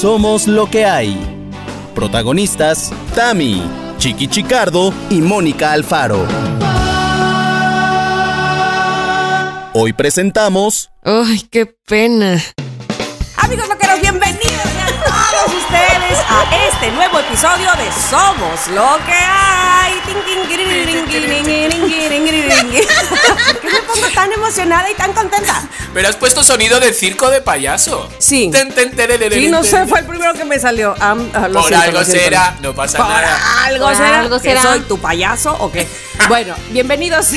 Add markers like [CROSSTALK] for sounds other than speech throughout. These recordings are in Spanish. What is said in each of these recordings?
Somos lo que hay. Protagonistas, Tami, Chiqui Chicardo y Mónica Alfaro. Hoy presentamos... ¡Ay, qué pena! Amigos loqueros, bienvenidos sean todos ustedes a este nuevo episodio de Somos lo que hay. ¿Por [LAUGHS] qué me pongo tan emocionada y tan contenta? Pero has puesto sonido de circo de payaso. Sí. Sí, no sé, fue el primero que me salió. Ah, lo Por siento, algo lo siento. será, no pasa Por nada. algo Por será. algo ¿Que será. ¿Soy tu payaso o qué? [LAUGHS] Bueno, bienvenidos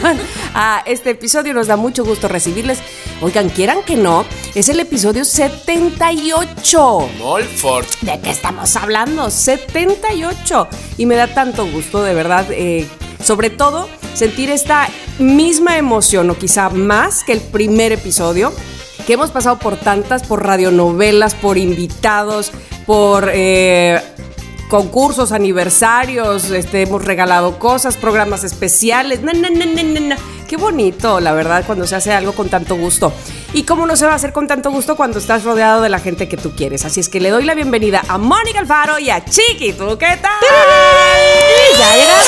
[LAUGHS] a este episodio. Nos da mucho gusto recibirles. Oigan, quieran que no, es el episodio 78. Molfort. ¿De qué estamos hablando? 78. Y me da tanto gusto, de verdad, eh, sobre todo sentir esta misma emoción, o quizá más que el primer episodio, que hemos pasado por tantas, por radionovelas, por invitados, por... eh, concursos, aniversarios, este, hemos regalado cosas, programas especiales. Na, na, na, na, na, na. Qué bonito, la verdad, cuando se hace algo con tanto gusto. Y cómo no se va a hacer con tanto gusto cuando estás rodeado de la gente que tú quieres. Así es que le doy la bienvenida a Mónica Alfaro y a Chiqui. ¿Tú qué tal? ¡Ya llegamos!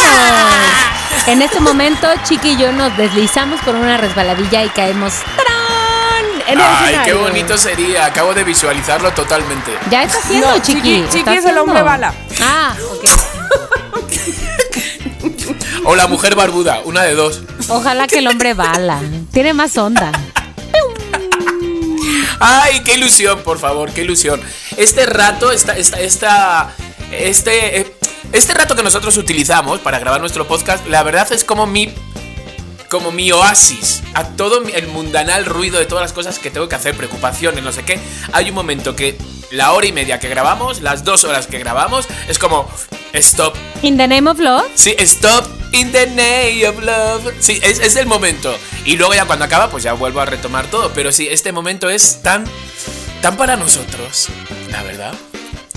En este momento, Chiqui y yo nos deslizamos por una resbaladilla y caemos ¡tarán! en el Ay, qué bonito sería. Acabo de visualizarlo totalmente. Ya está haciendo, No, Chiqui. Chiqui- Chiqui es el hombre bala. Ah, ok. [LAUGHS] O la mujer barbuda, una de dos. Ojalá que el hombre bala. Tiene más onda. Ay, qué ilusión, por favor, qué ilusión. Este rato, esta, esta, esta, este, eh, este rato que nosotros utilizamos para grabar nuestro podcast, la verdad es como mi, como mi oasis. A todo el mundanal ruido de todas las cosas que tengo que hacer, preocupaciones, no sé qué. Hay un momento que la hora y media que grabamos, las dos horas que grabamos, es como stop. In the name of love. Sí, stop in the name of love. Sí, es, es el momento. Y luego ya cuando acaba, pues ya vuelvo a retomar todo. Pero sí, este momento es tan, tan para nosotros. La verdad.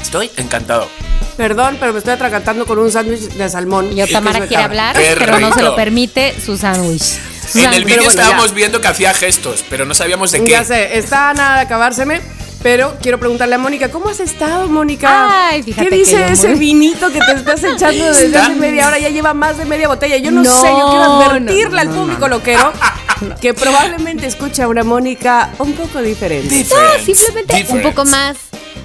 Estoy encantado. Perdón, pero me estoy atragantando con un sándwich de salmón. Yo, que Tamara es quiere hablar, Qué pero no se lo permite su sándwich. En el vídeo bueno, ya. estábamos viendo que hacía gestos, pero no sabíamos de qué. Ya sé, está nada de acabárseme. Pero quiero preguntarle a Mónica, ¿cómo has estado, Mónica? Ay, fíjate ¿Qué dice que ese vinito que te estás echando desde Está- hace media hora? Ya lleva más de media botella. Yo no, No, sé, yo quiero advertirle no, al no, público loquero [LAUGHS] que probablemente escucha a una Mónica un poco diferente. No, Different, simplemente un poco más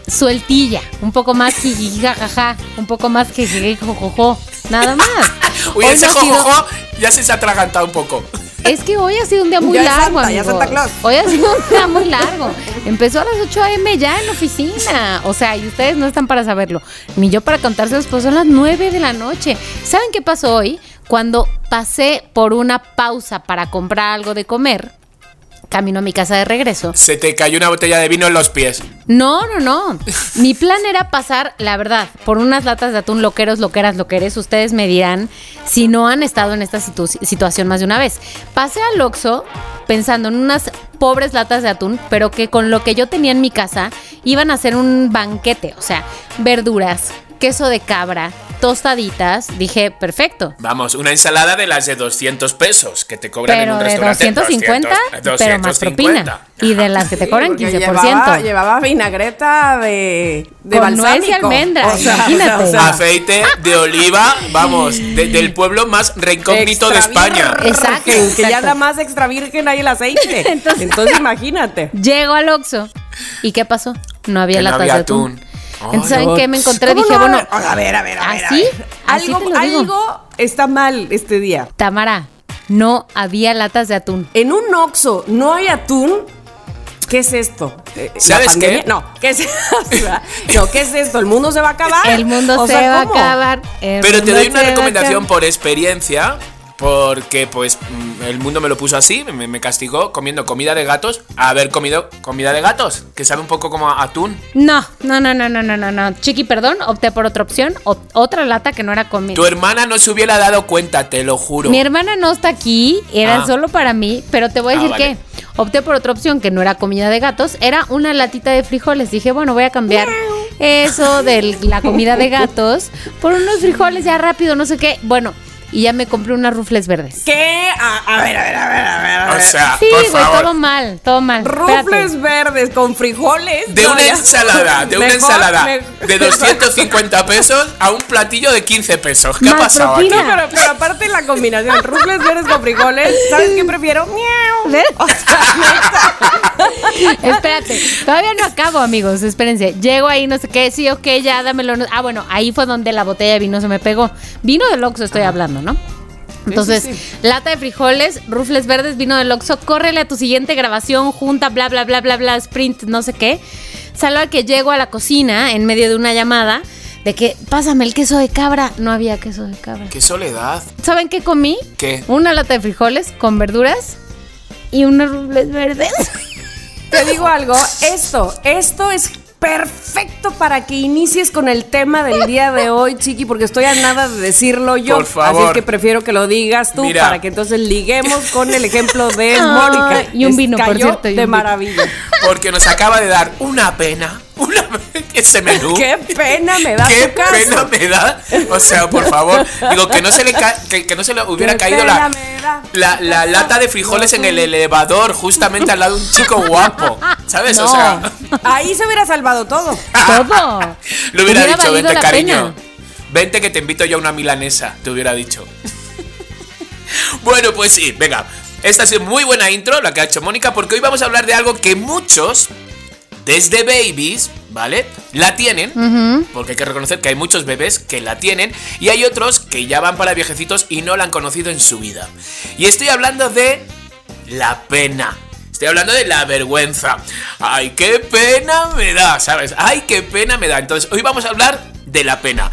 sueltilla, un poco más jajaja, un poco más jejeje, jojojo, nada más. [LAUGHS] Uy, Hoy ese ha sido- jojojo ya se se ha atragantado un poco. Es que hoy ha sido un día muy Ya largo, Santa, ya. Santa Claus. Hoy ha sido un día muy largo. Empezó a las 8 a.m. ya en la oficina. O sea, y ustedes no están para saberlo. Ni yo para contárselos, pues son las 9 de la noche. ¿Saben qué pasó hoy? Cuando pasé por una pausa para comprar algo de comer, camino a mi casa de regreso. Se te cayó una botella de vino en los pies. No, no, no. Mi plan era pasar, la verdad, por unas latas de atún loqueros, loqueras, loqueres. Ustedes me dirán si no han estado en esta situ- situación más de una vez. Pasé al Oxxo pensando en unas pobres latas de atún, pero que con lo que yo tenía en mi casa iban a hacer un banquete. O sea, verduras, queso de cabra, tostaditas. Dije, perfecto. Vamos, una ensalada de las de 200 pesos que te cobran en Pero un de restaurante. 250, 200, pero más 250. propina. Y de las que te Sí, cobran porque 15%. Llevaba, llevaba vinagreta de, de Con nuez y balsámico. almendra, imagínate. Aceite de oliva, vamos, de- del pueblo más recógnito de España. Exacto, Que ya da más extra virgen ahí el aceite. [LAUGHS] Entonces- Entonces, imagínate. [LAUGHS] Llego al Oxxo. ¿Y qué pasó? No había Que no latas había de atún. atún. Entonces, ¿saben qué me encontré? ¿Cómo Dije, no? bueno, a ver, a ver, a ver. a ¿así? ver. Así Algo, te lo digo. algo está mal este día. Tamara, no había latas de atún. En un Oxxo no hay atún. ¿Qué es esto? Eh, ¿la ¿Sabes pandemia? qué? No, ¿qué es [LAUGHS] No, ¿qué es esto? ¿El mundo se va a acabar? El mundo O se sea, va ¿cómo? a acabar. el Pero te doy una a recomendación por experiencia. Porque pues mm, el mundo me lo puso así, me, me castigó comiendo comida de gatos, haber comido comida de gatos, que sabe un poco como a atún. No, no, no, no, no, no, no, no. Chiqui, perdón, opté por otra opción. o- otra lata que no era comida. Tu hermana no se hubiera dado cuenta, te lo juro. Mi hermana no está aquí, era Ah. solo para mí, pero te voy a Ah, decir vale. que opté por otra opción que no era comida de gatos, era una latita de frijoles. Dije, bueno, voy a cambiar eso de la comida de gatos por unos frijoles ya rápido, no sé qué. Bueno, y ya me compré unas rufles verdes. ¿Qué? A, a ver, a ver, a ver, a ver. a O ver. sea, Sí, por güey, favor. todo mal, todo mal. Rufles Espérate. verdes con frijoles. De No, una ya. ensalada, de una Mejor, ensalada me- de [LAUGHS] 250 pesos a un platillo de 15 pesos. ¿Qué ha pasado aquí? No, pero, pero aparte la combinación, rufles verdes con frijoles, ¿sabes qué prefiero? Miau. ¿Ves? O sea, Espérate, todavía no acabo, amigos. Espérense. Llego ahí, no sé qué. Sí, ok, ya dámelo. no- Ah, bueno, ahí fue donde la botella de vino se me pegó. Vino del Oxxo estoy hablando, ¿no? Entonces, sí, lata de frijoles, rufles verdes, vino del Oxxo, córrele a tu siguiente grabación, junta, bla, bla, bla, bla, bla, sprint, no sé qué. Salvo a que llego a la cocina en medio de una llamada de que, pásame el queso de cabra. No había queso de cabra. ¡Qué soledad! ¿Saben qué comí? ¿Qué? Una lata de frijoles con verduras y unos rufles verdes. te digo algo, esto, esto es perfecto para que inicies con el tema del día de hoy, Chiqui, porque estoy a nada de decirlo yo. Por favor. Así es que prefiero que lo digas tú Mira. para que entonces liguemos con el ejemplo de [LAUGHS] Mónica. y un vino, por cierto, de maravilla. Porque nos acaba de dar una pena, una ese menú. Qué pena me da ¿Qué tu caso. pena me da? O sea, por favor, digo que no se le ca- que, que no se le hubiera Qué caído la, la, la lata de frijoles en el elevador justamente al lado de un chico guapo, ¿sabes? O sea, Ahí se hubiera salvado todo. Todo. [LAUGHS] le hubiera, dicho, vente cariño, pena. vente que te invito yo a una milanesa, te hubiera dicho. [LAUGHS] bueno, pues sí, venga, esta ha sido muy buena intro, la que ha hecho Mónica, porque hoy vamos a hablar de algo que muchos, desde babies, ¿vale? La tienen, porque hay que reconocer que hay muchos bebés que la tienen, y hay otros que ya van para viejecitos y no la han conocido en su vida. Y estoy hablando de la pena. Estoy hablando de la vergüenza. Ay, qué pena me da, ¿sabes? Ay, qué pena me da. Entonces, hoy vamos a hablar de la pena.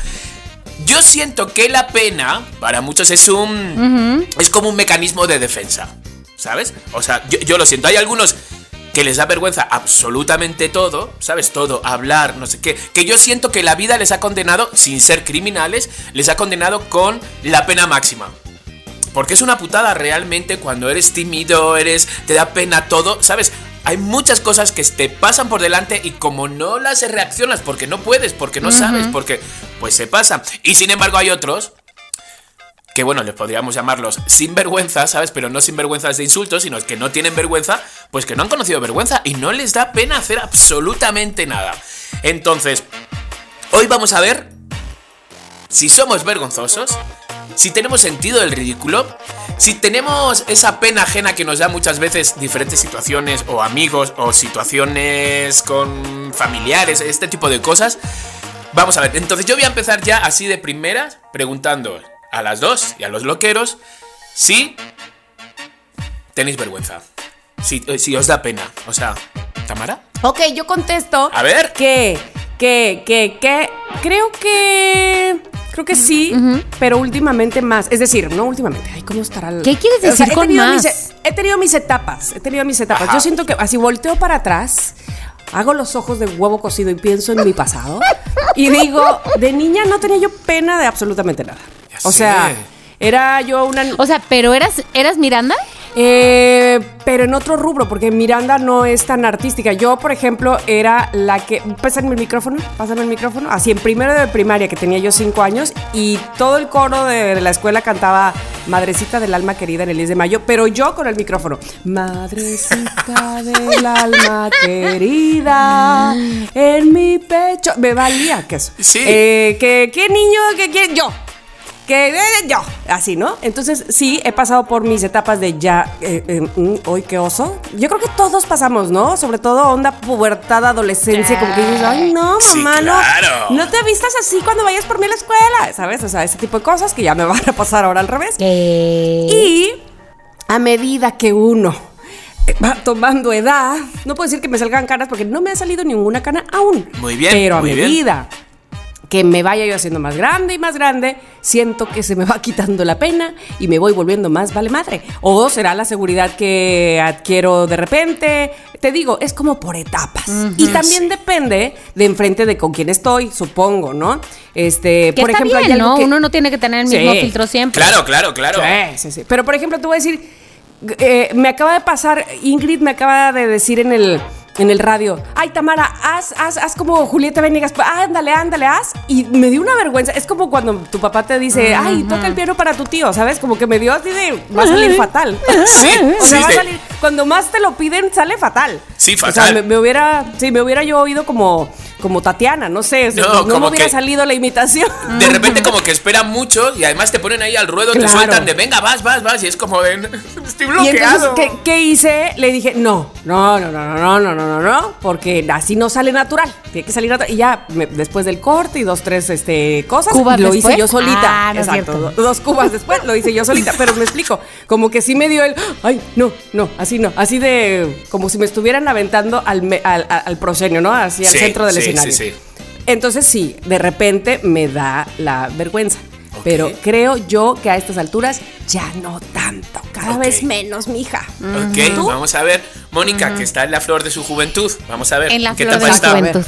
Yo siento que la pena para muchos es un es como un mecanismo de defensa, ¿sabes? O sea, yo, yo lo siento. Hay algunos que les da vergüenza absolutamente todo, ¿sabes? Todo, hablar, no sé qué. Que yo siento que la vida les ha condenado, sin ser criminales, les ha condenado con la pena máxima. Porque es una putada realmente cuando eres tímido, eres. te da pena todo, ¿sabes? Hay muchas cosas que te pasan por delante y como no las reaccionas porque no puedes, porque no sabes, porque pues se pasa. Y sin embargo hay otros que bueno, les podríamos llamarlos sinvergüenza, ¿sabes? Pero no sinvergüenzas de insultos, sino que no tienen vergüenza, pues que no han conocido vergüenza y no les da pena hacer absolutamente nada. Entonces, hoy vamos a ver si somos vergonzosos, si tenemos sentido del ridículo, si tenemos esa pena ajena que nos da muchas veces diferentes situaciones o amigos o situaciones con familiares, este tipo de cosas. Vamos a ver, entonces yo voy a empezar ya así de primeras preguntando a las dos y a los loqueros si tenéis vergüenza, si, eh, si os da pena. O sea, ¿Tamara? Ok, yo contesto. A ver. Que, que, que, que. Creo que. Creo que sí, pero últimamente más. Es decir, no últimamente. Ay, ¿cómo estará? el- ¿Qué quieres O sea, decir he con tenido más? mis- he tenido mis etapas. He tenido mis etapas. Ajá. Yo siento que así volteo para atrás. Hago los ojos de huevo cocido y pienso en mi pasado. y digo, de niña no tenía yo pena de absolutamente nada. Ya O sea, sé. era yo una. O sea, pero eras, eras Miranda. Eh, pero en otro rubro, porque Miranda no es tan artística. Yo, por ejemplo, era la que. Pásame el micrófono, pásame el micrófono. Así en primero de primaria, que tenía yo cinco años, y todo el coro de, la escuela cantaba Madrecita del alma querida en el 10 de mayo, pero yo con el micrófono. Madrecita del alma querida en mi pecho. Me valía que eso. Sí. Eh, que, ¿Qué niño? que qué? Yo que eh, yo, así, ¿no? Entonces, sí, he pasado por mis etapas de ya, eh, eh, mm, hoy qué oso. Yo creo que todos pasamos, ¿no? Sobre todo onda pubertad, adolescencia, como que dices, ay, no, Sí, mamá, no, claro. no te vistas así cuando vayas por mí a la escuela, ¿sabes? O sea, ese tipo de cosas que ya me [LAUGHS] van a pasar ahora al revés. Y a medida que uno va tomando edad, no puedo decir que me salgan canas porque no me ha salido ninguna cana aún. Muy bien, Pero a medida que me vaya yo haciendo más grande y más grande, siento que se me va [LAUGHS] quitando la pena y me voy volviendo más vale madre. O será la seguridad que adquiero de repente. Te digo, es como por etapas. Y también depende de enfrente de con quién estoy, supongo, ¿no? Este, que por está ejemplo, hay bien, que- Uno no tiene que tener el mismo Sí. filtro siempre. Claro, claro, claro. Sí, sí, sí. Pero por ejemplo, te voy a decir, eh, me acaba de pasar, Ingrid me acaba de decir en el, en el radio, ay Tamara, haz, haz, haz como Julieta Venegas, ándale, ándale, haz. Y me dio una vergüenza. Es como cuando tu papá te dice, ay, toca el piano para tu tío, ¿sabes? Como que me dio así de, va a salir fatal. [LAUGHS] Sí, O sea, sí, va a salir, cuando más te lo piden, sale fatal. Sí, O sea, fatal. me, me hubiera, sí, me hubiera yo oído como, como Tatiana, no sé, o sea, No, no, me como hubiera que- salido la imitación. De [LAUGHS] repente como que esperan mucho y además te ponen ahí al ruedo, te sueltan de venga, vas, vas, vas y es como de [LAUGHS] estoy Y entonces, bloqueado. ¿qué, qué hice? Le dije, no, no, no, no, no, no, no, no, no, porque así no sale natural. Tiene que salir natural. Y ya, me- después del corte y dos, tres este, cosas, ¿Cubas lo después? hice yo solita. Ah, no es Exacto. Dos cubas después lo hice yo solita. Pero me explico, como que sí me dio el, ay, no, no, así no. Así de, como si me estuvieran aventando al, me- al, al- proscenio, ¿no? Hacia el Sí, centro del sí, escenario. sí, sí. Entonces sí, de repente me da la vergüenza. Pero creo yo que a estas alturas ya no tanto, cada vez menos, mija. Ok, ¿Tú? vamos a ver. Mónica, que está en la flor de su juventud. Vamos a ver. En la ¿Qué flor de la está? juventud.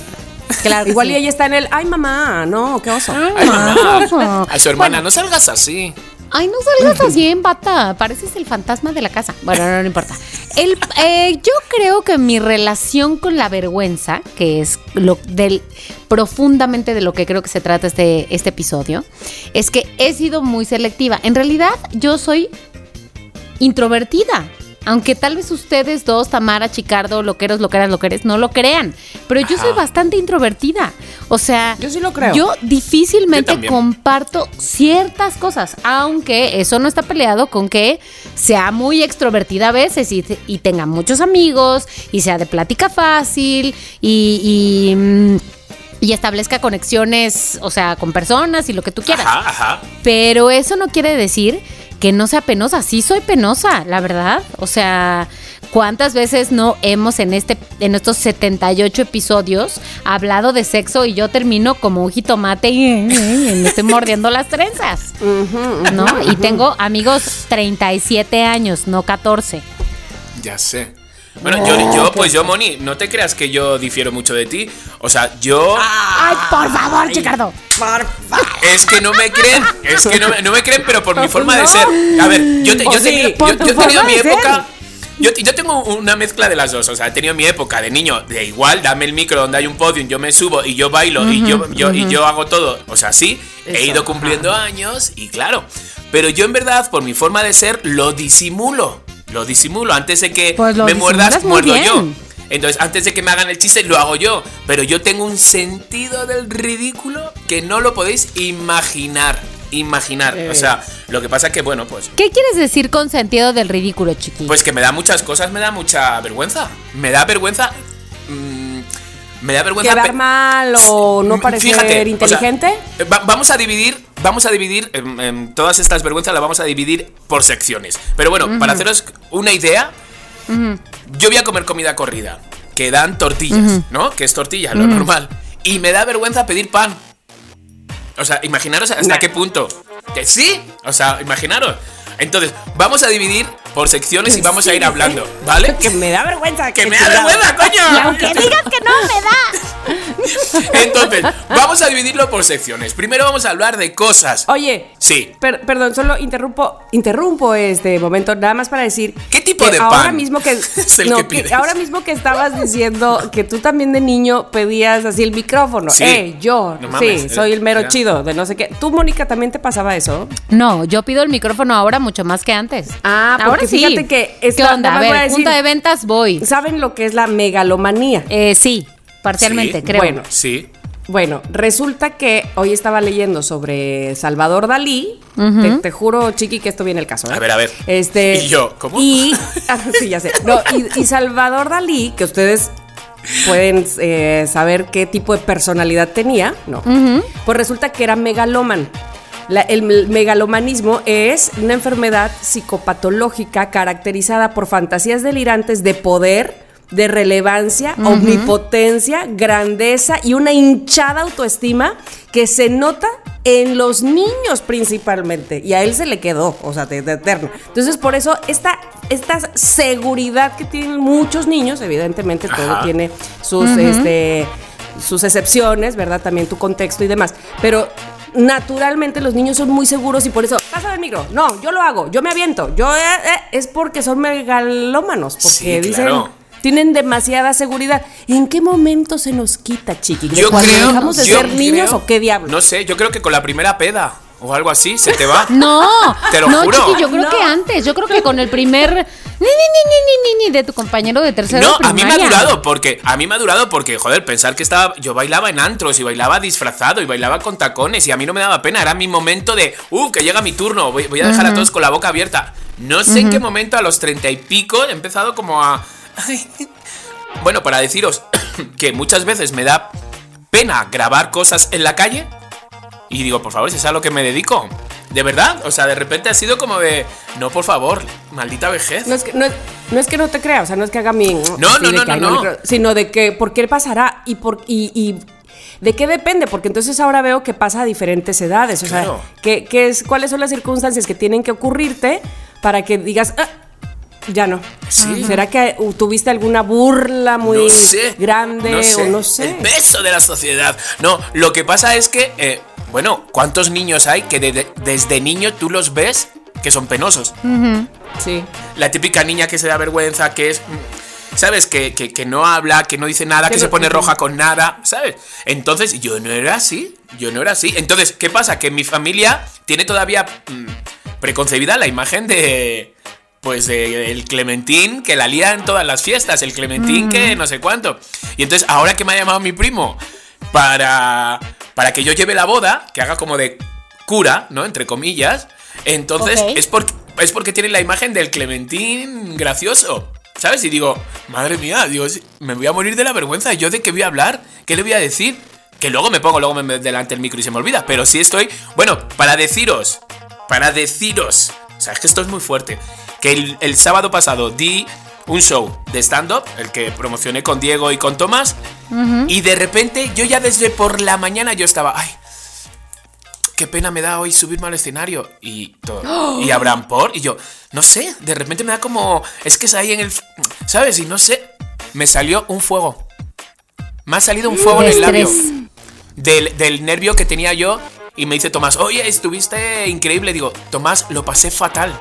Claro. Igual sí. y ella está en el, ay mamá, no, qué oso. Ay, mamá. A su hermana, no salgas así. Ay, no salgas así en bata. Pareces el fantasma de la casa. Bueno, no, no importa. El, eh, yo creo que mi relación con la vergüenza, que es lo del profundamente de lo que creo que se trata este, este episodio, es que he sido muy selectiva. En realidad, yo soy introvertida. Aunque tal vez ustedes dos, Tamara, Chicardo, loqueros, loqueras, loqueres, no lo crean. Pero yo soy bastante introvertida. O sea, Yo sí lo creo. Yo difícilmente Yo comparto ciertas cosas, aunque eso no está peleado con que sea muy extrovertida a veces y, y tenga muchos amigos y sea de plática fácil y, y, mm, y establezca conexiones, o sea, con personas y lo que tú quieras. Ajá, ajá. Pero eso no quiere decir que no sea penosa. Sí soy penosa, la verdad. O sea, ¿cuántas veces no hemos en este en estos 78 episodios hablado de sexo y yo termino como un jitomate y, me estoy mordiendo las trenzas? [LAUGHS] ¿No? Y tengo amigos 37 años, no 14. Ya sé. Bueno, yo, yo, pues yo, Moni, no te creas que yo difiero mucho de ti. O sea, yo. Ay, por favor, Chicardo. Es que no me creen. Es que no, me- no me creen, pero por mi forma de No. ser. A ver, yo, te- yo sí, tenido, por yo- he tenido mi época. Yo, yo tengo una mezcla de las dos. O sea, he tenido mi época de niño, de igual, dame el micro donde hay un podium, yo me subo y yo bailo y, yo, yo, y yo hago todo. O sea, sí, he ido cumpliendo años y claro. Pero yo en verdad, por mi forma de ser, lo disimulo. Lo disimulo. Antes de que Pues me muerdas, muerdo yo. Entonces, antes de que me hagan el chiste, lo hago yo. Pero yo tengo un sentido del ridículo que no lo podéis imaginar. Imaginar. O sea, lo que pasa es que, bueno, pues. ¿Qué quieres decir con sentido del ridículo, chiqui? Pues que me da muchas cosas, me da mucha vergüenza. Me da vergüenza. mm, me da vergüenza. Quedar mal o no parecer fíjate, o sea, inteligente. eh, va- vamos a dividir, vamos a dividir, todas estas vergüenzas las vamos a dividir por secciones. Pero bueno, para haceros una idea, yo voy a comer comida corrida, que dan tortillas, ¿no? Que es tortilla, lo normal. Y me da vergüenza pedir pan. O sea, imaginaros hasta Nah. qué punto. Que sí, o sea, imaginaros. Entonces, vamos a dividir por secciones y vamos a ir hablando, ¿vale? que me da vergüenza. Que qué me da vergüenza, coño. y aunque digas que no me da. [LAUGHS] Entonces, vamos a dividirlo por secciones. Primero vamos a hablar de cosas. Oye, Sí. Per- perdón, solo interrumpo, interrumpo este momento nada más para decir ¿Qué tipo que de ahora pan mismo que, [LAUGHS] es el no, que que pides? ahora mismo que estabas diciendo que tú también de niño pedías así el micrófono. Sí. Eh, yo, No mames, sí, soy el mero era- chido de no sé qué. ¿Tú, Mónica, también te pasaba eso? No, yo pido el micrófono ahora mucho más que antes. Ah, porque ahora sí. fíjate que ¿Qué esta- onda? nada A voy decir- de ventas voy. ¿Saben lo que es la megalomanía? Eh, sí, parcialmente, Sí, creo. bueno. Sí. Bueno, resulta que hoy estaba leyendo sobre Salvador Dalí. te, te juro, Chiqui, que esto viene el caso. ¿eh? A ver, a ver. Este, ¿Y yo? ¿Cómo? Y, [LAUGHS] ah, sí, ya sé. No, y, y Salvador Dalí, que ustedes pueden eh, saber qué tipo de personalidad tenía, ¿no? Pues resulta que era megalóman. La- el me- megalomanismo es una enfermedad psicopatológica caracterizada por fantasías delirantes de poder, de relevancia, omnipotencia, grandeza y una hinchada autoestima que se nota en los niños principalmente. Y a él se le quedó, o sea, de, de eterno. Entonces, por eso, esta, esta seguridad que tienen muchos niños, evidentemente todo tiene sus, este, sus excepciones, ¿verdad? También tu contexto y demás. Pero naturalmente los niños son muy seguros y por eso, pásame el micro. No, yo lo hago, yo me aviento. Yo, eh, eh, es porque son megalómanos, porque Sí, dicen... claro. tienen demasiada seguridad. ¿En qué momento se nos quita, chiqui? ¿De Yo cuando creo- dejamos de yo ser niños o qué diablos? No sé, yo creo que con la primera peda o algo así se te va. [LAUGHS] No, Te lo no, juro. chiqui, yo creo No. que antes, yo creo que con el primer ni, ni, ni, ni, ni, ni de tu compañero de tercero No, de a mí me ha durado porque a mí me ha durado porque joder, pensar que estaba yo bailaba en antros y bailaba disfrazado y bailaba con tacones y a mí no me daba pena, era mi momento de, uh, que llega mi turno, voy, voy a dejar a todos con la boca abierta. No sé en qué momento a los treinta y pico he empezado como a Bueno, para deciros [COUGHS] que muchas veces me da pena grabar cosas en la calle y digo, por favor, si es a lo que me dedico. De verdad, o sea, de repente ha sido como de, no, por favor, maldita vejez. No es, que, no, es, no es que no te crea, o sea, no es que haga mi... No, no, no, no, no. creo, Sino de que, ¿por qué pasará? Y, por, y, y de qué depende, porque entonces ahora veo que pasa a diferentes edades. O Claro. sea, ¿qué, qué es, ¿cuáles son las circunstancias que tienen que ocurrirte para que digas, "Ah, ya no? Sí. ¿Será que uh, tuviste alguna burla muy no sé, grande o no sé? El peso de la sociedad. No, lo que pasa es que, eh, bueno, ¿cuántos niños hay que de- de- desde niño tú los ves que son penosos? Sí. La típica niña que se da vergüenza, que es... mm, ¿Sabes? Que, que- que no habla, que no dice nada, Que se pone roja con nada, ¿sabes? Entonces, yo no era así, yo no era así. Entonces, ¿qué pasa? Que mi familia tiene todavía mm, preconcebida la imagen de... Pues de el Clementín que la lía en todas las fiestas, el Clementín que no sé cuánto. Y entonces, ahora que me ha llamado mi primo para, para que yo lleve la boda, que haga como de cura, ¿no? Entre comillas. Entonces, es, porque, es porque tiene la imagen del Clementín gracioso. ¿Sabes? Y digo, madre mía, digo, me voy a morir de la vergüenza. ¿Yo de qué voy a hablar? ¿Qué le voy a decir? Que luego me pongo, luego me meto delante del micro y se me olvida. Pero sí estoy. Bueno, para deciros. Para deciros. O sea, es que esto es muy fuerte. Que el, el sábado pasado di un show de stand-up, el que promocioné con Diego y con Tomás. Y de repente, yo ya desde por la mañana yo estaba. Ay, qué pena me da hoy subirme al escenario. Y todo. Y [GASPS] Abraham por. Y yo, no sé, de repente me da como. Es que es ahí en el. ¿Sabes? Y no sé. Me salió un fuego. Me ha salido un fuego en el labio. Del, del nervio que tenía yo. Y me dice Tomás, oye, estuviste increíble. Digo, Tomás, lo pasé fatal.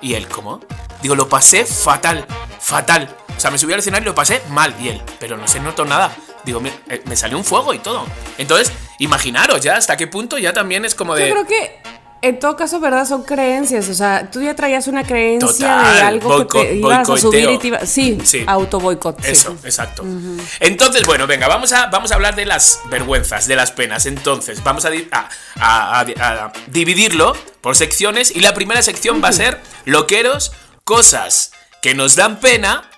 Y él, ¿cómo? Digo, lo pasé fatal. Fatal. O sea, me subí al escenario y lo pasé mal. Y él, pero no se notó nada. Digo, me, eh, me salió un fuego y todo. Entonces, imaginaros ya hasta qué punto ya también es como de. Yo creo que en todo caso, ¿verdad? Son creencias. O sea, tú ya traías una creencia Total, de algo que te ibas a subir y te iba- Sí, Sí. auto boicot. sí. Eso, exacto. Entonces, bueno, venga, vamos a, vamos a hablar de las vergüenzas, de las penas. Entonces, vamos a, di- a- a- a- a dividirlo por secciones. Y la primera sección va a ser loqueros, cosas que nos dan pena,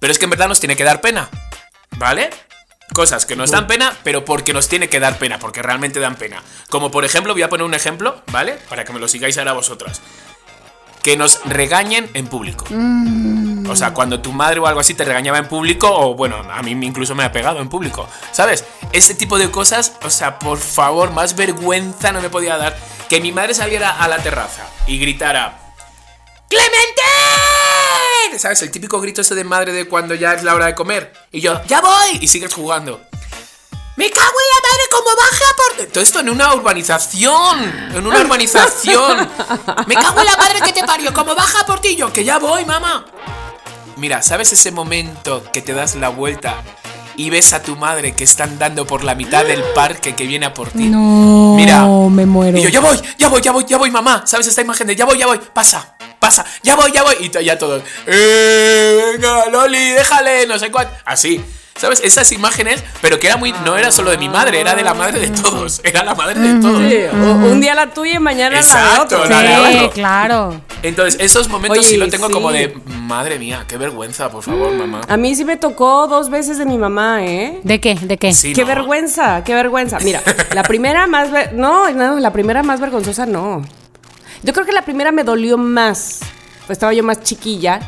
pero es que en verdad nos tiene que dar pena. ¿Vale? Cosas que nos dan pena, pero porque nos tiene que dar pena, porque realmente dan pena. Como por ejemplo, voy a poner un ejemplo, ¿vale? Para que me lo sigáis ahora vosotras. Que nos regañen en público. O sea, cuando tu madre o algo así te regañaba en público, o bueno, a mí incluso me ha pegado en público, ¿sabes? Ese tipo de cosas, o sea, por favor, más vergüenza no me podía dar que mi madre saliera a la terraza y gritara, ¡Clemente! ¿Sabes? El típico grito ese de madre de cuando ya es la hora de comer. Y yo, ¡ya voy! Y sigues jugando. ¡Me cago en la madre como baja por... Todo esto en una urbanización. En una urbanización. [LAUGHS] ¡Me cago en la madre que te parió! ¡Como baja por ti! Yo, que ya voy, mamá. Mira, ¿sabes ese momento que te das la vuelta y ves a tu madre que está andando por la mitad del [GASPS] parque que viene a por ti? No, Mira. me muero. Y yo, ya voy, ya voy, ya voy, ya voy, mamá. ¿Sabes esta imagen de ya voy, ya voy? Pasa, pasa, ya voy, ya voy. Y ya todos, ¡eh! Venga, Loli, déjale, no sé cuánto. Así. ¿Sabes? Esas imágenes, pero que era muy. No era solo de mi madre, era de la madre de todos. [LAUGHS] Era la madre de todos. Sí, o- un día la tuya y mañana la de Exacto, otro. la de Sí, claro. Entonces, esos momentos Oye, sí lo tengo sí. como de. Madre mía, qué vergüenza, por favor, mamá. A mí sí me tocó dos veces de mi mamá, ¿eh? ¿De qué? ¿De qué? Sí, Qué no. vergüenza, qué vergüenza. Mira, la primera más... ver- No, no, la primera más vergonzosa no. Yo creo que la primera me dolió más. Pues estaba yo más chiquilla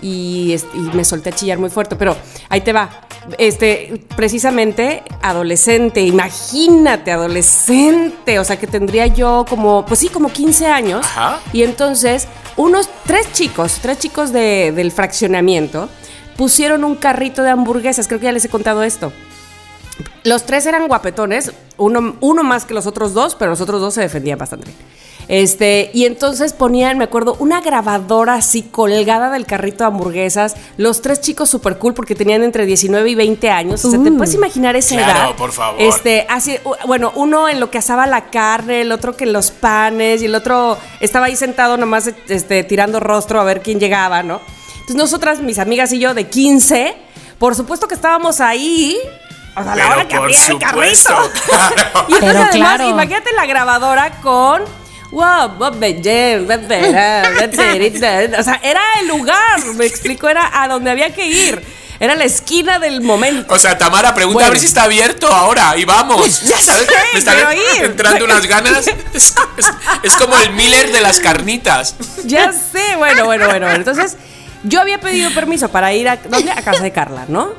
y, y me solté a chillar muy fuerte. Pero ahí te va. Este, precisamente adolescente, imagínate, adolescente. O sea, que tendría yo como, pues sí, como 15 años. Ajá. Y entonces, unos tres chicos, tres chicos de- del fraccionamiento, pusieron un carrito de hamburguesas. Creo que ya les he contado esto los tres eran guapetones, uno, uno más que los otros dos, pero los otros dos se defendían bastante. Este, y entonces ponían, me acuerdo, una grabadora así colgada del carrito de hamburguesas. Los tres chicos super cool porque tenían entre 19 y 20 años. O sea, ¿te puedes imaginar esa Claro, edad? por favor. Este, así, bueno, uno en lo que asaba la carne, el otro que en los panes y el otro estaba ahí sentado nomás este, tirando rostro a ver quién llegaba, ¿no? Entonces nosotras, mis amigas y yo de 15, por supuesto que estábamos ahí. O sea, a la hora que por abría el carrito. claro. [LAUGHS] Y entonces Pero además, claro. imagínate la grabadora con. Wow, Verita. O sea, era el lugar, me explico, era a donde había que ir. Era la esquina del momento. O sea, Tamara pregunta Bueno. a ver si está abierto ahora y vamos. [LAUGHS] Ya sé, Me están entrando unas ganas. Es, es- es como el Miller de las carnitas. Ya sé, bueno, bueno. bueno. Entonces, yo había pedido permiso para ir a, ¿dónde? a casa de Carla, ¿no?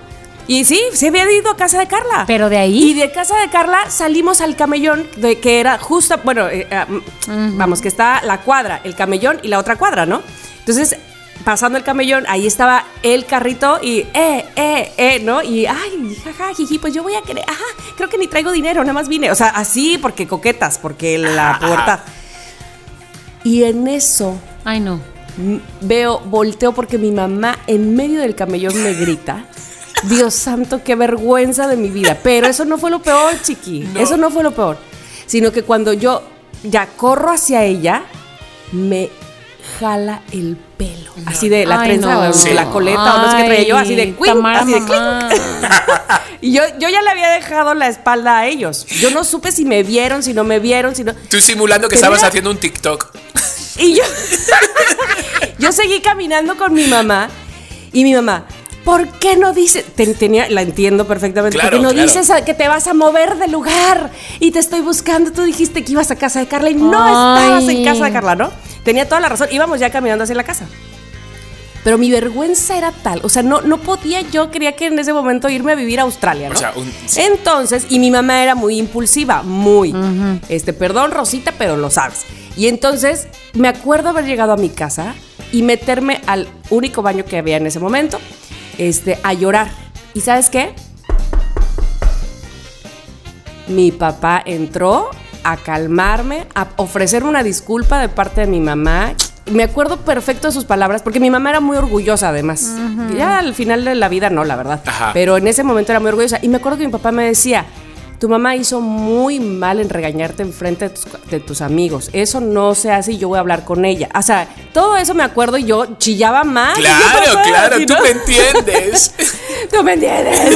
Y sí, sí había ido a casa de Carla. Pero de ahí- Y de casa de Carla salimos al camellón, de que era justo, bueno, eh, ah, mm, vamos, que está la cuadra, el camellón y la otra cuadra, ¿no? Entonces, pasando el camellón, ahí estaba el carrito y, eh, eh, eh, ¿no? Y, ay, jaja, jiji, pues yo voy a querer, ajá, creo que ni traigo dinero, nada más vine. O sea, así porque coquetas, porque la pubertad. Y en eso Ay, no. veo, volteo porque mi mamá en medio del camellón me grita. Dios santo, qué vergüenza de mi vida. Pero eso no fue lo peor, chiqui. Eso no fue lo peor. Sino que cuando yo ya corro hacia ella, me jala el pelo. Así de la Ay, trenza, no. o Sí. la coleta, o no sé qué traía yo, así de Tamara, así de. [LAUGHS] Y yo, yo ya le había dejado la espalda a ellos. Yo no supe si me vieron, si no me vieron, si no. Tú simulando que estabas haciendo un TikTok. Y yo, [LAUGHS] yo seguí caminando con mi mamá y mi mamá, ¿por qué no dices? Te- tenía, la entiendo perfectamente. Claro, ¿Por qué no claro. dices a- que te vas a mover de lugar y te estoy buscando? Tú dijiste que ibas a casa de Carla y no Ay. estabas en casa de Carla, ¿no? Tenía toda la razón. Íbamos ya caminando hacia la casa. Pero mi vergüenza era tal, o sea, no, no podía yo, quería que en ese momento irme a vivir a Australia, ¿no? O sea, un- sí. Entonces, y mi mamá era muy impulsiva, muy. Este, perdón, Rosita, pero lo sabes. Y entonces, me acuerdo haber llegado a mi casa y meterme al único baño que había en ese momento, este, a llorar. ¿Y sabes qué? Mi papá entró a calmarme, a ofrecerme una disculpa de parte de mi mamá. Me acuerdo perfecto de sus palabras, porque mi mamá era muy orgullosa además. Ya al final de la vida no, la verdad. Ajá. Pero en ese momento era muy orgullosa. Y me acuerdo que mi papá me decía, tu mamá hizo muy mal en regañarte en frente de tus, de tus amigos. Eso no se hace y yo voy a hablar con ella. O sea, todo eso me acuerdo y yo chillaba más. [LAUGHS] Yo, Claro, claro, [LAUGHS] tú me entiendes. ¿Tú me entiendes?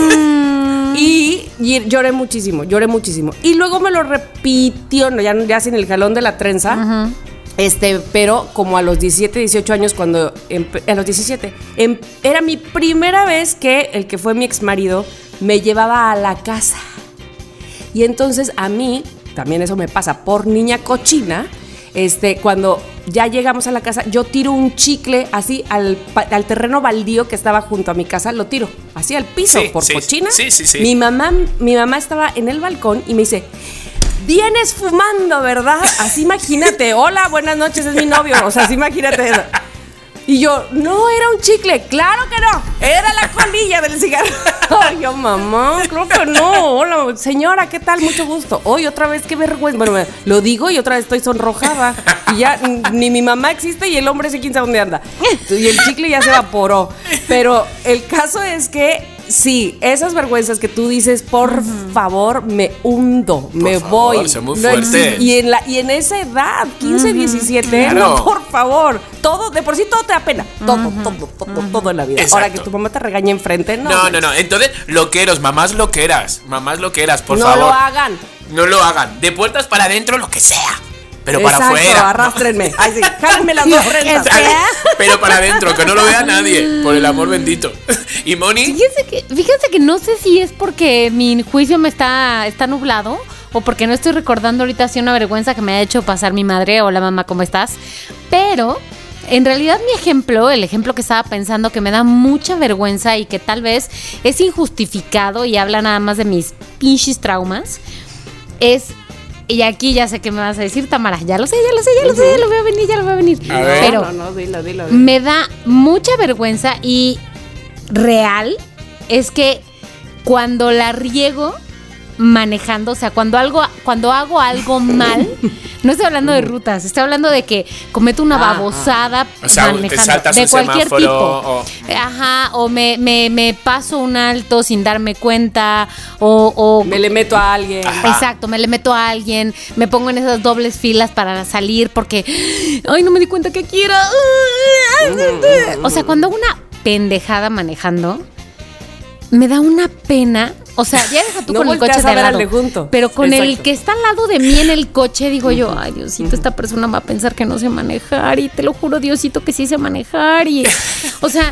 y, y lloré muchísimo, lloré muchísimo. Y luego me lo repitió, no, ya, ya sin el jalón de la trenza. Este, pero como a los 17, 18 años, cuando a los 17, em- era mi primera vez que el que fue mi ex marido me llevaba a la casa. Y entonces a mí, también eso me pasa por niña cochina, este, cuando ya llegamos a la casa, yo tiro un chicle así al, al terreno baldío que estaba junto a mi casa, lo tiro así al piso Sí, por sí, cochina. sí, sí, sí. Mi mamá, mi mamá estaba en el balcón y me dice, vienes fumando, ¿verdad? Así imagínate, hola, buenas noches, es mi novio, o sea, así imagínate eso. Y yo, no, era un chicle. Claro que no. Era la colilla del cigarro. [LAUGHS] Ay, yo, mamá, creo que no. Hola, señora, ¿qué tal? Mucho gusto. Hoy otra vez, qué vergüenza. Bueno, lo digo y otra vez estoy sonrojada. Y ya ni mi mamá existe y el hombre sí quién sabe dónde anda. Y el chicle ya se evaporó. Pero el caso es que sí, esas vergüenzas que tú dices, por favor, me hundo, me favor, voy. muy No existe. y en, la, y en esa edad, 15, 17, Claro. no, por favor. Todo, de por sí todo te da pena. Todo, todo, todo, todo en la vida. Ahora que tu mamá te regañe enfrente, no. No, no, no. Entonces, loqueros, mamás loqueras. Mamás loqueras, por no favor. lo hagan. No lo hagan. De puertas para adentro, lo que sea. Pero para Exacto, afuera. arrástrenme. [LAUGHS] Ay, sí, jálenme las dos trenzas. [LAUGHS] Pero para adentro, que no lo vea nadie. Por el amor bendito. [LAUGHS] Y Moni, Fíjense que, fíjense que no sé si es porque mi juicio me está, está nublado o porque no estoy recordando ahorita así una vergüenza que me ha hecho pasar mi madre. Hola mamá, ¿cómo estás? Pero en realidad mi ejemplo, el ejemplo que estaba pensando que me da mucha vergüenza y que tal vez es injustificado y habla nada más de mis pinches traumas, es... Y aquí ya sé que me vas a decir, Tamara, ya lo sé, ya lo sé, ya lo sé, ya lo veo venir, ya lo veo venir. A ver. Pero No, no, dilo, dilo. dilo. me da mucha vergüenza y real es que cuando la riego manejando, o sea, cuando algo, cuando hago algo mal, [LAUGHS] no estoy hablando de rutas, estoy hablando de que cometo una Ah, babosada O sea, manejando de cualquier tipo. o- Ajá, o me, me, me paso un alto sin darme cuenta, o, o Me le meto a alguien. Ajá. Exacto, me le meto a alguien, me pongo en esas dobles filas para salir porque, ay, no me di cuenta que quiero. O sea, cuando hago una pendejada manejando, me da una pena. O sea, ya deja tú No con el coche de lado. de. Pero con el que está al lado de mí en el coche, digo yo, ay, Diosito, esta persona va a pensar que no sé manejar. Y te lo juro, Diosito, que sí sé manejar. Y, [LAUGHS] o sea,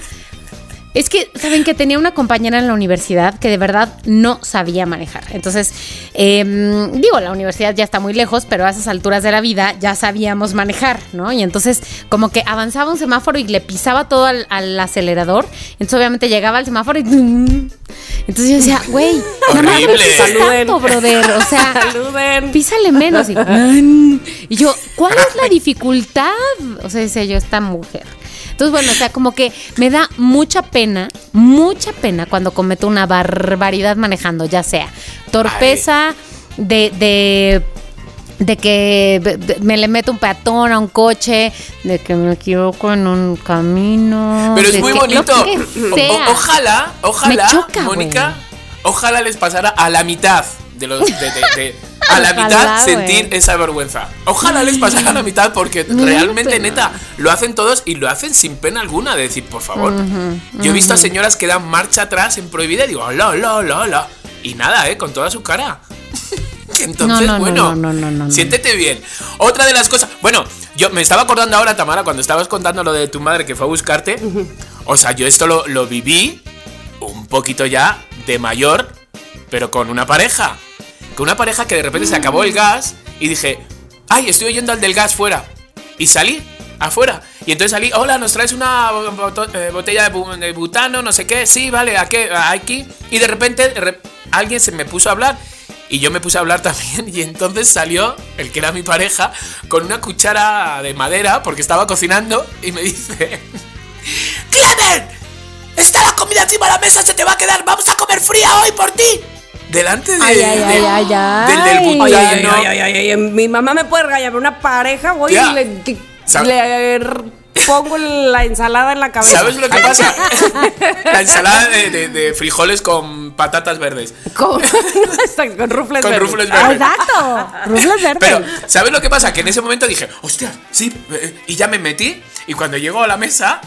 es que, ¿saben que tenía una compañera en la universidad que de verdad no sabía manejar? Entonces, em, digo, la universidad ya está muy lejos, pero a esas alturas de la vida ya sabíamos manejar, ¿no? Y entonces, como que avanzaba un semáforo y le pisaba todo al, al acelerador. Entonces, obviamente llegaba al semáforo y. Entonces yo decía, güey, nada más no pises tanto, brother. O sea, Saluden. písale menos. Y, y yo, ¿cuál es la dificultad? O sea, decía yo, esta mujer. Entonces, bueno, o sea, como que me da mucha pena, mucha pena cuando cometo una barbaridad manejando, ya sea torpeza de, de, de que me le meto un peatón a un coche, de que me equivoco en un camino. Pero es muy que- bonito. O- ojalá, ojalá, Mónica, ojalá les pasara a la mitad de los. de- de- de- [LAUGHS] a la Ojalá, mitad sentir esa vergüenza. Ojalá les pasara a la mitad porque [LAUGHS] realmente, neta, lo hacen todos y lo hacen sin pena alguna de decir, por favor. Yo he visto a señoras que dan marcha atrás en prohibida y digo, hola, hola, hola, hola. Y nada, ¿eh? Con toda su cara. [LAUGHS] Entonces, No, no, no, bueno, no, no, no, no, no. siéntete bien. Otra de las cosas, bueno, yo me estaba acordando ahora, Tamara, cuando estabas contando lo de tu madre que fue a buscarte. O sea, yo esto lo, lo viví un poquito ya de mayor, pero con una pareja. Con una pareja que de repente se acabó el gas y dije, ay, estoy oyendo al del gas fuera. Y salí afuera. Y entonces salí, hola, ¿nos traes una eh, botella de, bu- de butano? No sé qué. Sí, vale, ¿a qué? Aquí. Y de repente alguien se me puso a hablar. Y yo me puse a hablar [LAUGHS] también. Y entonces salió el que era mi pareja con una cuchara de madera porque estaba cocinando. Y me dice: ¡Clemen! ¡Está la comida encima de la mesa! ¡Se te va a quedar! ¡Vamos a comer fría hoy por ti! Delante de, Ay, ay, de- ay, ay, ay. del del butano. ay, ay, ay, mi mamá me puede regañar, pero una pareja, voy y le, le pongo la ensalada en la cabeza. ¿Sabes lo que pasa? [LAUGHS] la ensalada de, de- de frijoles con patatas verdes. Con, [LAUGHS] con rufles Con verdes. rufles verdes. Exacto. Rufles verdes. Pero, ¿sabes lo que pasa? Que en ese momento dije, hostia, sí, eh, y ya me metí. Y cuando llego a la mesa,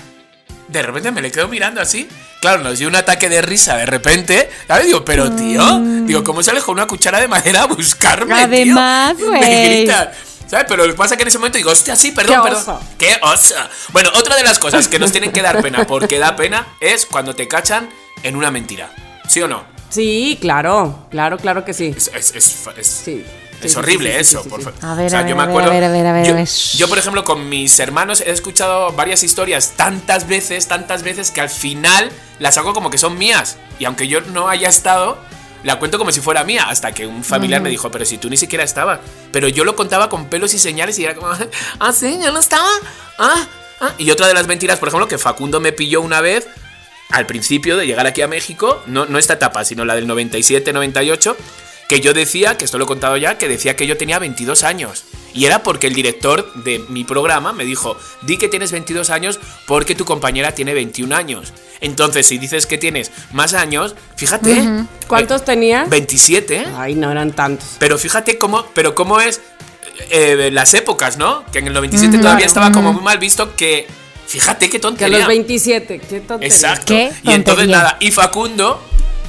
de repente me le quedo mirando así. Claro, nos dio un ataque de risa de repente. ¿Sabes? Digo, pero tío, digo, ¿cómo sales con una cuchara de madera a buscarme? Además, güey. ¿Sabes? Pero lo que pasa es que en ese momento digo, hostia, sí, perdón, Qué perdón. ¡Qué oso! Bueno, otra de las cosas que nos tienen que dar pena, porque da pena, es cuando te cachan en una mentira. ¿Sí o no? Sí, claro, claro, claro que sí. Es, es, es, es- Sí. Es horrible eso. A ver, a ver, yo me a ver, acuerdo. a ver, yo, yo, por ejemplo, con mis hermanos he escuchado varias historias tantas veces, tantas veces que al final las hago como que son mías. Y aunque yo no haya estado, la cuento como si fuera mía. Hasta que un familiar me dijo, pero si tú ni siquiera estabas. Pero yo lo contaba con pelos y señales y era como, [LAUGHS] ah, sí, yo no estaba. Ah, ah. Y otra de las mentiras, por ejemplo, que Facundo me pilló una vez al principio de llegar aquí a México, no, no esta etapa, sino la del 97-98, que yo decía, que esto lo he contado ya, que decía que yo tenía 22 años. Y era porque el director de mi programa me dijo, di que tienes 22 años porque tu compañera tiene 21 años. Entonces, si dices que tienes más años, fíjate. ¿Cuántos eh, tenías? 27, ¿eh? Ay, no eran tantos. Pero fíjate cómo, pero cómo es eh, las épocas, ¿no? Que en el 97 todavía estaba como muy mal visto que, fíjate qué Que tontería. los 27, qué tontería. Exacto. Qué y entonces nada, y Facundo,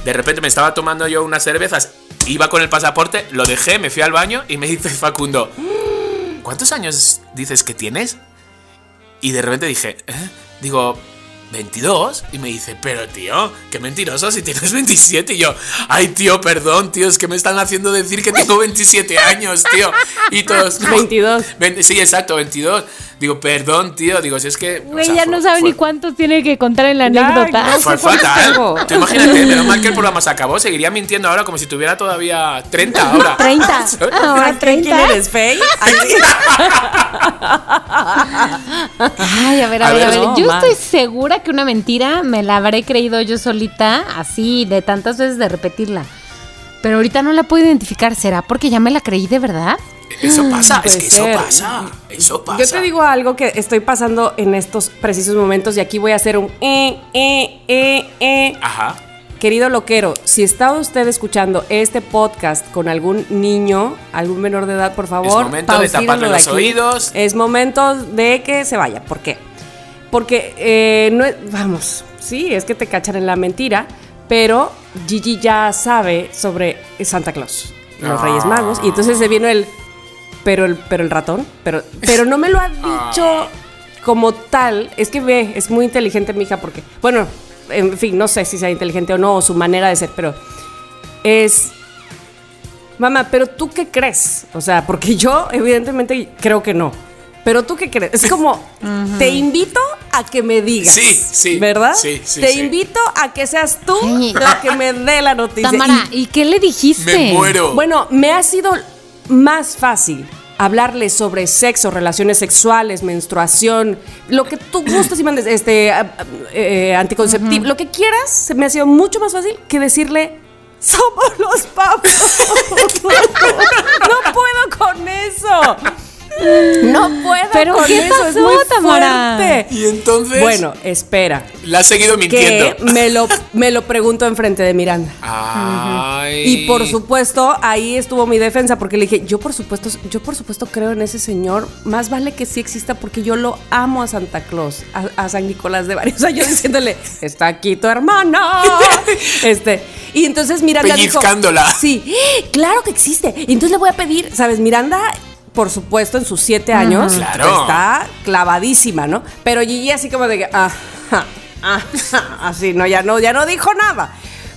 de repente me estaba tomando yo unas cervezas, iba con el pasaporte, lo dejé, me fui al baño y me [LAUGHS] dice Facundo, ¿cuántos años dices que tienes? Y de repente dije, ¿eh? digo, 22. Y me dice, pero tío, qué mentiroso si tienes 27. Y yo, ay tío, perdón, tío, es que me están haciendo decir que tengo 27 años, tío. Y todos, 22. Ven- Sí, exacto, 22. Digo, perdón, tío, digo, si es que... o Güey, sea, ya fue- no sabe fue- ni cuántos tiene que contar en la Ya, anécdota. ya. fue fatal. Tú imagínate, menos mal que el programa se acabó. Seguiría mintiendo ahora como si tuviera todavía 30 ahora. 30. [LAUGHS] Ahora ¿Quién 30. eres, Faye? [LAUGHS] Ay, a ver, a, A ver, a ver, ver. no, yo man. estoy segura que una mentira me la habré creído yo solita, así, de tantas veces de repetirla. Pero ahorita no la puedo identificar. ¿Será porque ya me la creí de verdad? Eso pasa, es Puede que eso pasa. Eso pasa. Yo te digo algo que estoy pasando en estos precisos momentos y aquí voy a hacer un eh, eh, eh, eh. Ajá. Querido loquero, si está usted escuchando este podcast con algún niño, algún menor de edad, por favor, momento de taparle los aquí. oídos. Es momento de que se vaya. ¿Por qué? Porque eh, no es, vamos, sí, es que te cachan en la mentira, pero Gigi ya sabe sobre Santa Claus, los Ah. Reyes Magos, y entonces se vino el, pero el, pero el ratón, pero, pero no me lo ha [LAUGHS] dicho como tal. Es que ve, es muy inteligente mi hija porque, bueno, en fin, no sé si sea inteligente o no, o su manera de ser, pero es Mamá, pero tú qué crees? O sea, porque yo evidentemente creo que no. Pero tú qué crees? Es como, te invito a que me digas. Sí, sí, ¿Verdad? sí, sí, Te sí. invito a que seas tú Sí. la que me dé la noticia. Tamara, Y, ¿y qué le dijiste? Me muero. bueno, me ha sido más fácil hablarle sobre sexo, relaciones sexuales, menstruación, lo que tú gustes y mandes, este, eh, anticonceptivo, lo que quieras, se me ha sido mucho más fácil que decirle, somos los papás. [LAUGHS] no puedo con eso. No puedo ¿Pero con qué eso, es pasó, muy Tamara? fuerte. Y entonces. Bueno, espera. La has seguido Que mintiendo. me lo, [LAUGHS] me lo pregunto enfrente de Miranda. Ay. Y por supuesto, ahí estuvo mi defensa, porque le dije, yo por supuesto, yo por supuesto creo en ese señor, más vale que sí exista porque yo lo amo a Santa Claus, a, a San Nicolás de varios años [LAUGHS] diciéndole, está aquí tu hermana. [LAUGHS] este, y entonces Miranda dijo, Pellizcándola. sí, [GASPS] claro que existe. Y entonces le voy a pedir, ¿sabes? Miranda, por supuesto, en sus siete años, Claro. está clavadísima, ¿no? Pero Gigi así como de que, ajá, ajá, así, no, ya no, ya no dijo nada.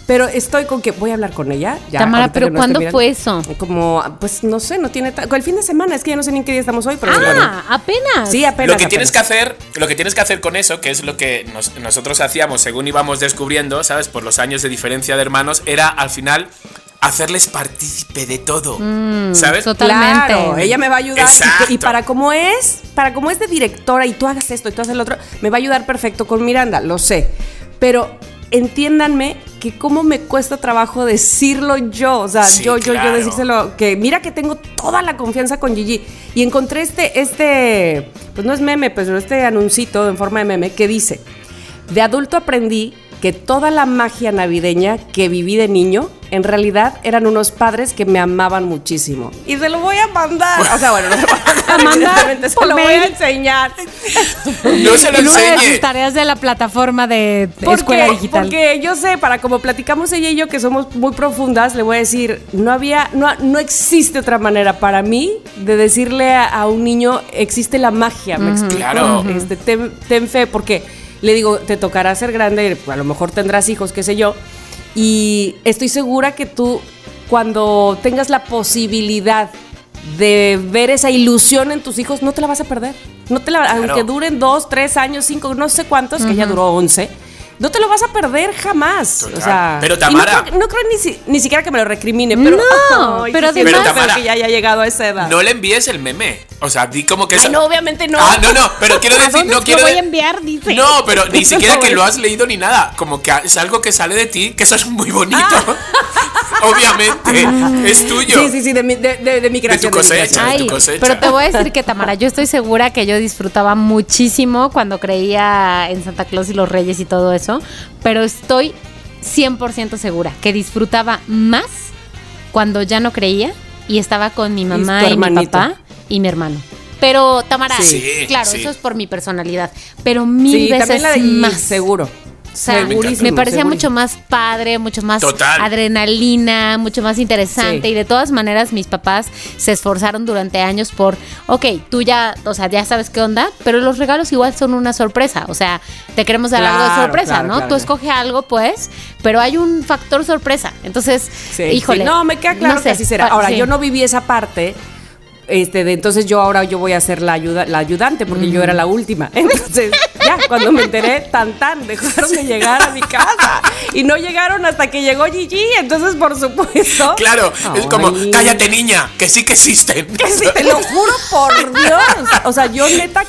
Pero estoy con que voy a hablar con ella. Ya, Tamara, ¿pero no cuándo fue eso? Como, pues no sé, no tiene. El fin de semana, es que ya no sé ni en qué día estamos hoy, pero bueno. Ah, apenas. Sí, apenas. Lo que tienes que apenas. hacer, lo que tienes que hacer con eso, que es lo que nos- nosotros hacíamos según íbamos descubriendo, ¿sabes? Por los años de diferencia de hermanos, era al final hacerles partícipe de todo. ¿Sabes? totalmente. Claro, ella me va a ayudar. Y- Exacto. Y, para como es, para como es de directora y tú hagas esto y tú haces lo otro, me va a ayudar perfecto con Miranda, lo sé. Pero entiéndanme que cómo me cuesta trabajo decirlo yo, o sea, Sí, yo, yo, claro. yo decírselo, que mira que tengo toda la confianza con Gigi. Y encontré este, este, pues no es meme, pero este anuncito en forma de meme que dice, de adulto aprendí que toda la magia navideña que viví de niño, en realidad eran unos padres que me amaban muchísimo. Y se lo voy a mandar. O sea, bueno, no se lo voy a [LAUGHS] mandar, se lo voy a enseñar. No se lo En una de sus enseñe. tareas de la plataforma de Porque, escuela digital. porque yo sé, para como platicamos ella y yo, que somos muy profundas, le voy a decir, no había, no, no existe otra manera para mí de decirle a, a un niño, existe la magia, me explico. Claro. Este, ten, ten fe, porque le digo, te tocará ser grande, a lo mejor tendrás hijos, qué sé yo, y estoy segura que tú, cuando tengas la posibilidad de ver esa ilusión en tus hijos, no te la vas a perder. No te la, aunque duren dos, tres años, cinco, no sé cuántos, que ya duró once. No te lo vas a perder jamás. Total. O sea, Pero, y no Tamara- creo- no creo, ni, si- ni siquiera que me lo recrimine, pero. No, [LAUGHS] pero además- Pero, Tamara, que ya haya llegado a esa edad. No le envíes el meme. O sea, di como que Ay, no, obviamente no. Ah, no, no, pero quiero [LAUGHS] decir, dónde no quiero. lo voy a enviar? Dice. No, pero ni [LAUGHS] siquiera que lo has leído ni nada. Como que es algo que sale de ti, que eso es muy bonito. Ah. Obviamente, es tuyo. Sí, sí, sí, de mi, de, de- de mi creación. tu de mi cosecha. creación. de tu cosecha. pero te voy a decir que Tamara, yo estoy segura que yo disfrutaba muchísimo cuando creía en Santa Claus y los Reyes y todo eso, pero estoy 100% segura que disfrutaba más cuando ya no creía y estaba con mi mamá y, mi papá y mi hermano. Pero Tamara, Sí, claro, sí. eso es por mi personalidad, pero mil Sí, veces también la de más. seguro. O sea, me parecía mucho más padre, mucho más Total. adrenalina, mucho más interesante. Sí. Y de todas maneras, mis papás se esforzaron durante años por, ok, tú ya, o sea, ya sabes qué onda, pero los regalos igual son una sorpresa. O sea, te queremos dar algo de Claro, sorpresa, claro, ¿no? claro, tú claro. escoge algo, pues, pero hay un factor sorpresa. Entonces, Sí, híjole. sí. No, me queda claro no que así será. Ahora, sí. yo no viví esa parte. Este, de entonces yo ahora yo voy a ser la ayuda, la ayudante porque yo era la última. [LAUGHS] Entonces, cuando me enteré, tan tan, dejaron de llegar a mi casa. Y no llegaron hasta que llegó Gigi. Entonces, por supuesto. Claro, es como, cállate niña, que sí que existen. Que sí, te lo juro por [LAUGHS] Dios. O sea, yo neta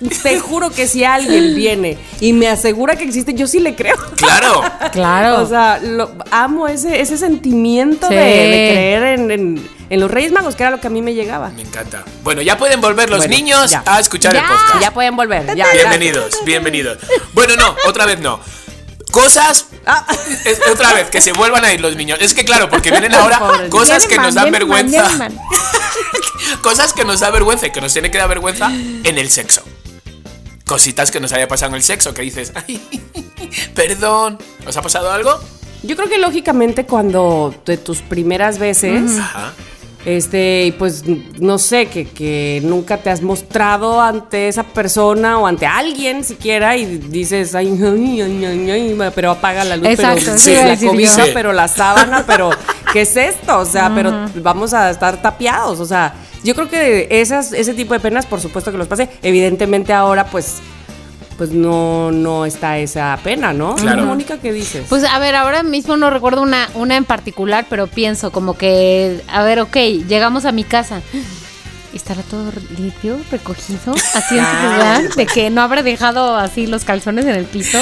[LAUGHS] te juro que si alguien viene y me asegura que existe, yo sí le creo. Claro. [LAUGHS] Claro. O sea, lo- amo ese, ese sentimiento Sí. de, de creer en, en- en los Reyes Magos, que era lo que a mí me llegaba. Me encanta. Bueno, ya pueden volver los Bueno, niños ya. a escuchar el podcast. Ya pueden volver. Ya, ya. Bienvenidos, bienvenidos. Bueno, no, otra vez no. Cosas. Ah. es- otra vez, que se vuelvan a ir los niños. Es que claro, porque vienen ahora cosas que nos dan vergüenza. [LAUGHS] Cosas que nos da vergüenza y que nos tiene que dar vergüenza en el sexo. Cositas que nos haya pasado en el sexo que dices, ay, [LAUGHS] perdón. ¿Os ha pasado algo? Yo creo que lógicamente cuando de tus primeras veces, Ajá. este, pues no sé, que, que nunca te has mostrado ante esa persona o ante alguien siquiera y dices, ay, ay, ay, ay, ay", pero apaga la luz, Exacto, pero sí la Sí. pero la sábana, pero [LAUGHS] ¿qué es esto? O sea, pero vamos a estar tapiados, o sea, yo creo que esas, ese tipo de penas, por supuesto que los pasé. Evidentemente ahora, pues, pues no, no está esa pena, ¿no? Claro. Mónica, ¿qué dices? Pues a ver, ahora mismo no recuerdo una, una en particular, pero pienso como que, a ver, ok, llegamos a mi casa. ¿Estará todo limpio, recogido, así en su lugar? ¿De que no habrá dejado así los calzones en el piso?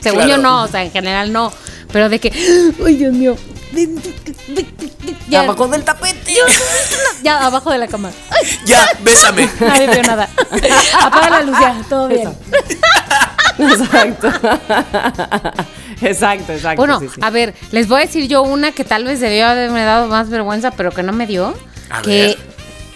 Según yo no, o sea, en general no. Pero de que, ¡ay, Dios mío! Ya, Abajo del tapete. ya abajo de la cama. ¡Ay! Ya, bésame. [LAUGHS] Nadie vio nada. Apaga la luz ya, todo bien. Exacto. exacto, exacto. Bueno, sí, sí. a ver, les voy a decir yo una que tal vez debió haberme dado más vergüenza, pero que no me dio. A que ver.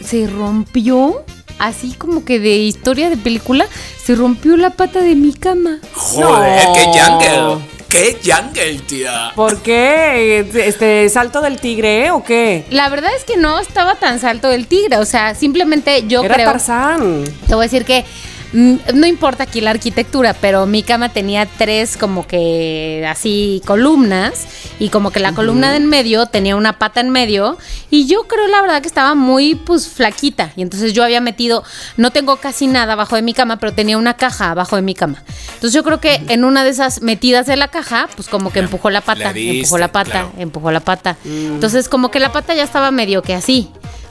se rompió, así como que de historia de película, se rompió la pata de mi cama. Joder, No. qué jungle. Qué jungle, tía. ¿Por qué? ¿Este salto del tigre eh, o qué? La verdad es que no estaba tan salto el tigre, o sea, simplemente yo Era creo... Tarzán. Te voy a decir que no importa aquí la arquitectura, pero mi cama tenía tres como que así columnas y como que la columna de en medio tenía una pata en medio y yo creo la verdad que estaba muy pues flaquita y entonces yo había metido, no tengo casi nada abajo de mi cama, pero tenía una caja abajo de mi cama. Entonces yo creo que en una de esas metidas de la caja, pues como que empujó la pata, diste, empujó la pata, claro. empujó la pata. Entonces como que la pata ya estaba medio que así.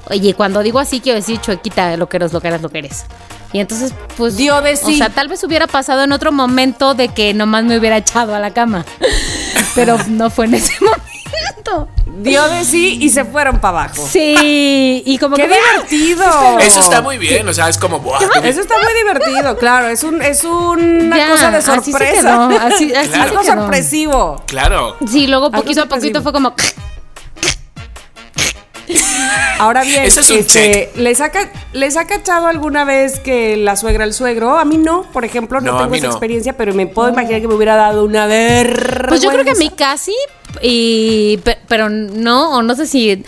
Oye, cuando digo así quiero decir chuequita, lo que eres, lo que eres, lo que eres. Y entonces, pues. Dio de O sí. sea, tal vez hubiera pasado en otro momento de que nomás me hubiera echado a la cama. [LAUGHS] Pero no fue en ese [LAUGHS] momento. Dio de sí y se fueron para abajo. Sí. Y como ¡Qué que. divertido! Eso está muy bien, o sea, es como, buah, qué Eso está muy divertido, claro. Es, un, es una Ya, cosa de así se sorpresa. quedó, así- así [LAUGHS] se Algo quedó. sorpresivo. Claro. Sí, luego Algo poquito a poquito fue como. Ahora bien, Ese es un este, ¿les, ha, ca- ¿les ha cachado alguna vez que la suegra el suegro? A mí no, por ejemplo, no, tengo esa no. experiencia, pero me puedo imaginar que me hubiera dado una vergüenza. Pues yo creo que a mí casi. Y. pe- Pero no, o no sé si.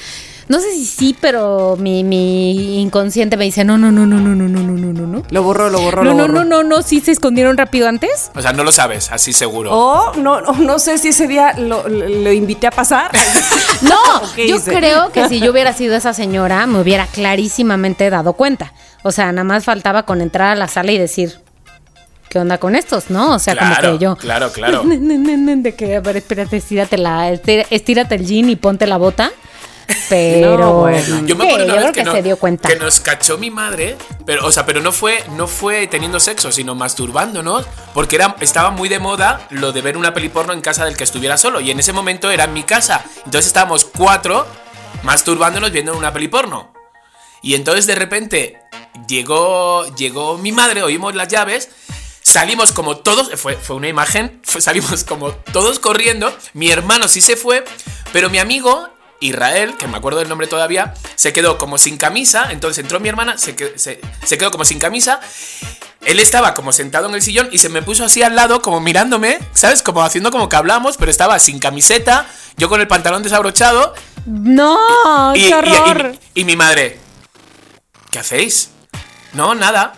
No sé si sí, pero mi, mi inconsciente me dice: no, no, no, no, no, no, no, no, no, no, no. Lo borro, lo borro, No, lo no, borro. no, no, no, sí se escondieron rápido antes. O sea, no lo sabes, así seguro. O no, no, no sé si ese día lo, lo- lo invité a pasar. No, yo hice? creo que si yo hubiera sido esa señora, me hubiera clarísimamente dado cuenta. O sea, nada más faltaba con entrar a la sala y decir, ¿qué onda con estos? ¿No? O sea, como que yo. claro, claro. De que, a ver, espérate, estírate, la, estírate el jean y ponte la bota. Pero. No, bueno. Yo me acuerdo una yo vez creo que, no- se dio cuenta. que nos cachó mi madre, pero, o sea, pero no fue, no fue teniendo sexo, sino masturbándonos, porque era, estaba muy de moda lo de ver una peli porno en casa del que estuviera solo, y en ese momento era en mi casa. Entonces estábamos cuatro masturbándonos viendo una peli porno. Y entonces de repente llegó, llegó mi madre, oímos las llaves, salimos como todos, fue, fue una imagen, fue- salimos como todos corriendo, mi hermano sí se fue, pero mi amigo Israel, que me acuerdo del nombre todavía, se quedó como sin camisa, entonces entró mi hermana, se, que- se- se quedó como sin camisa, él estaba como sentado en el sillón y se me puso así al lado, como mirándome, ¿sabes? Como haciendo como que hablamos, pero estaba sin camiseta, yo con el pantalón desabrochado No, y, qué y- y- horror. y mi madre, ¿qué hacéis? No, nada.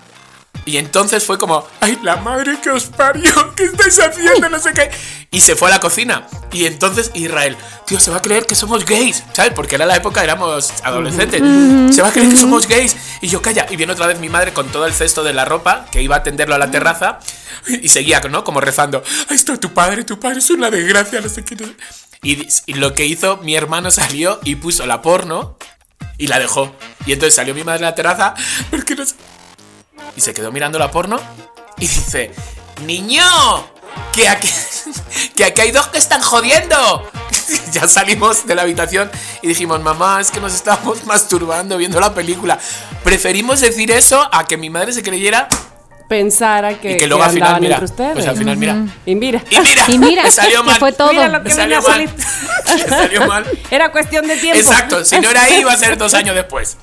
Y entonces fue como, ay, la madre que os parió, [LAUGHS] ¿qué estáis haciendo? No sé qué. Y se fue a la cocina. Y entonces Israel, tío, se va a creer que somos gays, ¿sabes? Porque era la época, éramos adolescentes. Se va a creer que somos gays. Y yo, calla. Y viene otra vez mi madre con todo el cesto de la ropa, que iba a atenderlo a la terraza. Y seguía, ¿no? Como rezando, ahí está tu padre, tu padre es una desgracia, no sé qué. no sé". Y, y lo que hizo, mi hermano salió y puso la porno y la dejó. Y entonces salió mi madre a la terraza porque no sé- y se quedó mirando la porno y dice, niño, que aquí, [LAUGHS] que aquí hay dos que están jodiendo. [LAUGHS] ya salimos de la habitación y dijimos, mamá, es que nos estamos [LAUGHS] masturbando viendo la película. Preferimos decir eso a que mi madre se creyera Pensara que, y que luego al final, andaban mira, entre ustedes. pues al final, mira, Y mira. y mira, Y mira, [LAUGHS] me salió que mal. fue todo. Mira lo Me que salió venía a mal. salir. Me [LAUGHS] salió mal. [LAUGHS] Era cuestión de tiempo. Exacto, si no era ahí iba a ser dos años después.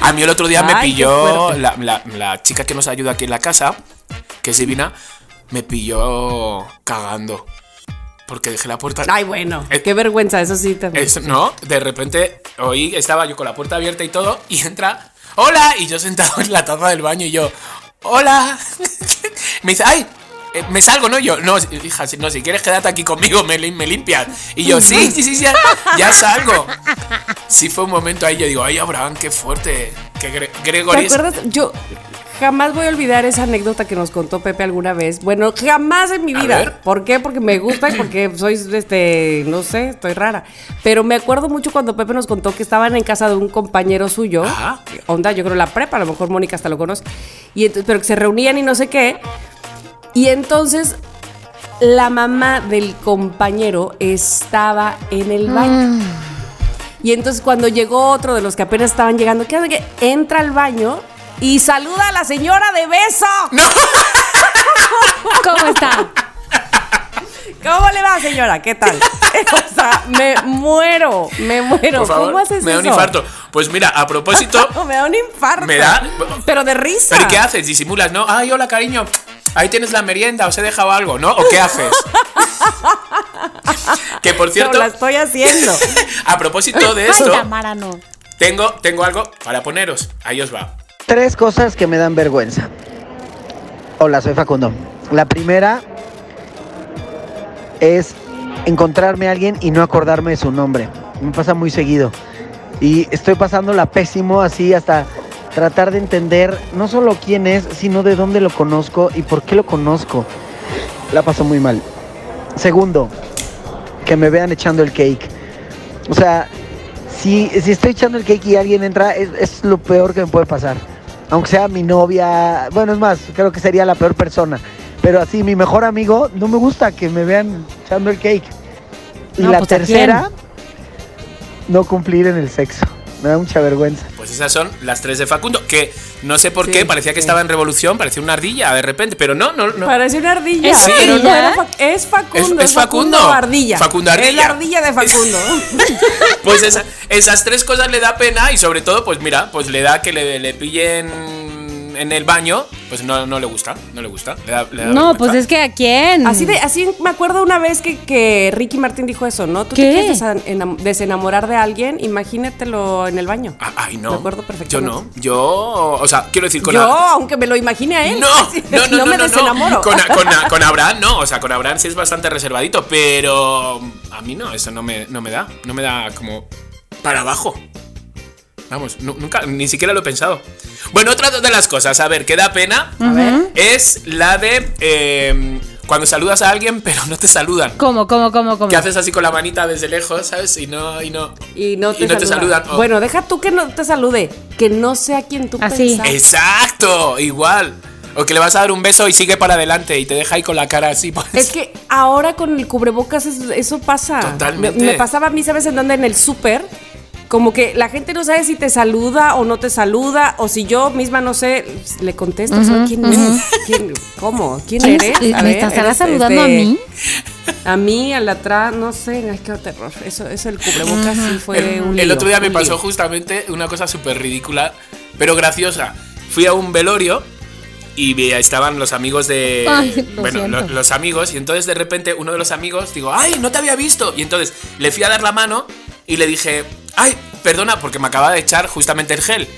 A mí el otro día me Ay, qué pilló la, la- la chica que nos ayuda aquí en la casa, que es divina, me pilló cagando. Porque dejé la puerta. Ay, bueno. Eh, qué vergüenza, eso sí te. Es- no, de repente oí, estaba yo con la puerta abierta y todo, y entra, ¡Hola! Y yo sentado en la taza del baño y yo, ¡Hola! [LAUGHS] me dice, ¡ay! eh, me salgo, ¿no? Yo, no, hija, si, no, si quieres quedarte aquí conmigo, me, me limpias. Y yo, sí, sí, sí, sí, ya, ya salgo. Sí, fue un momento ahí, yo digo, ay, Abraham, qué fuerte. Que Gre- Gregory ¿Te es- acuerdas? Yo jamás voy a olvidar esa anécdota que nos contó Pepe alguna vez. Bueno, jamás en mi A vida. ver. ¿Por qué? Porque me gusta y porque soy, este, no sé, estoy rara. Pero me acuerdo mucho cuando Pepe nos contó que estaban en casa de un compañero suyo. Ajá. Onda, yo creo la prepa, a lo mejor Mónica hasta lo conoce. Y entonces, pero que se reunían y no sé qué. Y entonces la mamá del compañero estaba en el baño. Y entonces cuando llegó otro de los que apenas estaban llegando, ¿qué hace? Que entra al baño y saluda a la señora de beso. [LAUGHS] ¿Cómo está? ¿Cómo le va, señora? ¿Qué tal? [LAUGHS] o sea, me muero, me muero. Por favor, ¿Cómo haces me da un infarto. Pues mira, a propósito, [LAUGHS] me da un infarto. Me da- Pero de risa. ¿pero y qué haces? Disimulas, ¿no? Ay, hola, cariño. Ahí tienes la merienda, os he dejado algo, ¿no? ¿O qué haces? que por No, cierto, la estoy haciendo. a propósito de Ay, esto, Tamara, no. tengo, tengo algo para poneros. Ahí os va. Tres cosas que me dan vergüenza. Hola, soy Facundo. La primera es encontrarme a alguien y no acordarme de su nombre. Me pasa muy seguido. Y estoy pasándola pésimo así hasta tratar de entender no solo quién es, sino de dónde lo conozco y por qué lo conozco. La paso muy mal. Segundo, que me vean echando el cake. O sea, si, si estoy echando el cake y alguien entra, es, es lo peor que me puede pasar. Aunque sea mi novia, bueno, es más, creo que sería la peor persona. Pero así, mi mejor amigo, no me gusta que me vean echando el cake. Y No, la pues, ¿a tercera, no cumplir en el sexo. Me da mucha vergüenza. Pues esas son las tres de Facundo, que no sé por Sí, qué, parecía que sí. estaba en revolución, parecía una ardilla de repente, pero no, no, no. Parece una ardilla. ¿Es pero ardilla? no era Fac- es Facundo. Es- es Facundo. ardilla. Facundo Es la ardilla. ardilla de Facundo. [LAUGHS] Pues esa- esas tres cosas le da pena y sobre todo, pues mira, pues le da que le, le pillen en el baño, pues no, no le gusta, no le gusta. le da- le da No, vergüenza. pues es que a quién. Así de, así me acuerdo una vez que, que Ricky Martín dijo eso, ¿no? Tú ¿Qué? te quieres desenamorar de alguien, imagínatelo en el baño. Ah, Ay, no. Me acuerdo Yo perfectamente. no. Yo, o sea, quiero decir, con Yo, a- aunque me lo imagine a él. No, [LAUGHS] sí, no, no, no, me no, no. desenamoro. Con, con, [LAUGHS] con Abraham no, o sea, con Abraham sí es bastante reservadito, pero a mí no, eso no me, no me da, no me da como para abajo. Vamos, nu- nunca, ni siquiera lo he pensado. Bueno, otra de las cosas, a ver, que da pena, es la de eh, cuando saludas a alguien [LAUGHS] pero no te saludan. ¿Cómo, cómo, cómo, cómo? Que haces así con la manita desde lejos, ¿sabes? Y no, y no. Y no te, Y no te saludan. saludan, o- Bueno, deja tú que no te salude, que no sea quien tú Así. Exacto, igual. O que le vas a dar un beso y sigue para adelante y te deja ahí con la cara así. Pues. Es que ahora con el cubrebocas es- eso pasa. Totalmente. Me, me pasaba a mí, ¿sabes en dónde? En el súper. Como que la gente no sabe si te saluda o no te saluda, o si yo misma no sé, le contestas, "Oye, ¿quién es? ¿Quién- ¿Cómo? ¿Quién ¿Quién eres? es? A ¿Me ver, estarás eres, saludando a este, mí? A mí, al atrás, no sé, ay, qué terror. Eso, eso el cubrebocas sí fue El, un el lío, otro día me pasó lío. justamente una cosa súper ridícula, pero graciosa. Fui a un velorio y estaban los amigos de. Ay, lo bueno, lo- los amigos, y entonces de repente uno de los amigos digo, ¡ay, no te había visto! Y entonces le fui a dar la mano y le dije, ¡ay, perdona! Porque me acaba de echar justamente el gel.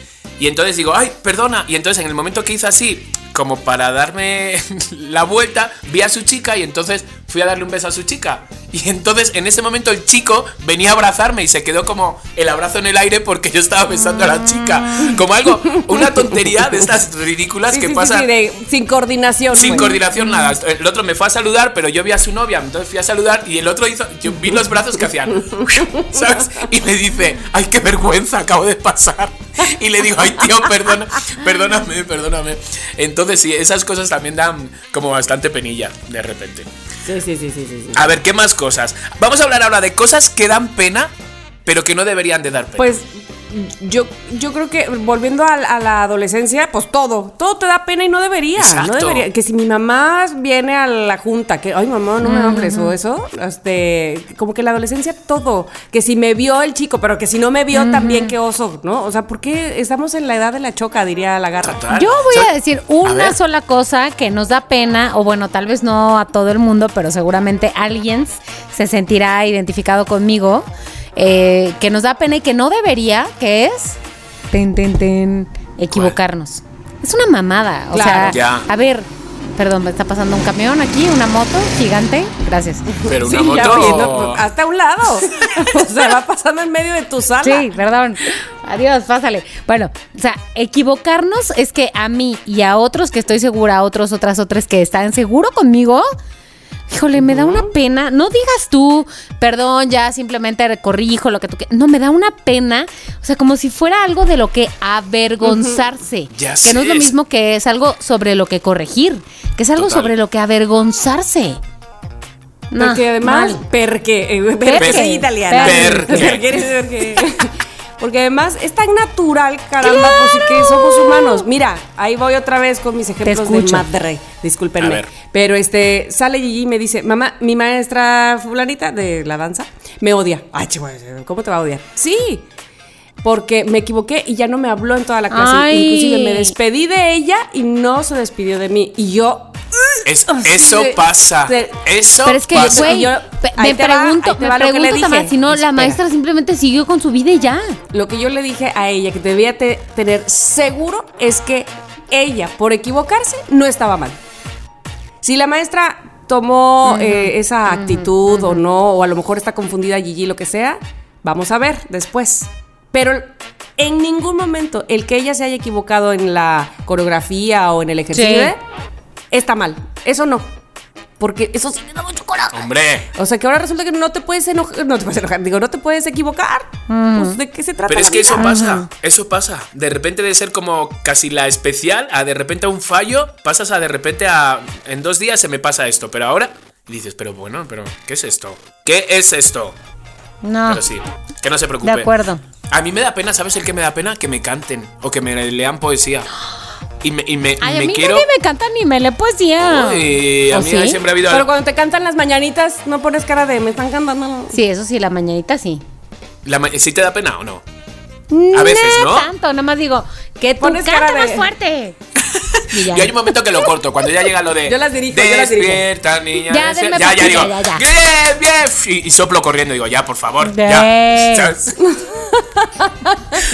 Y entonces digo, ¡ay, perdona! Y entonces en el momento que hice así, como para darme [LAUGHS] la vuelta, vi a su chica y entonces fui a darle un beso a su chica. Y entonces en ese momento el chico venía a abrazarme y se quedó como el abrazo en el aire porque yo estaba besando a la chica. Como algo, una [LAUGHS] tontería de estas ridículas Sí, que sí, sí, pasan. sí, de- sin coordinación. Sin pues. coordinación, nada. El otro me fue a saludar, pero yo vi a su novia, entonces fui a saludar y el otro hizo. Yo vi los brazos que hacían. [LAUGHS] ¿Sabes? Y me dice, ¡ay, qué vergüenza acabo de pasar! y le digo, ay tío, perdona, perdóname, perdóname. Entonces sí, esas cosas también dan como bastante penilla de repente. Sí, sí, sí, sí. sí. A ver, ¿qué más cosas? Vamos a hablar ahora de cosas que dan pena, pero que no deberían de dar pena. Pues yo, yo creo que volviendo a, a la adolescencia, pues todo, todo te da pena y no debería, Exacto. no debería. Que si mi mamá viene a la junta, que, ay mamá, no me hables o eso, este, como que la adolescencia todo, que si me vio el chico, pero que si no me vio también, qué oso, ¿no? O sea, ¿por qué estamos en la edad de la choca, diría la garra? Total. Yo voy a decir una sola cosa que nos da pena, o bueno, tal vez no a todo el mundo, pero seguramente alguien se sentirá identificado conmigo, eh, que nos da pena y que no debería, que es ten, ten, ten, equivocarnos. Es una mamada. O Claro. sea, Ya. a ver, perdón, me está pasando un camión aquí, una moto gigante. Gracias. Pero una Sí, ya hasta un lado. [LAUGHS] o sea, va pasando en medio de tu sala. Sí, perdón. Adiós, pásale. Bueno, o sea, equivocarnos es que a mí y a otros que estoy segura, a otros, otras, otras que están seguro conmigo, híjole, me da una pena. No digas tú, perdón, ya simplemente corrijo lo que tú quieras. No, me da una pena. O sea, como si fuera algo de lo que avergonzarse. Ya que no es lo mismo que es algo sobre lo que corregir, que es algo Total. sobre lo que avergonzarse. No, Porque además, mal. perché, eh, Perché. soy italiana. Perché eres perché. Porque además es tan natural, caramba, pues sí que somos humanos. Mira, ahí voy otra vez con mis ejemplos de madre. Discúlpenme. Pero este, sale Gigi y me dice, mamá, mi maestra fulanita de la danza me odia. Ay, chihuahua, ¿cómo te va a odiar? Sí. Porque me equivoqué y ya no me habló en toda la clase. Ay. Inclusive me despedí de ella y no se despidió de mí. Y yo Es- Así eso pasa. de- Eso Pero es que, pasa. Yo- me va, pregunto, me va le pregunto, Tamara, si no, la maestra simplemente siguió con su vida y ya. Lo que yo le dije a ella que debía te- tener seguro es que ella, por equivocarse, no estaba mal. Si la maestra tomó eh, esa actitud o no, o a lo mejor está confundida Gigi, lo que sea, vamos a ver después. Pero en ningún momento el que ella se haya equivocado en la coreografía o en el ejercicio Sí. está mal. Eso no. Porque eso sí me da mucho coraje. Hombre. O sea que ahora resulta que no te puedes enojar, no te puedes enojar, digo, no te puedes equivocar. Pues, ¿De qué se trata? Pero es la que eso vida? pasa, eso pasa. De repente de ser como casi la especial a de repente a un fallo, pasas a de repente a en dos días se me pasa esto, pero ahora dices, pero bueno, pero ¿qué es esto? ¿Qué es esto? No. Pero sí, que no se preocupe. De acuerdo. A mí me da pena, ¿sabes el que me da pena? Que me canten o que me lean poesía. Y me, y me, Ay, a mí quiero. nadie me canta ni me lee poesía. Uy, a ¿O mí sí? siempre ha habido. Pero cuando te cantan las mañanitas, no pones cara de me están cantando. Sí, eso sí, la mañanita sí. La ma- ¿Sí te da pena o no? A veces, ¿no? tanto, nada más digo, que tú Pones canta cara de- más fuerte. Y ya. Y hay un momento que lo corto, cuando ya llega lo de. Yo las dirijo, yo las dirijo. Despierta, niña. Ya, ya, digo. ya, ya. Bien, bien. Y, y soplo corriendo, digo, ya, por favor. De- Ya. ¿Sabes? [LAUGHS]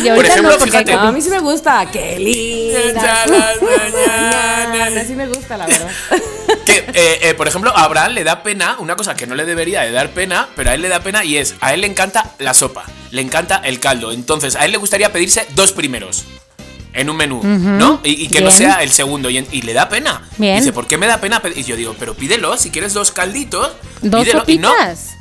Y ahorita ejemplo, no, porque fíjate. No, a mí sí me gusta. Qué linda. Ya las [LAUGHS] mañanas. Sí me gusta, la verdad. [LAUGHS] Que, eh, eh, por ejemplo, a Abraham le da pena, una cosa que no le debería de dar pena, pero a él le da pena y es, a él le encanta la sopa, le encanta el caldo. Entonces, a él le gustaría pedirse dos primeros en un menú, ¿no? Y, y que no sea el segundo. Y, en- y le da pena. Bien. Dice, ¿por qué me da pena? pedir?" Y yo digo, pero pídelo, si quieres dos calditos, Dos pídelo. Y no, sopitas.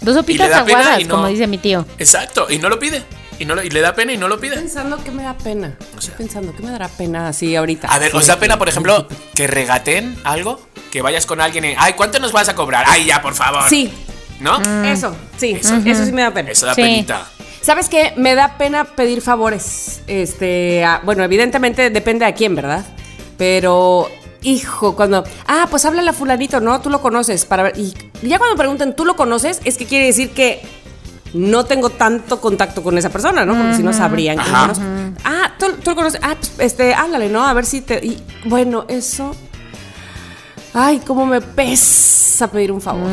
Dos sopitas aguadas, y no- como dice mi tío. exacto, y no lo pide. Y, no lo- y le da pena y no lo pide. Pensando que me da pena. O sea. Estoy pensando que me dará pena así ahorita. A ver, Sí. ¿os da pena, por ejemplo, que regaten algo? Que vayas con alguien y, ay, ¿cuánto nos vas a cobrar? Ay, ya, por favor. Sí, ¿No? eso, sí, Eso. eso, sí me da pena. Eso da Sí. penita. ¿Sabes qué? Me da pena pedir favores. Este, a- bueno, evidentemente depende a quién, ¿verdad? Pero, hijo, cuando, ah, pues háblale a fulanito, ¿no? Tú lo conoces para ver. Y ya cuando preguntan, ¿tú lo conoces? Es que quiere decir que no tengo tanto contacto con esa persona, ¿no? Porque si no sabrían que conozco. Ah, ¿tú, tú lo conoces. Ah, pues, este, háblale, ¿no? A ver si te. y, bueno, eso. Ay, cómo me pesa pedir un favor.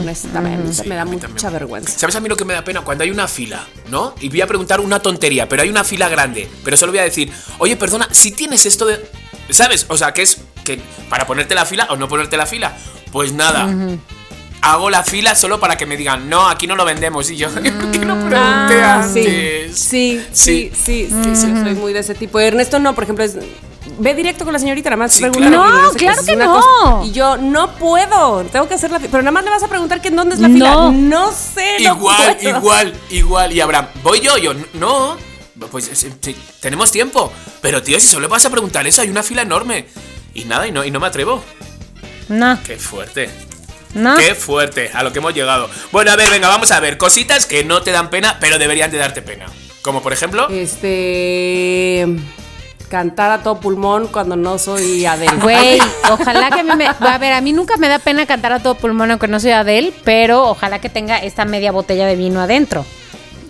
Honestamente, me da mucha también. vergüenza. ¿Sabes a mí lo que me da pena? Cuando hay una fila, ¿no? Y voy a preguntar una tontería, pero hay una fila grande. Pero solo voy a decir, oye, perdona, si tienes esto de. ¿Sabes? O sea, que es que para ponerte la fila o no ponerte la fila. Pues nada. Hago la fila solo para que me digan, no, aquí no lo vendemos. Y yo, [LAUGHS] ¿por qué no pregunté Ah, sí, antes? sí, sí, sí, sí, sí, soy muy de ese tipo. Ernesto no, por ejemplo, es ve directo con la señorita, nada más Sí, pregunta. claro. No, sé claro que no. Y yo no puedo, tengo que hacer la fila. Pero nada más le vas a preguntar que en dónde es la No. fila. No sé, no Igual, puedo. igual, igual. Y Abraham, ¿voy yo? Yo, no. Pues sí, sí, tenemos tiempo. Pero tío, si solo vas a preguntar eso, hay una fila enorme. Y nada, y no, y no me atrevo. No, Qué fuerte. no. Qué fuerte, a lo que hemos llegado. Bueno, a ver, venga, vamos a ver. Cositas que no te dan pena, pero deberían de darte pena. Como por ejemplo. Este. Cantar a todo pulmón cuando no soy Adele. Güey, [LAUGHS] ojalá que a mí me... A ver, a mí nunca me da pena cantar a todo pulmón aunque no soy Adele, pero ojalá que tenga esta media botella de vino adentro.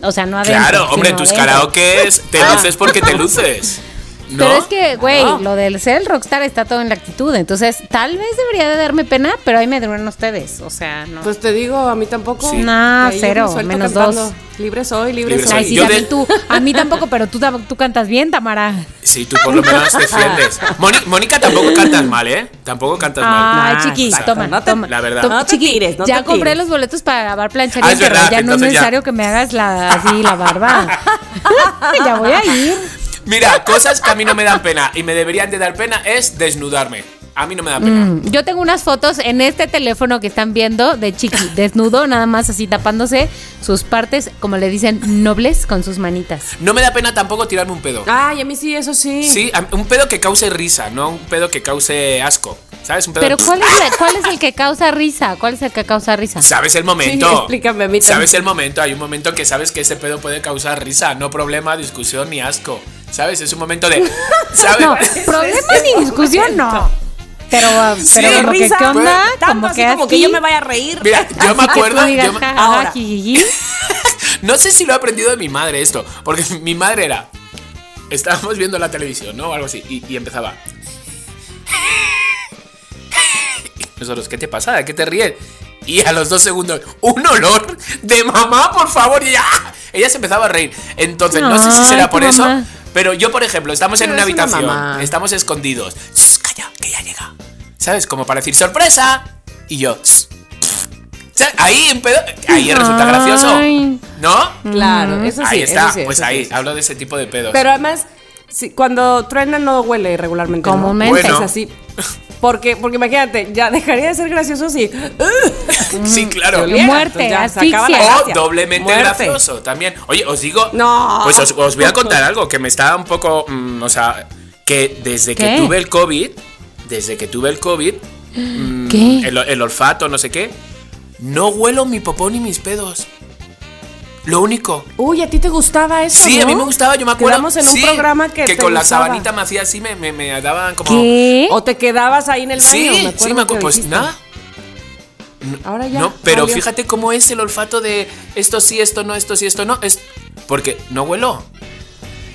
O sea, no adentro. Claro, hombre, tus karaokes te Ah. luces porque te luces. [LAUGHS] ¿No? Pero es que, güey, No. lo del ser el rockstar está todo en la actitud. Entonces, tal vez debería de darme pena, pero ahí me duelen ustedes. O sea, no. Pues te digo, a mí tampoco. Sí. No, cero, me menos cantando. dos. Libre soy, libre, Libre soy. Ay, sí, Yo también de- tú. A mí tampoco, pero tú, tú cantas bien, Tamara. Sí, tú por lo menos defiendes. [LAUGHS] Moni- Mónica tampoco cantas mal, ¿eh? Tampoco cantas mal. Ay, chiqui, exacto, toma, no te- toma. La verdad. Toma, No te chiqui, tires, no ya te compré tires. los boletos para grabar planchar Ah, pero ya no es ya. necesario que me hagas la, así la barba. [LAUGHS] ya voy a ir. Mira, cosas que a mí no me dan pena y me deberían de dar pena es desnudarme. A mí no me da pena. Mm, Yo tengo unas fotos en este teléfono que están viendo de Chiqui, [LAUGHS] desnudo, nada más así tapándose sus partes, como le dicen, nobles con sus manitas. No me da pena tampoco tirarme un pedo. Ay, a mí sí, eso sí. Sí, un pedo que cause risa, no un pedo que cause asco. ¿Sabes? Un pedo Pero ¿cuál es, la- ¿cuál es el que causa risa? ¿Cuál es el que causa risa? ¿Sabes el momento? Sí, explícame a mí también. ¿Sabes el momento? Hay un momento que sabes que ese pedo puede causar risa, no problema, discusión ni asco. ¿Sabes? Es un momento de. [LAUGHS] ¿Sabes? No, problema ni discusión, no. Pero, pero Sí, como que, risa, ¿qué onda? tanto Como así que como que yo me vaya a reír. Mira, [LAUGHS] yo me así acuerdo. digas, yo me- ja, ja, ja, Ahora. [LAUGHS] No sé si lo he aprendido de mi madre esto, porque mi madre era. Estábamos viendo la televisión, ¿no? O algo así, y, y empezaba. Y Nosotros, ¿qué te pasa? ¿De qué te ríes? Y a los dos segundos, un olor de mamá, por favor. Y ella, ¡ah! ella se empezaba a reír. Entonces, no sé si será por eso, mamá. pero yo, por ejemplo, estamos en una es habitación, estamos escondidos. "Shh, Calla, que ya llega. ¿Sabes? Como para decir sorpresa. Y yo. ¿Sabes? Ahí, en pedo- ahí resulta gracioso. ¿No? Claro, eso sí. ahí eso está, sí, pues eso ahí, sí. hablo de ese tipo de pedos. Pero además, sí, cuando truena no huele regularmente. ¿no? Comúnmente. Bueno. Es así. Porque, porque imagínate, ya dejaría de ser gracioso si. [LAUGHS] sí, claro. se oliera, Muerte, ya se acaba la. O doblemente Muerte. gracioso también. Oye, os digo. No. Pues os, os voy a contar [LAUGHS] algo que me está un poco. mm, o sea, que desde que tuve el COVID. Desde que tuve el COVID. mm, ¿Qué? El, el olfato, no sé qué. No huelo mi popó ni mis pedos. Lo único. Uy, ¿a ti te gustaba eso? Sí, a mí no? me gustaba, yo me acuerdo. Quedamos en un sí, programa que. te con la gustaba. sabanita me hacía así, me, me, me daban como. ¿Qué? O te quedabas ahí en el baño. Sí, me acuerdo sí, me que acuerdo. Pues dijiste. nada. Ahora ya. No, pero valió. fíjate cómo es el olfato de esto sí, esto no, esto sí, esto no. Es porque no huelo.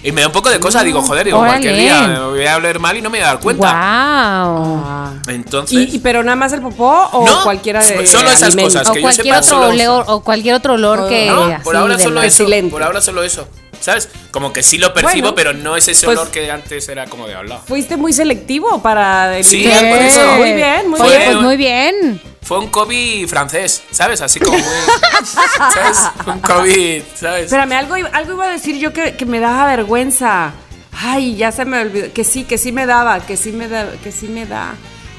Y me da un poco de cosa, digo, joder, digo, Órale. cualquier día me voy a oler mal y no me voy a dar cuenta. Wow. Ah. Entonces. ¿Y, y pero nada más el popó o No, cualquiera de. solo esas alimento? cosas. O que yo cualquier sepa, otro solo- olor, o cualquier otro olor que no, por ahora solo eso. Por ahora solo eso. ¿Sabes? Como que sí lo percibo, Bueno, pero no es ese pues- olor que antes era como de hablar. Fuiste muy selectivo para Sí, por eso. Muy bien, muy Fue- Oye, bien. pues muy bien. Fue un COVID francés, ¿sabes? Así como muy. [LAUGHS] ¿Sabes? Un COVID, ¿sabes? Espérame, algo, iba- algo iba a decir yo que, que me daba vergüenza. Ay, ya se me olvidó. Que sí, que sí me daba, que sí me da, que sí me da.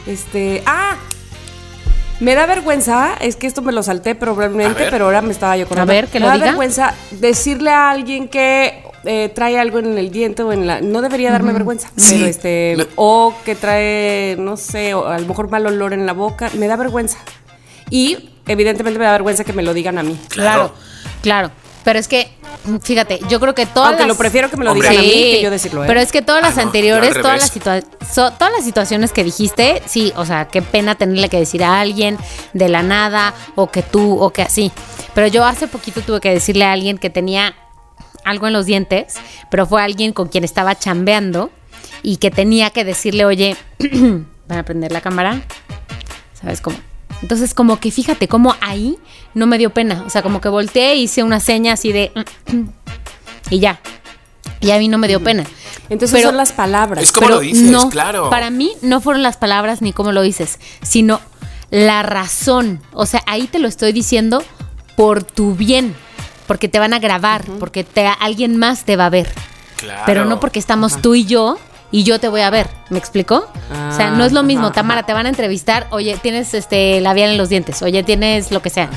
Este. ¡Ah! Me da vergüenza, es que esto me lo salté probablemente, pero ahora me estaba yo con A ver, que lo Me da diga. vergüenza decirle a alguien que eh, trae algo en el diente o en la. No debería darme vergüenza. Sí. Pero este. O que trae, no sé, o a lo mejor mal olor en la boca. Me da vergüenza. Y evidentemente me da vergüenza que me lo digan a mí. Claro, claro. Pero es que, fíjate, yo creo que todas Aunque las- lo prefiero que me lo Hombre. digan a mí que yo decirlo. ¿eh? Pero es que todas Ah, las no, yo anteriores, todas las, situa- so- todas las situaciones que dijiste, sí, o sea, qué pena tenerle que decir a alguien de la nada, o que tú, o que así. Pero yo hace poquito tuve que decirle a alguien que tenía algo en los dientes, pero fue alguien con quien estaba chambeando y que tenía que decirle, oye, [CLEARS THROAT] van a prender la cámara, ¿sabes cómo? Entonces, como que fíjate, cómo ahí no me dio pena. O sea, como que volteé e hice una seña así de. [CLEARS THROAT] y ya. Y a mí no me dio pena. Entonces Pero- son las palabras. Es como Pero lo dices, no, claro. Para mí no fueron las palabras ni cómo lo dices, sino la razón. O sea, ahí te lo estoy diciendo por tu bien. Porque te van a grabar, porque te, alguien más te va a ver. Claro. Pero no porque estamos tú y yo y yo te voy a ver. ¿Me explicó? o sea, no es lo mismo. ajá, Tamara, te van a entrevistar. Oye, tienes este labial en los dientes. Oye, tienes lo que sea.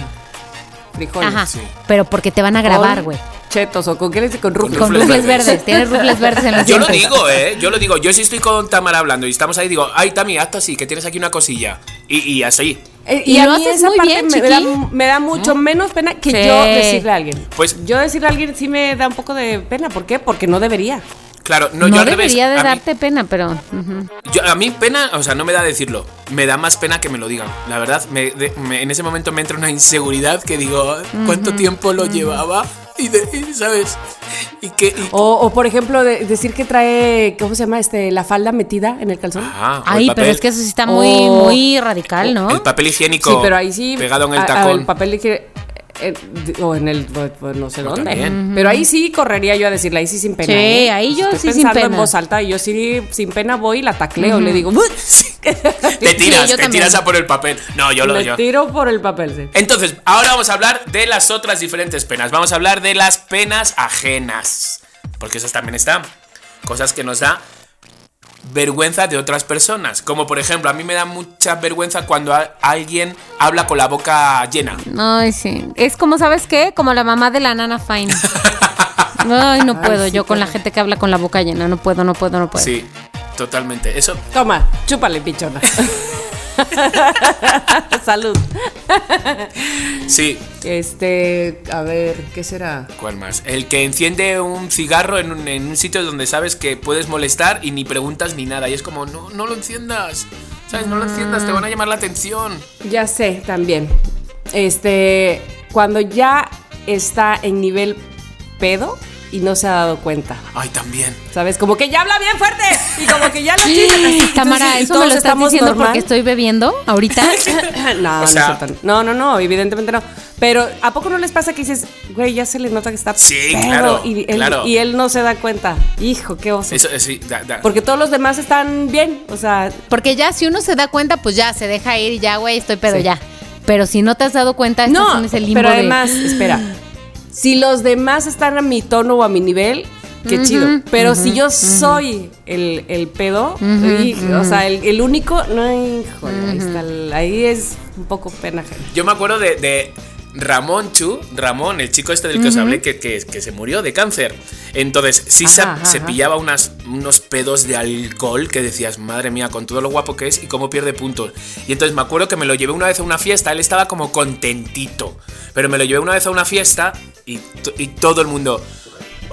Frijoles. Ajá. sí. Pero porque te van a grabar, güey. chetos o con qué le dice con rufles. Con Rufles verdes. verdes. Tienes rufles verdes en los Yo lo digo, ¿eh? Yo lo digo. Yo sí estoy con Tamara hablando y estamos ahí, digo, ay, Tami, hazte así, que tienes aquí una cosilla. Y, y así. Eh, Y y, a lo mí haces esa muy parte bien, me, da, me da mucho menos pena que Sí. yo decirle a alguien. Pues- yo decirle a alguien sí me da un poco de pena. ¿Por qué? Porque no debería. Claro, no, No, yo al revés. debería de a mí- darte pena, pero. Yo- a mí pena, o sea, no me da decirlo. Me da más pena que me lo digan. La verdad, me- de- me- en ese momento me entra una inseguridad que digo, ¿cuánto tiempo lo llevaba? Y, de, y, ¿sabes? Y que... y- O, o, por ejemplo, de- decir que trae, ¿cómo se llama? este La falda metida en el calzón. Ah, el Ay, pero es que eso sí está muy, O- muy radical, ¿no? El papel higiénico sí, pero ahí sí. pegado en el a- a- tacón. el papel que. Eh, o en el. pues, pues, no sé dónde. también. Pero ahí sí correría yo a decirle, ahí sí sin pena. Sí, ¿eh? ahí yo Estoy sí sin pensando en pena. voz alta y yo sí sin pena voy y la tacleo. Le digo, "But". [LAUGHS] Te tiras, yo te también. tiras a por el papel. No, yo lo me yo. tiro por el papel, sí. Entonces, ahora vamos a hablar de las otras diferentes penas. Vamos a hablar de las penas ajenas. Porque esas también están. Cosas que nos da vergüenza de otras personas. Como por ejemplo, a mí me da mucha vergüenza cuando a- alguien habla con la boca llena. Ay, sí. Es como, ¿sabes qué? Como la mamá de la nana Fine. [LAUGHS] Ay, no puedo. sí, yo con la gente que habla con la boca llena. No puedo, no puedo, no puedo. Sí, totalmente. Eso. Toma, chúpale, pichona. [LAUGHS] [LAUGHS] Salud. Sí. Este, a ver, ¿qué será? ¿Cuál más? El que enciende un cigarro en un, en un sitio donde sabes que puedes molestar y ni preguntas ni nada. Y es como, no, no lo enciendas. ¿Sabes? No lo enciendas, te van a llamar la atención. Ya sé, también. Este, cuando ya está en nivel pedo y no se ha dado cuenta. Ay, también. ¿Sabes? Como que ya habla bien fuerte y como que ya lo chistes así. Tamara, ¿eso me lo estás estamos diciendo normal. porque estoy bebiendo ahorita? [LAUGHS] [LAUGHS] no, O sea- no, es no, no, no, evidentemente no. Pero ¿a poco no les pasa que dices, güey, ya se le nota que está Sí, pedo", claro, y él, claro. y él no se da cuenta? Hijo, qué oso. Eso, eh, sí, da- da. Porque todos los demás están bien, o sea, Porque ya si uno se da cuenta, pues ya se deja ir y ya, güey, estoy pedo Sí. ya. Pero si no te has dado cuenta, estás no, en ese limbo pero de- además, espera, [GASPS] [LAUGHS] si los demás están a mi tono o a mi nivel, qué chido. Pero si yo soy el, el pedo, y- o sea, el, el único, no, híjole, ahí, está el- ahí es un poco pena ajena. Yo me acuerdo de, de Ramón Chu, Ramón, el chico este del que os hablé, que, que- que se murió de cáncer. Entonces, sí se, Ajá, se pillaba unas, unos pedos de alcohol que decías, madre mía, con todo lo guapo que es y cómo pierde puntos. Y entonces me acuerdo que me lo llevé una vez a una fiesta, él estaba como contentito. Pero me lo llevé una vez a una fiesta y, y todo el mundo,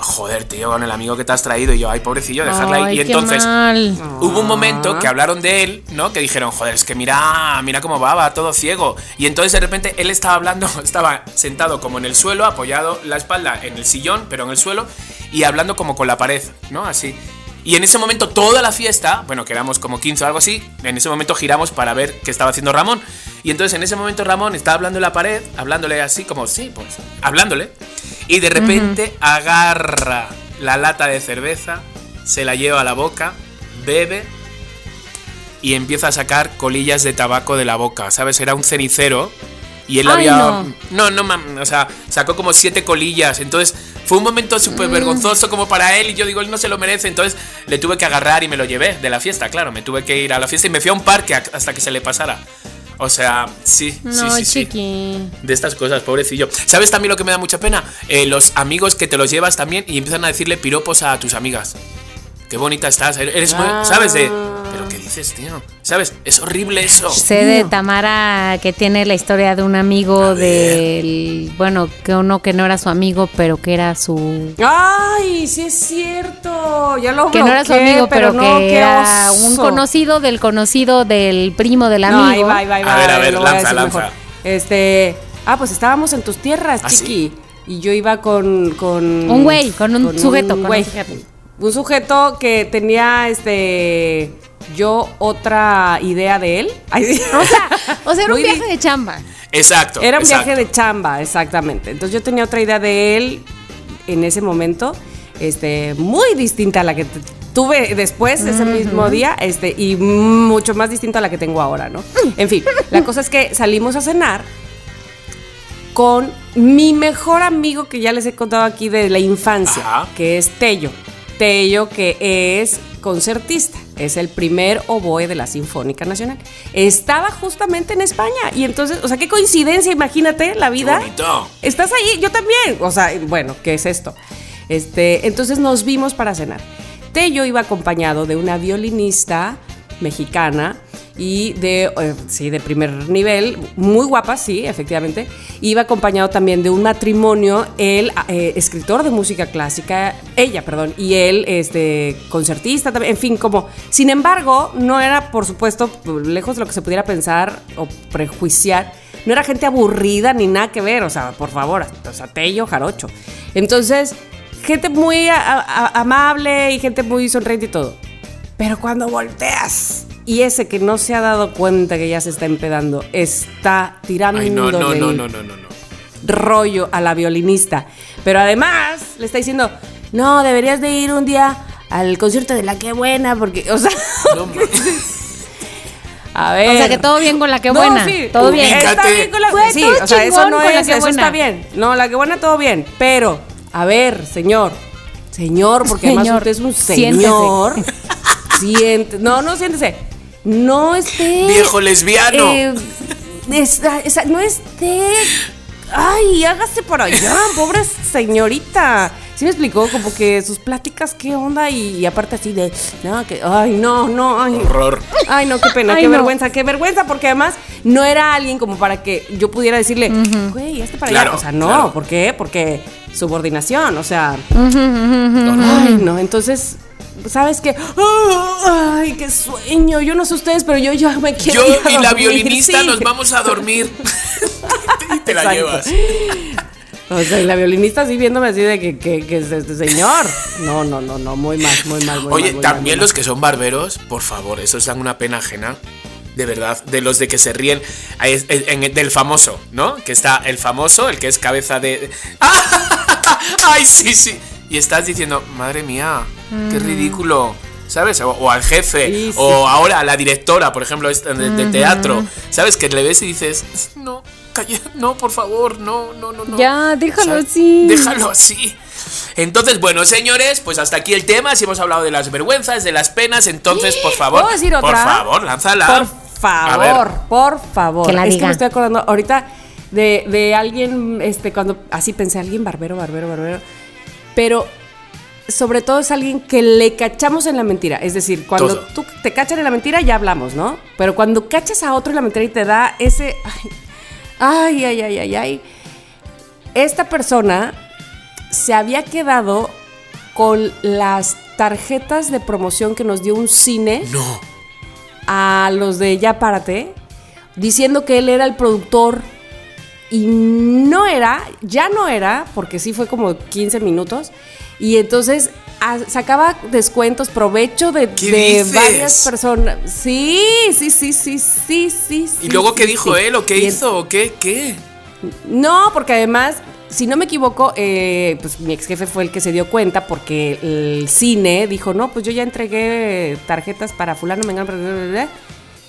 joder, tío, con el amigo que te has traído. Y yo, ay, pobrecillo, dejarla ahí. Ay, Y entonces, mal. Hubo un momento que hablaron de él, ¿no? Que dijeron, joder, es que mira, mira cómo va, va todo ciego. Y entonces de repente él estaba hablando, [LAUGHS] estaba sentado como en el suelo, apoyado la espalda en el sillón, pero en el suelo, y hablando como con la pared, ¿no? Así. Y en ese momento toda la fiesta, bueno, que éramos como 15 o algo así, en ese momento giramos para ver qué estaba haciendo Ramón. Y entonces en ese momento Ramón estaba hablando en la pared, hablándole así como, sí, pues, hablándole. Y de repente agarra la lata de cerveza, se la lleva a la boca, bebe y empieza a sacar colillas de tabaco de la boca, ¿sabes? Era un cenicero y él Ay, había... no. No, no, mam- o sea, sacó como siete colillas, entonces fue un momento súper vergonzoso como para él y yo digo, él no se lo merece, entonces le tuve que agarrar y me lo llevé de la fiesta, claro, me tuve que ir a la fiesta y me fui a un parque hasta que se le pasara. O sea, sí, sí, No, sí, sí. De estas cosas, pobrecillo. ¿Sabes también lo que me da mucha pena? Eh, los amigos que te los llevas también y empiezan a decirle piropos a tus amigas. Qué bonita estás, eres muy... ¿Sabes? De... Pero ¿qué dices, tío? ¿Sabes? Es horrible eso. Sé de Tamara que tiene la historia de un amigo del. Bueno, que uno que no era su amigo, pero que era su. Ay, sí es cierto. Ya lo Que no era su amigo, pero, no, que era un conocido del conocido del primo del amigo. No, ahí va, ahí va, ahí va. A ver, a ver, lanza, lanza. mejor. Este, ah, pues estábamos en tus tierras, ¿Ah, chiqui. Y yo iba con, con Un güey, con un sujeto, con un güey. sujeto. Un sujeto que tenía este yo otra idea de él. [LAUGHS] Ay, sí. O sea, o sea, era un Muy viaje de chamba. Exacto. Era un exacto. viaje de chamba, exactamente. Entonces yo tenía otra idea de él en ese momento, este, muy distinta a la que tuve después ese mismo día, este, y mucho más distinta a la que tengo ahora, ¿no? En fin, la cosa es que salimos a cenar con mi mejor amigo que ya les he contado aquí de la infancia, Ajá. que es Tello. Tello, que es concertista. es el primer oboe de la Sinfónica Nacional. Estaba justamente en España. Y entonces, o sea, qué coincidencia, imagínate la vida. bonito. Estás ahí, yo también. O sea, bueno, ¿qué es esto? Este, entonces nos vimos para cenar. Tello iba acompañado de una violinista mexicana y de, eh, sí, de primer nivel, muy guapa, sí, efectivamente. Iba acompañado también de un matrimonio, él, eh, escritor de música clásica, ella, perdón, y él, este, concertista también, en fin, como, sin embargo, no era, por supuesto, lejos de lo que se pudiera pensar o prejuiciar, no era gente aburrida ni nada que ver, o sea, por favor, o sea, Tello, jarocho. Entonces, gente muy a- a- amable y gente muy sonriente y todo. Pero cuando volteas y ese que no se ha dado cuenta que ya se está empedando está tirando Ay, no, no, no, no, no, no, no. rollo a la violinista. Pero además le está diciendo, no, deberías de ir un día al concierto de la que buena, porque, o sea, No, [LAUGHS] a ver. O sea, que todo bien con la que No, buena. sí, todo bien. ubícate. Está bien con la Fue Sí, o sea, eso no es, que eso buena. está bien. No, la que buena todo bien. Pero, a ver, señor. Señor, porque además usted es un siéntese. señor. Siente. No, no, siéntese. No esté. Viejo lesbiano. eh, esa- no esté. Ay, hágase por allá, [LAUGHS] pobre señorita. ¿Sí me explicó? Como que sus pláticas, qué onda, y, y aparte así de. No, que. Ay, no, no, ay. Horror. Ay, no, qué pena, Ay, qué no. vergüenza, qué vergüenza, porque además no era alguien como para que yo pudiera decirle, güey, este para allá. O sea, no, claro. ¿por qué? Porque subordinación, o sea. Ay, no, entonces. ¿Sabes qué? ¡Ay, qué sueño! Yo no sé ustedes, pero yo ya me quiero. Yo y la violinista sí. nos vamos a dormir. [LAUGHS] y te la Exacto. llevas. O sea, y la violinista así viéndome así de que, que, que es este señor. No, no, no, no, muy mal, muy mal, muy Oye, mal. muy también los que son barberos, por favor, esos dan una pena ajena. De verdad, de los de que se ríen en- en- del famoso, ¿no? Que está el famoso, el que es cabeza de. [LAUGHS] ¡Ay, sí, sí! Y estás diciendo, madre mía, qué ridículo. ¿Sabes? O, o al jefe, Sí, sí. o ahora a la directora, por ejemplo, de, teatro. ¿Sabes? Que le ves y dices, no, calla, no, por favor, no, no, no, no. Ya, déjalo ¿Sabes? así. Déjalo así. Entonces, bueno, señores, pues hasta aquí el tema. Si hemos hablado de las vergüenzas, de las penas, entonces, por favor. ¿Puedo decir Por otra? favor, lánzala. Por favor, por favor. Que la es que diga. me estoy acordando ahorita de, de alguien, este, cuando así pensé, alguien barbero, barbero, barbero. Pero sobre todo es alguien que le cachamos en la mentira. Es decir, cuando Todo. tú te cachan en la mentira, ya hablamos, ¿no? Pero cuando cachas a otro en la mentira y te da ese. Ay, ay, ay, ay, ay. Esta persona se había quedado con las tarjetas de promoción que nos dio un cine No. a los de Ya Párate, diciendo que él era el productor y no era, ya no era, porque sí fue como 15 minutos, y entonces a- sacaba descuentos, provecho de, varias personas. Sí, sí, sí, sí, sí, sí. ¿Y sí, luego qué dijo sí. él o qué Y hizo o qué? ¿Qué? no, porque además, si no me equivoco, eh, pues mi ex jefe fue el que se dio cuenta porque el cine dijo, no, pues yo ya entregué tarjetas para fulano, mengano, bla, bla, bla, bla".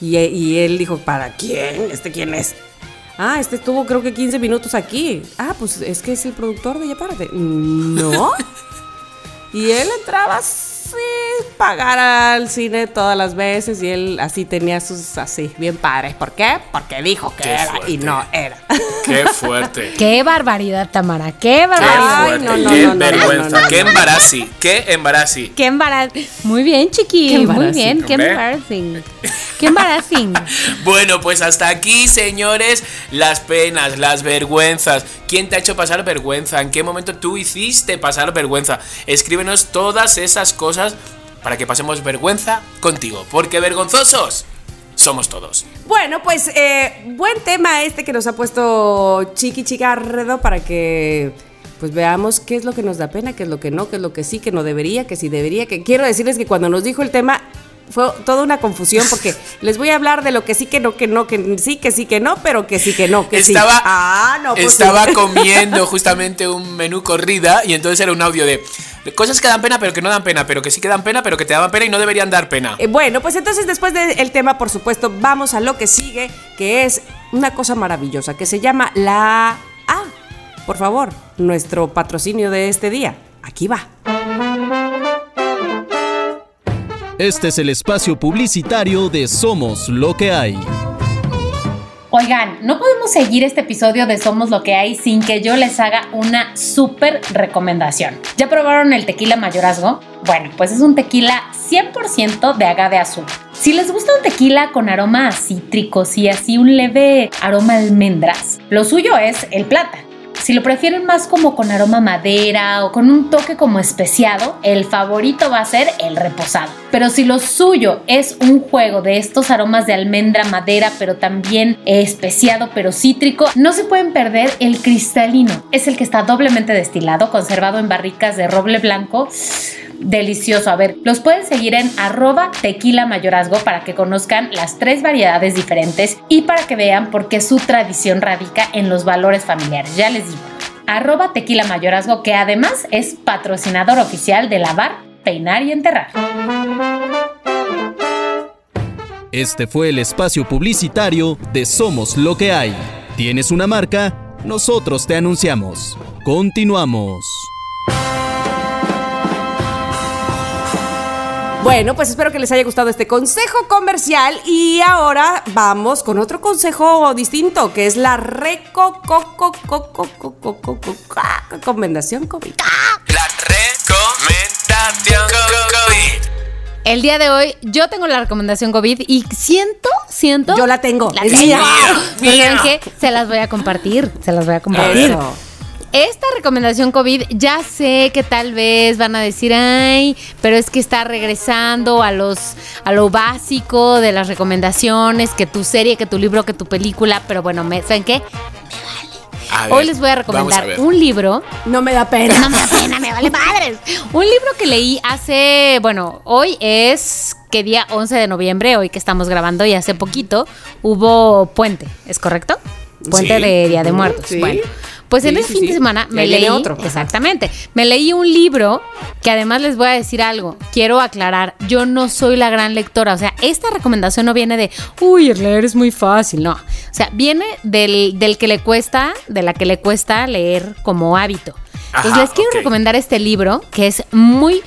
y, y él dijo, ¿para quién? ¿Este quién es? Ah, este estuvo creo que 15 minutos aquí. Ah, pues es que es el productor de Ya Párate. No. [LAUGHS] y él entraba sin pagar al cine todas las veces y él así tenía sus así, bien padres. ¿Por qué? Porque dijo que Qué era y no era. Qué fuerte. [LAUGHS] Qué barbaridad, Tamara. Qué Qué barbaridad. Ay, fuerte. no, no, qué no, no, vergüenza. no, no, qué no. embarasi. Qué embarasi. Qué embaraz. Muy bien, chiqui. Qué Muy embarazing, bien. Qué hombre. embarrassing. Qué embarrassing. [LAUGHS] Bueno, pues hasta aquí, señores, las penas, las vergüenzas. ¿Quién te ha hecho pasar vergüenza? ¿En qué momento tú hiciste pasar vergüenza? Escríbenos todas esas cosas para que pasemos vergüenza contigo, porque vergonzosos somos todos. Bueno, pues eh, buen tema este que nos ha puesto Chiqui Chigarredo para que pues veamos qué es lo que nos da pena, qué es lo que no, qué es lo que sí, que no debería, que sí debería. Que quiero decirles que cuando nos dijo el tema fue toda una confusión porque [LAUGHS] les voy a hablar de lo que sí, que no, que no, que sí, que sí, que no, pero que sí, que no, que estaba, sí. Ah, no, pues estaba sí. comiendo [LAUGHS] justamente un menú corrida y entonces era un audio de, de cosas que dan pena pero que no dan pena, pero que sí que dan pena pero que te daban pena y no deberían dar pena. Eh, bueno, pues entonces después del tema, por supuesto, vamos a lo que sigue, que es una cosa maravillosa, que se llama la... Ah, por favor, nuestro patrocinio de este día. Aquí va. Este es el espacio publicitario de Somos lo que hay. Oigan, no podemos seguir este episodio de Somos lo que hay sin que yo les haga una súper recomendación. ¿Ya probaron el tequila mayorazgo? Bueno, pues es un tequila 100% de agave azul. Si les gusta un tequila con aroma a cítricos y así un leve aroma a almendras, lo suyo es el plata. Si lo prefieren más como con aroma madera o con un toque como especiado, el favorito va a ser el reposado. Pero si lo suyo es un juego de estos aromas de almendra, madera, pero también especiado pero cítrico, no se pueden perder el cristalino. Es el que está doblemente destilado, conservado en barricas de roble blanco delicioso. A ver, los pueden seguir en arroba tequila mayorazgo para que conozcan las tres variedades diferentes y para que vean por qué su tradición radica en los valores familiares. Ya les digo. Arroba tequila mayorazgo que además es patrocinador oficial de lavar, peinar y enterrar. Este fue el espacio publicitario de Somos lo que hay. ¿Tienes una marca? Nosotros te anunciamos. Continuamos. Bueno, pues espero que les haya gustado este consejo comercial y ahora vamos con otro consejo distinto que es la recomendación COVID. La recomendación COVID. El día de hoy yo tengo la recomendación COVID y siento, siento... Yo la tengo. La es tengo. mía. Pero ¿saben qué? Se las voy a compartir, se las voy a compartir. Eso. Esta recomendación COVID, ya sé que tal vez van a decir, ay, pero es que está regresando a los a lo básico de las recomendaciones, que tu serie, que tu libro, que tu película, pero bueno, me- ¿saben qué? Ver, Hoy les voy a recomendar un libro No me da pena. no me da pena, me vale madres. Un libro que leí hace, bueno, hoy es que día 11 de noviembre, hoy que estamos grabando y hace poquito hubo puente, ¿es correcto? Puente Sí. de Día de Muertos. sí. Bueno, pues en sí, fin sí. de semana me leí otro. Exactamente. Me leí un libro que además les voy a decir algo. Quiero aclarar, yo no soy la gran lectora, o sea, esta recomendación no viene de, uy, el leer es muy fácil, no. O sea, viene del, del que le cuesta, de la que le cuesta leer como hábito. Entonces Ajá, les quiero recomendar este libro que es muy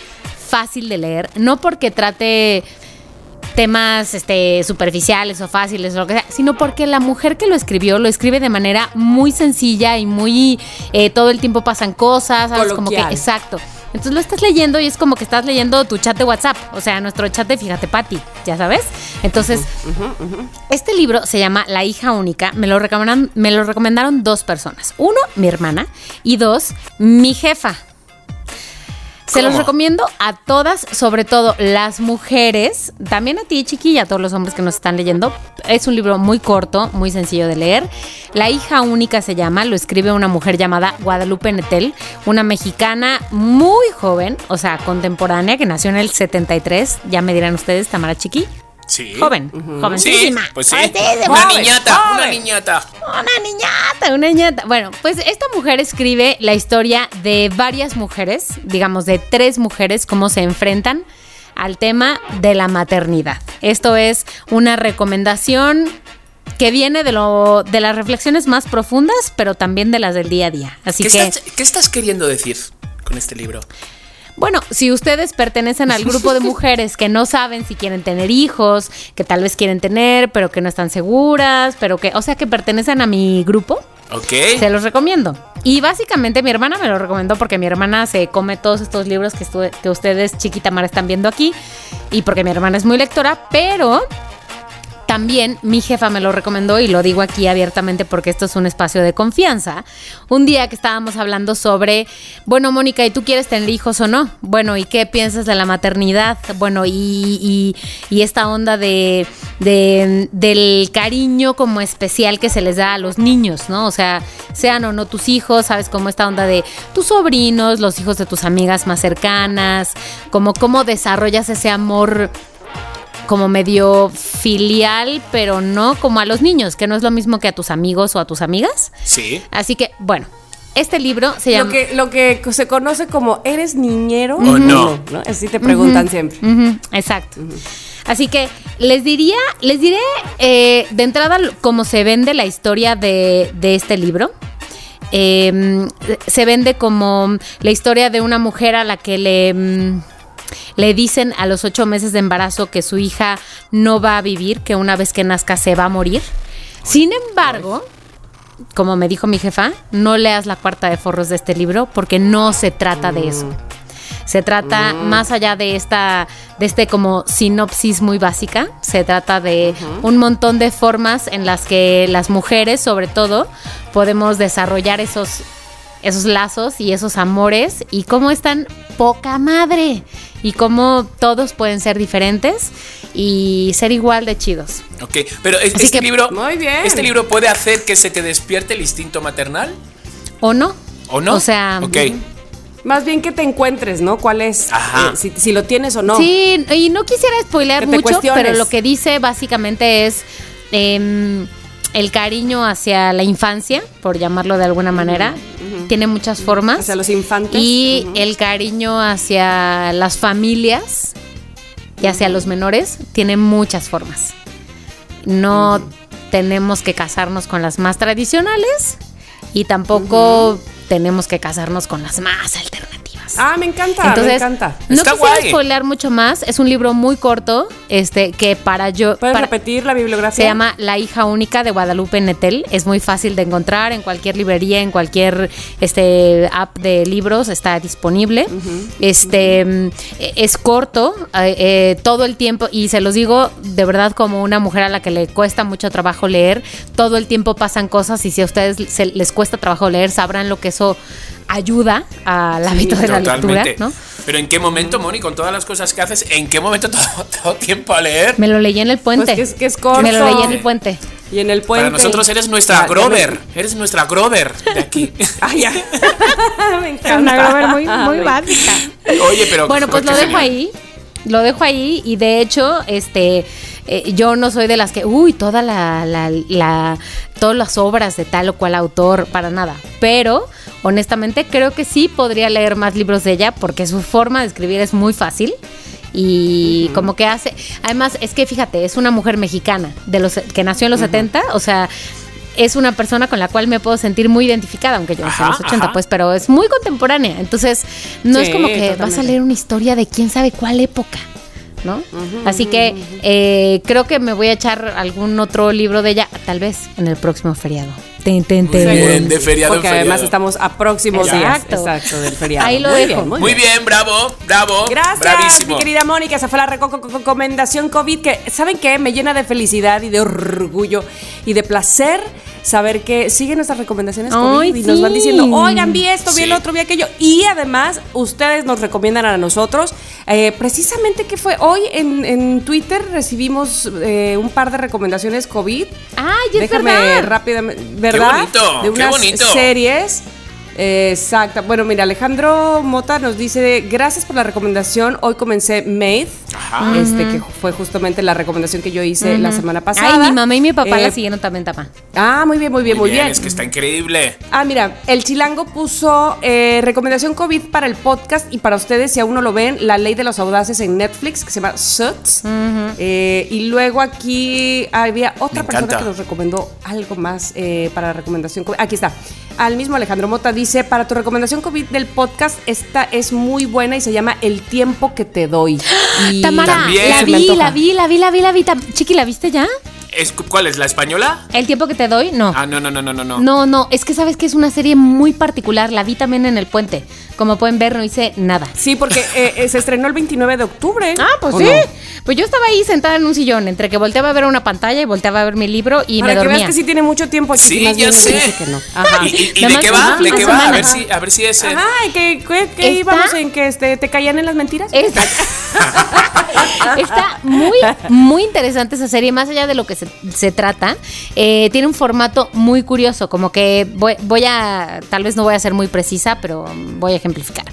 fácil de leer, no porque trate temas este, superficiales o fáciles o lo que sea, sino porque la mujer que lo escribió lo escribe de manera muy sencilla y muy eh, todo el tiempo pasan cosas, ¿sabes? Como que exacto. Entonces lo estás leyendo y es como que estás leyendo tu chat de WhatsApp, o sea, nuestro chat de Fíjate Pati, ya sabes. Entonces, este libro se llama La hija única. Me lo, recomendaron, me lo recomendaron dos personas. Uno, mi hermana. Y dos, mi jefa. Se los recomiendo a todas, sobre todo las mujeres, también a ti, chiquilla, a todos los hombres que nos están leyendo. Es un libro muy corto, muy sencillo de leer. La hija única se llama, lo escribe una mujer llamada Guadalupe Netel, una mexicana muy joven, o sea, contemporánea, que nació en el 73. Ya me dirán ustedes, Tamara Chiqui. Sí. Joven, Sí, jovencísima. pues sí. jovencísima. Una Joven, niñata, una niñata. Una niñata, una niñata. Bueno, pues esta mujer escribe la historia de varias mujeres, digamos de tres mujeres, cómo se enfrentan al tema de la maternidad. Esto es una recomendación que viene de lo de las reflexiones más profundas, pero también de las del día a día. Así ¿Qué, que estás, qué estás queriendo decir con este libro? Bueno, si ustedes pertenecen al grupo de [LAUGHS] mujeres que no saben si quieren tener hijos, que tal vez quieren tener, pero que no están seguras, pero que, o sea, que pertenecen a mi grupo, ¿Ok? se los recomiendo. Y básicamente mi hermana me lo recomendó porque mi hermana se come todos estos libros que, que ustedes, chiquita Mara, están viendo aquí. Y porque mi hermana es muy lectora, pero también mi jefa me lo recomendó y lo digo aquí abiertamente porque esto es un espacio de confianza. Un día que estábamos hablando sobre, bueno, Mónica, ¿y tú quieres tener hijos o no? Bueno, ¿y qué piensas de la maternidad? Bueno, y, y- esta onda de, de- del cariño como especial que se les da a los niños, ¿no? O sea, sean o no tus hijos, ¿sabes? Como esta onda de tus sobrinos, los hijos de tus amigas más cercanas, como cómo desarrollas ese amor como medio filial, pero no como a los niños, que no es lo mismo que a tus amigos o a tus amigas. Sí. Así que, bueno, este libro se llama... Lo que, lo que se conoce como ¿eres niñero O no. Así te preguntan siempre. Exacto. Así que les diría, les diré eh, de entrada cómo se vende la historia de, de este libro. Eh, se vende como la historia de una mujer a la que le... mm, le dicen a los ocho meses de embarazo que su hija no va a vivir, que una vez que nazca se va a morir. Sin embargo, como me dijo mi jefa, no leas la cuarta de forros de este libro porque no se trata de eso. Se trata más allá de esta, de este como sinopsis muy básica, se trata de un montón de formas en las que las mujeres, sobre todo, podemos desarrollar esos, esos lazos y esos amores y cómo están poca madre y cómo todos pueden ser diferentes y ser igual de chidos. Ok, pero es- este que- libro. Muy bien. ¿Este libro puede hacer que se te despierte el instinto maternal? ¿O no? ¿O no? O sea, Ok. Más bien que te encuentres, ¿no? ¿Cuál es? Ajá. eh, si, si lo tienes o no. Sí, y no quisiera spoilear mucho, cuestiones. pero lo que dice básicamente es em, el cariño hacia la infancia, por llamarlo de alguna manera. Tiene muchas formas. Hacia los infantes. Y el cariño hacia las familias y hacia los menores tiene muchas formas. No tenemos que casarnos con las más tradicionales y tampoco tenemos que casarnos con las más alternativas. Ah, me encanta, me Entonces, encanta. no Está quisiera guay. spoilear mucho más. Es un libro muy corto, este, que para yo. ¿Puedes para- repetir la bibliografía? se llama La hija única de Guadalupe Netel. Es muy fácil de encontrar en cualquier librería, en cualquier este app de libros está disponible. Este es corto eh, eh, todo el tiempo y se los digo de verdad como una mujer a la que le cuesta mucho trabajo leer. Todo el tiempo pasan cosas y si a ustedes se- les cuesta trabajo leer sabrán lo que eso ayuda al hábito de la lectura, Totalmente. ¿no? Pero ¿en qué momento, Moni, con todas las cosas que haces, en qué momento [LAUGHS] todo, todo tiempo a leer? Me lo leí en el puente. Pues que es- que es corto. Me lo leí en el puente. Y en el puente. Para nosotros eres nuestra Ya, ya Grover. Eres nuestra Grover de aquí. me- [LAUGHS] Ah, ya. [LAUGHS] me encanta. Una Grover muy, Ah, muy básica. Oye, pero. Bueno, pues lo dejo ahí. Lo dejo ahí y de hecho, este, eh, yo no soy de las que, uy, toda la, la, la- todas las obras de tal o cual autor, para nada. Pero, honestamente, creo que sí podría leer más libros de ella porque su forma de escribir es muy fácil. Y como que hace, además es que fíjate, es una mujer mexicana de los que nació en los 70, o sea, es una persona con la cual me puedo sentir muy identificada, aunque yo nací en los Ajá, 80, ajá. pues, pero es muy contemporánea. Entonces, no es como que vas a leer una historia de quién sabe cuál época, ¿no? Así que eh, creo que me voy a echar algún otro libro de ella, tal vez en el próximo feriado. Ten, ten, Muy bien, de feriado en Porque además estamos a próximos Exacto. días. Exacto, del feriado. Ahí lo Muy dejo. bien, Muy bien, bravo, bravo. Gracias, Bravísimo. mi querida Mónica. Esa fue la reco- co- co- recomendación COVID que, ¿saben qué? Me llena de felicidad y de orgullo y de placer saber que siguen nuestras recomendaciones COVID Ay, y nos van diciendo, oigan, vi esto, vi el otro, vi aquello. Y además, ustedes nos recomiendan a nosotros. Eh, precisamente que fue hoy en, en Twitter recibimos eh, un par de recomendaciones COVID. Ay, es Déjame verdad. rápidamente, ¿verdad? bonito, de qué unas bonito. series. Eh, Exacto. Bueno, mira, Alejandro Mota nos dice, gracias por la recomendación. Hoy comencé Made, Ajá. este que fue justamente la recomendación que yo hice la semana pasada. Ay, mi mamá y mi papá Eh, la siguieron también, tapa. Ah, muy bien, muy bien, muy bien. Es que está increíble. Ah, mira, el Chilango puso eh, recomendación COVID para el podcast y para ustedes, si aún no lo ven, La Ley de los Audaces en Netflix, que se llama Suits. Eh, y luego aquí había otra Me persona encanta. que nos recomendó algo más eh, para la recomendación COVID. Aquí está. Al mismo Alejandro Mota dice, para tu recomendación COVID del podcast, esta es muy buena y se llama El tiempo que te doy. [GASPS] Y Tamara, la se me vi, la vi, la vi, la vi, la vi. Chiqui, ¿la viste ya? Es- ¿Cuál es? ¿La española? ¿El tiempo que te doy? No. Ah, no, no, no, no, no. no. No, no, es que sabes que es una serie muy particular. La vi también en el puente. Como pueden ver, no hice nada. Sí, porque eh, eh, se estrenó el 29 de octubre. [LAUGHS] Ah, pues ¿o sí. no? Pues yo estaba ahí sentada en un sillón, entre que volteaba a ver una pantalla y volteaba a ver mi libro y Para me que dormía. veas que sí tiene mucho tiempo. Chiqui, Sí, más ya sé. dice que no. Ajá. [LAUGHS] ¿Y, y- y de qué va? ¿De qué va? A ver si, a ver si es. Ajá, ¿y ¿qué, qué, qué Está- íbamos en que este, te caían en las mentiras? Está, [LAUGHS] está muy, muy interesante esa serie, más allá de lo que se, se trata. eh, tiene un formato muy curioso, como que voy, voy a, tal vez no voy a ser muy precisa, pero voy a ejemplificar.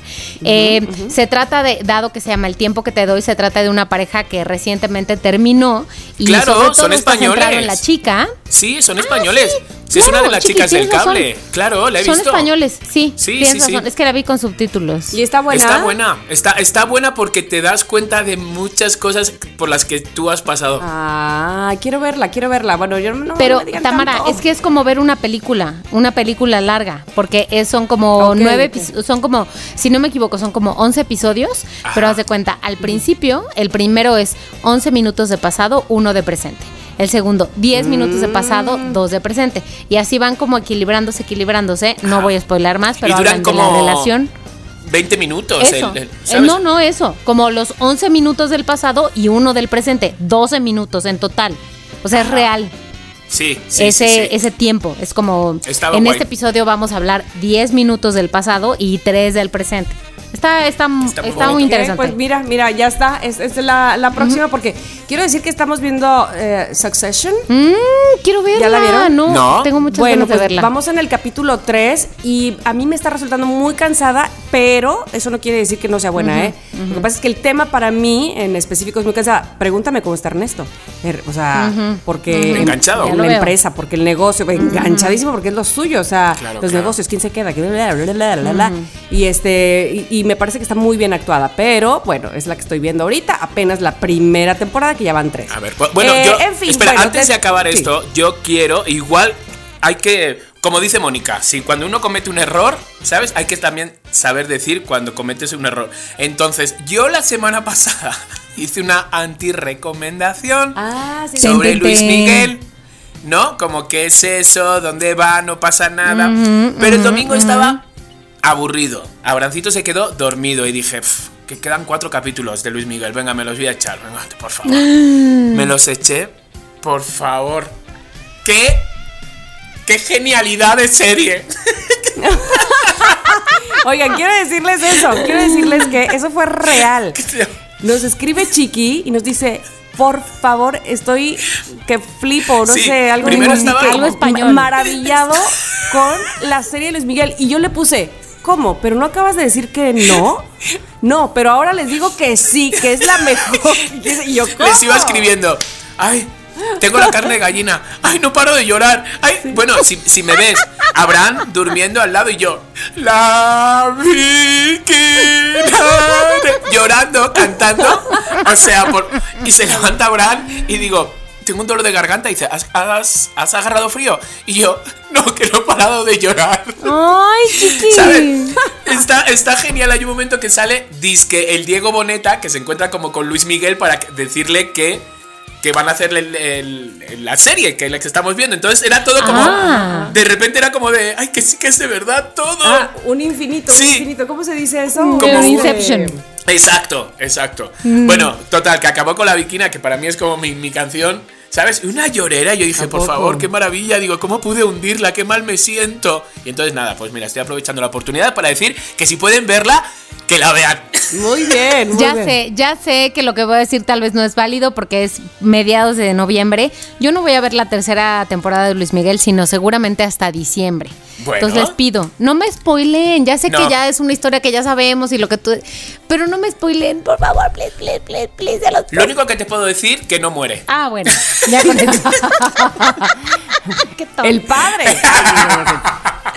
Eh, Se trata de, dado que se llama El tiempo que te doy, se trata de una pareja que recientemente terminó y Claro, sobre todo son españoles. en la chica. Sí, son españoles. Si es Claro, una de las chiqui, chicas del razón. cable. Claro, la he Son visto. españoles, sí. Sí, tienes sí, sí. Es que la vi con subtítulos. ¿Y está buena? Está buena, está, está buena porque te das cuenta de muchas cosas por las que tú has pasado. Ah, quiero verla, quiero verla. Bueno, yo no Pero me Tamara, tanto. es que es como ver una película, una película larga, porque es- son como nueve, ok. epi- son como, si no me equivoco, son como 11 episodios, pero haz de cuenta, al principio, el primero es 11 minutos de pasado, uno de presente. El segundo, 10 minutos de pasado, Mm. dos de presente. Y así van como equilibrándose, equilibrándose. No voy a spoilar más, pero hablan como de la relación. 20 minutos. Eso. el- el- Eh, no, no, eso. Como los 11 minutos del pasado y uno del presente. 12 minutos en total. O sea, es real Sí, sí, ese, sí, sí. ese tiempo. Es como. Estaba en guay. este episodio vamos a hablar 10 minutos del pasado y 3 del presente. Está, está, Está está, muy interesante. Pues mira, mira, ya está. Es, es la, la próxima porque quiero decir que estamos viendo eh, Succession. Mm, quiero verla. ¿Ya la vieron? No, No. tengo muchas Bueno, ganas de pues verla. vamos en el capítulo 3 y a mí me está resultando muy cansada, pero eso no quiere decir que no sea buena, ¿eh? Lo que pasa es que el tema para mí en específico es muy cansada. Pregúntame cómo está Ernesto. Er- O sea, porque... Enganchado. En la veo. empresa, porque el negocio, enganchadísimo porque es lo suyo, o sea, Claro, los claro. negocios, quién se queda, bla, bla, bla. y este, y, y me parece que está muy bien actuada, pero bueno, es la que estoy viendo ahorita, apenas la primera temporada que ya van tres. A ver, bu- bueno, Eh, yo. en fin, espera, bueno, antes te- de acabar sí. esto, yo quiero. Igual hay que. Como dice Mónica, si cuando uno comete un error, ¿sabes? Hay que también saber decir cuando cometes un error. Entonces, yo la semana [LAUGHS] pasada hice una anti-recomendación Ah, sí, sobre ten, Luis. Miguel. ¿No? Como que es eso, dónde va, no pasa nada. Pero el domingo estaba aburrido. Abrancito se quedó dormido y dije, "Pf, que quedan cuatro capítulos de Luis Miguel. Venga, me los voy a echar. Venga, por favor. [LAUGHS] me los eché. Por favor. ¿Qué? ¡Qué genialidad de serie! [LAUGHS] Oigan, quiero decirles eso, quiero decirles que eso fue real. [LAUGHS] Nos escribe Chiqui y nos dice, por favor, estoy que flipo, no Sí, sé, algo, Algo español. maravillado con la serie de Luis Miguel. Y yo le puse, ¿cómo? ¿Pero no acabas de decir que no? [LAUGHS] No, pero ahora les digo que sí, que es la mejor. [LAUGHS] Y yo, Les iba escribiendo. ¡Ay! Tengo la carne de gallina. ¡Ay, no paro de llorar! ¡Ay! Bueno, si, si me ves, Abraham durmiendo al lado y yo. La. [LAUGHS] Llorando, cantando. O sea, por, y se levanta Abraham y digo. Tengo un dolor de garganta y dice, ¿has, has, has agarrado frío? Y yo, no, que no he parado de llorar. Ay, chiqui. ¿Sabes? Está, está genial. Hay un momento que sale disque el Diego Boneta, que se encuentra como con Luis Miguel para decirle que, que van a hacer el- el- el- la serie que la que estamos viendo. Entonces era todo como. Ah. De repente era como de. Ay, que sí que es de verdad todo. Ah, un infinito, un Sí. infinito. ¿Cómo se dice eso? Como Un- Inception. Exacto, exacto. Mm. Bueno, total, que acabó con la Viquina, que para mí es como mi, mi canción. ¿Sabes? Una llorera. Yo dije, por favor, qué maravilla. Digo, ¿cómo pude hundirla? Qué mal me siento. Y entonces, nada, pues mira, estoy aprovechando la oportunidad para decir que si pueden verla, que la vean. Muy bien, muy Ya bien. sé, ya sé que lo que voy a decir tal vez no es válido porque es mediados de noviembre. Yo no voy a ver la tercera temporada de Luis Miguel, sino seguramente hasta diciembre. Bueno. Entonces les pido, no me spoilen. Ya sé No. que ya es una historia que ya sabemos y lo que tú. Pero no me spoilen, por favor, please, please, please, please. se los Lo único que te puedo decir, que no muere. Ah, bueno, [LAUGHS] ya con eso. [LAUGHS] El padre. [LAUGHS]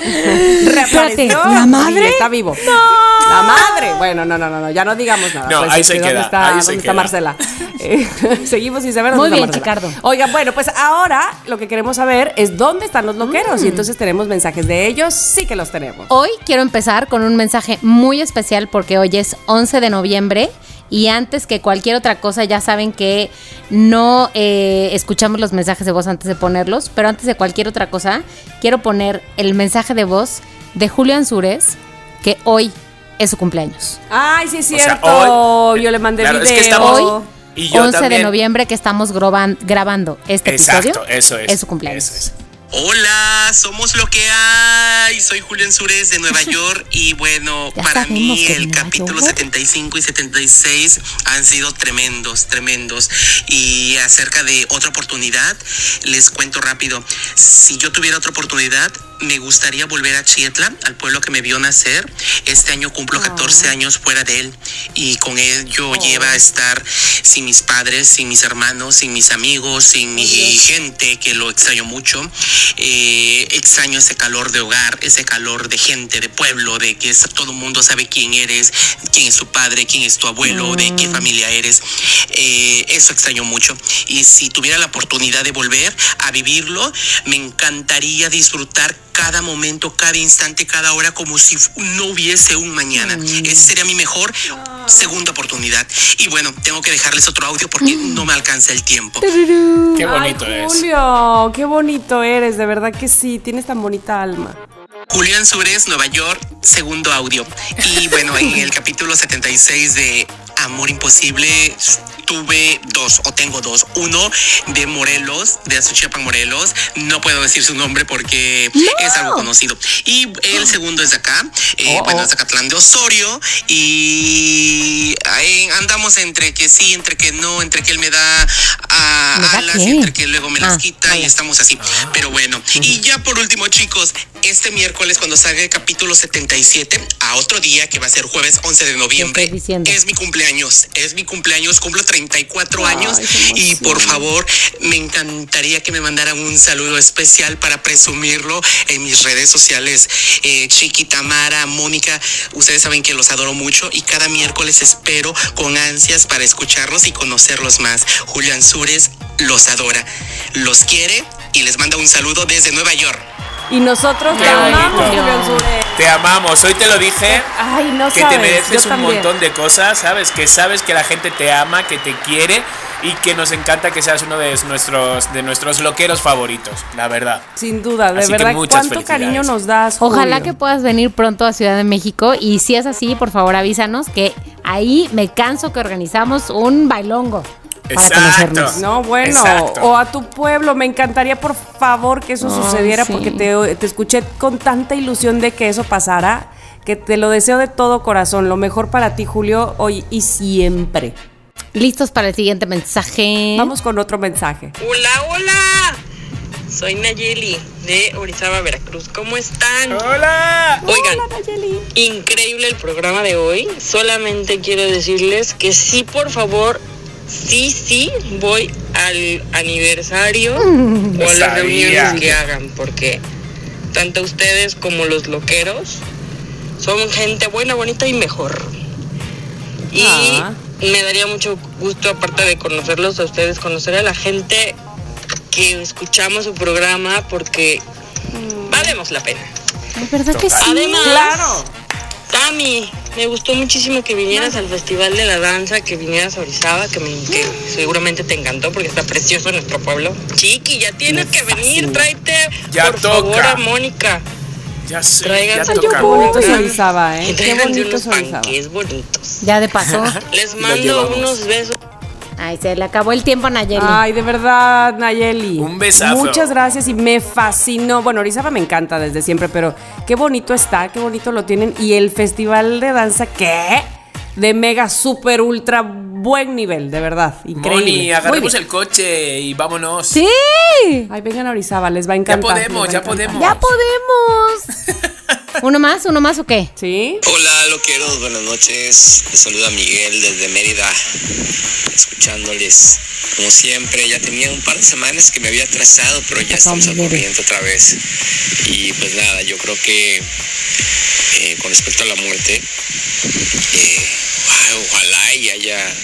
Espérate. ¿la madre? y está vivo. La madre. Bueno, no, no, no, no, ya no digamos nada. No, ahí es se que queda, ¿Dónde está, ahí dónde se está queda. Marcela? Eh, [LAUGHS] seguimos sin saber Muy dónde bien, Marcela. Chicardo. Oigan, bueno, pues ahora lo que queremos saber es dónde están los loqueros. Mm. Y entonces tenemos mensajes de ellos. Sí que los tenemos. Hoy quiero empezar con un mensaje muy especial porque hoy es 11 de noviembre y antes que cualquier otra cosa ya saben que no eh, escuchamos los mensajes de voz antes de ponerlos, pero antes de cualquier otra cosa quiero poner el mensaje de voz de Julio Ansúrez que hoy es su cumpleaños. Ay, sí es O sea, cierto. hoy- Yo le mandé Claro, es video. que estamos- Hoy, Y yo 11 de noviembre que estamos grabando este Exacto, episodio, eso es. su cumpleaños. eso es. Hola, somos lo que hay. Soy Julián Sures de Nueva [LAUGHS] York y bueno, Ya para mí el capítulo York. 75 y 76 han sido tremendos, tremendos. Y acerca de otra oportunidad, les cuento rápido. Si yo tuviera otra oportunidad, me gustaría volver a Chietla, al pueblo que me vio nacer. Este año cumplo 14 años fuera de él y con ello lleva a estar sin mis padres, sin mis hermanos, sin mis amigos, sin mi gente, que lo extraño mucho. Eh, extraño ese calor de hogar, ese calor de gente, de pueblo, de que todo el mundo sabe quién eres, quién es tu padre, quién es tu abuelo, de qué familia eres. Eh, eso extraño mucho. Y si tuviera la oportunidad de volver a vivirlo, me encantaría disfrutar cada momento, cada instante, cada hora, como si no hubiese un mañana. Esa sería mi mejor segunda oportunidad. Y bueno, tengo que dejarles otro audio porque no me alcanza el tiempo. Qué bonito Ay, es. Julio, qué bonito eres, de verdad que sí, tienes tan bonita alma. Julián Sures, Nueva York, segundo audio. Y bueno, en el capítulo 76 de Amor Imposible tuve dos, o tengo dos. Uno de Morelos, de Azuchiapan, Morelos. No puedo decir su nombre porque es algo conocido. Y el segundo es de acá, eh, bueno, es de Acatlán de Osorio. Y ahí andamos entre que sí, entre que no, entre que él me da ah, ¿Me da alas qué? entre que luego me las Ah, quita y estamos así. Pero bueno, y ya por último, chicos, este miércoles cuando salga el capítulo 77, a otro día que va a ser jueves 11 de noviembre, es mi cumpleaños, es mi cumpleaños, cumplo 34 años qué y por favor, me encantaría que me mandaran un saludo especial para presumirlo en mis redes sociales. Eh, Chiqui, Tamara, Mónica, ustedes saben que los adoro mucho y cada miércoles espero con ansias para escucharlos y conocerlos más. Julián Sures los adora, los quiere y les manda un saludo desde Nueva York. Y nosotros te amamos. Julio Sure. Te amamos. Hoy te lo dije. Ay, no que sabes, te mereces yo un también. montón de cosas, ¿sabes? Que sabes que la gente te ama, que te quiere y que nos encanta que seas uno de nuestros de nuestros loqueros favoritos, la verdad. Sin duda, de Así que verdad, muchas cuánto cariño nos das. Ojalá que puedas venir pronto a Ciudad de México y si es así, por favor avísanos que ahí me canso que organizamos un bailongo para Exacto. conocernos. No, bueno, Exacto. o a tu pueblo. Me encantaría, por favor, que eso sucediera sí. porque te, te escuché con tanta ilusión de que eso pasara, que te lo deseo de todo corazón. Lo mejor para ti, Julio, hoy y siempre. Listos para el siguiente mensaje. Vamos con otro mensaje. Hola, hola. Soy Nayeli de Orizaba, Veracruz. ¿Cómo están? ¡Hola! Oigan, increíble el programa de hoy. Solamente quiero decirles que sí, por favor, sí, sí, voy al aniversario o a las reuniones que hagan, porque tanto ustedes como los loqueros son gente buena, bonita y mejor. Y Ah. me daría mucho gusto, aparte de conocerlos a ustedes, conocer a la gente que escuchamos su programa porque valemos la pena. ¿verdad que sí? Además, Claro. Tami, me gustó muchísimo que vinieras al Festival de la Danza, que vinieras a Orizaba, que, me, que seguramente te encantó porque está precioso nuestro pueblo. Chiqui, ya tienes que venir, tráete Ya por favor toca. a Mónica. Ya sé, Traigan ya toca. Qué bonito. Orizaba, ¿eh? Y [LAUGHS] Qué tráiganse bonito unos panques bonitos. Ya de paso. [LAUGHS] Les mando unos besos. Ay, se le acabó el tiempo a Nayeli. Ay, de verdad, Nayeli. Un besazo. Muchas gracias y me fascinó. Bueno, Orizaba me encanta desde siempre, pero qué bonito está, qué bonito lo tienen. Y el festival de danza, ¿qué? De mega, super, ultra buen nivel, de verdad. Increíble. Moni, agarremos el coche y vámonos. ¡Sí! Ay, vengan a Orizaba, les va a Ya encantar. podemos, les va a ya podemos. ¡Ya podemos! [LAUGHS] ¿Uno más? ¿Uno más o qué? ¿Sí? Hola, loqueros, buenas noches. Les saluda Miguel desde Mérida, escuchándoles como siempre. Ya tenía un par de semanas que me había atrasado, pero ya estamos al corriente otra vez. Y pues nada, yo creo que eh, con respecto a la muerte, eh, ojalá y haya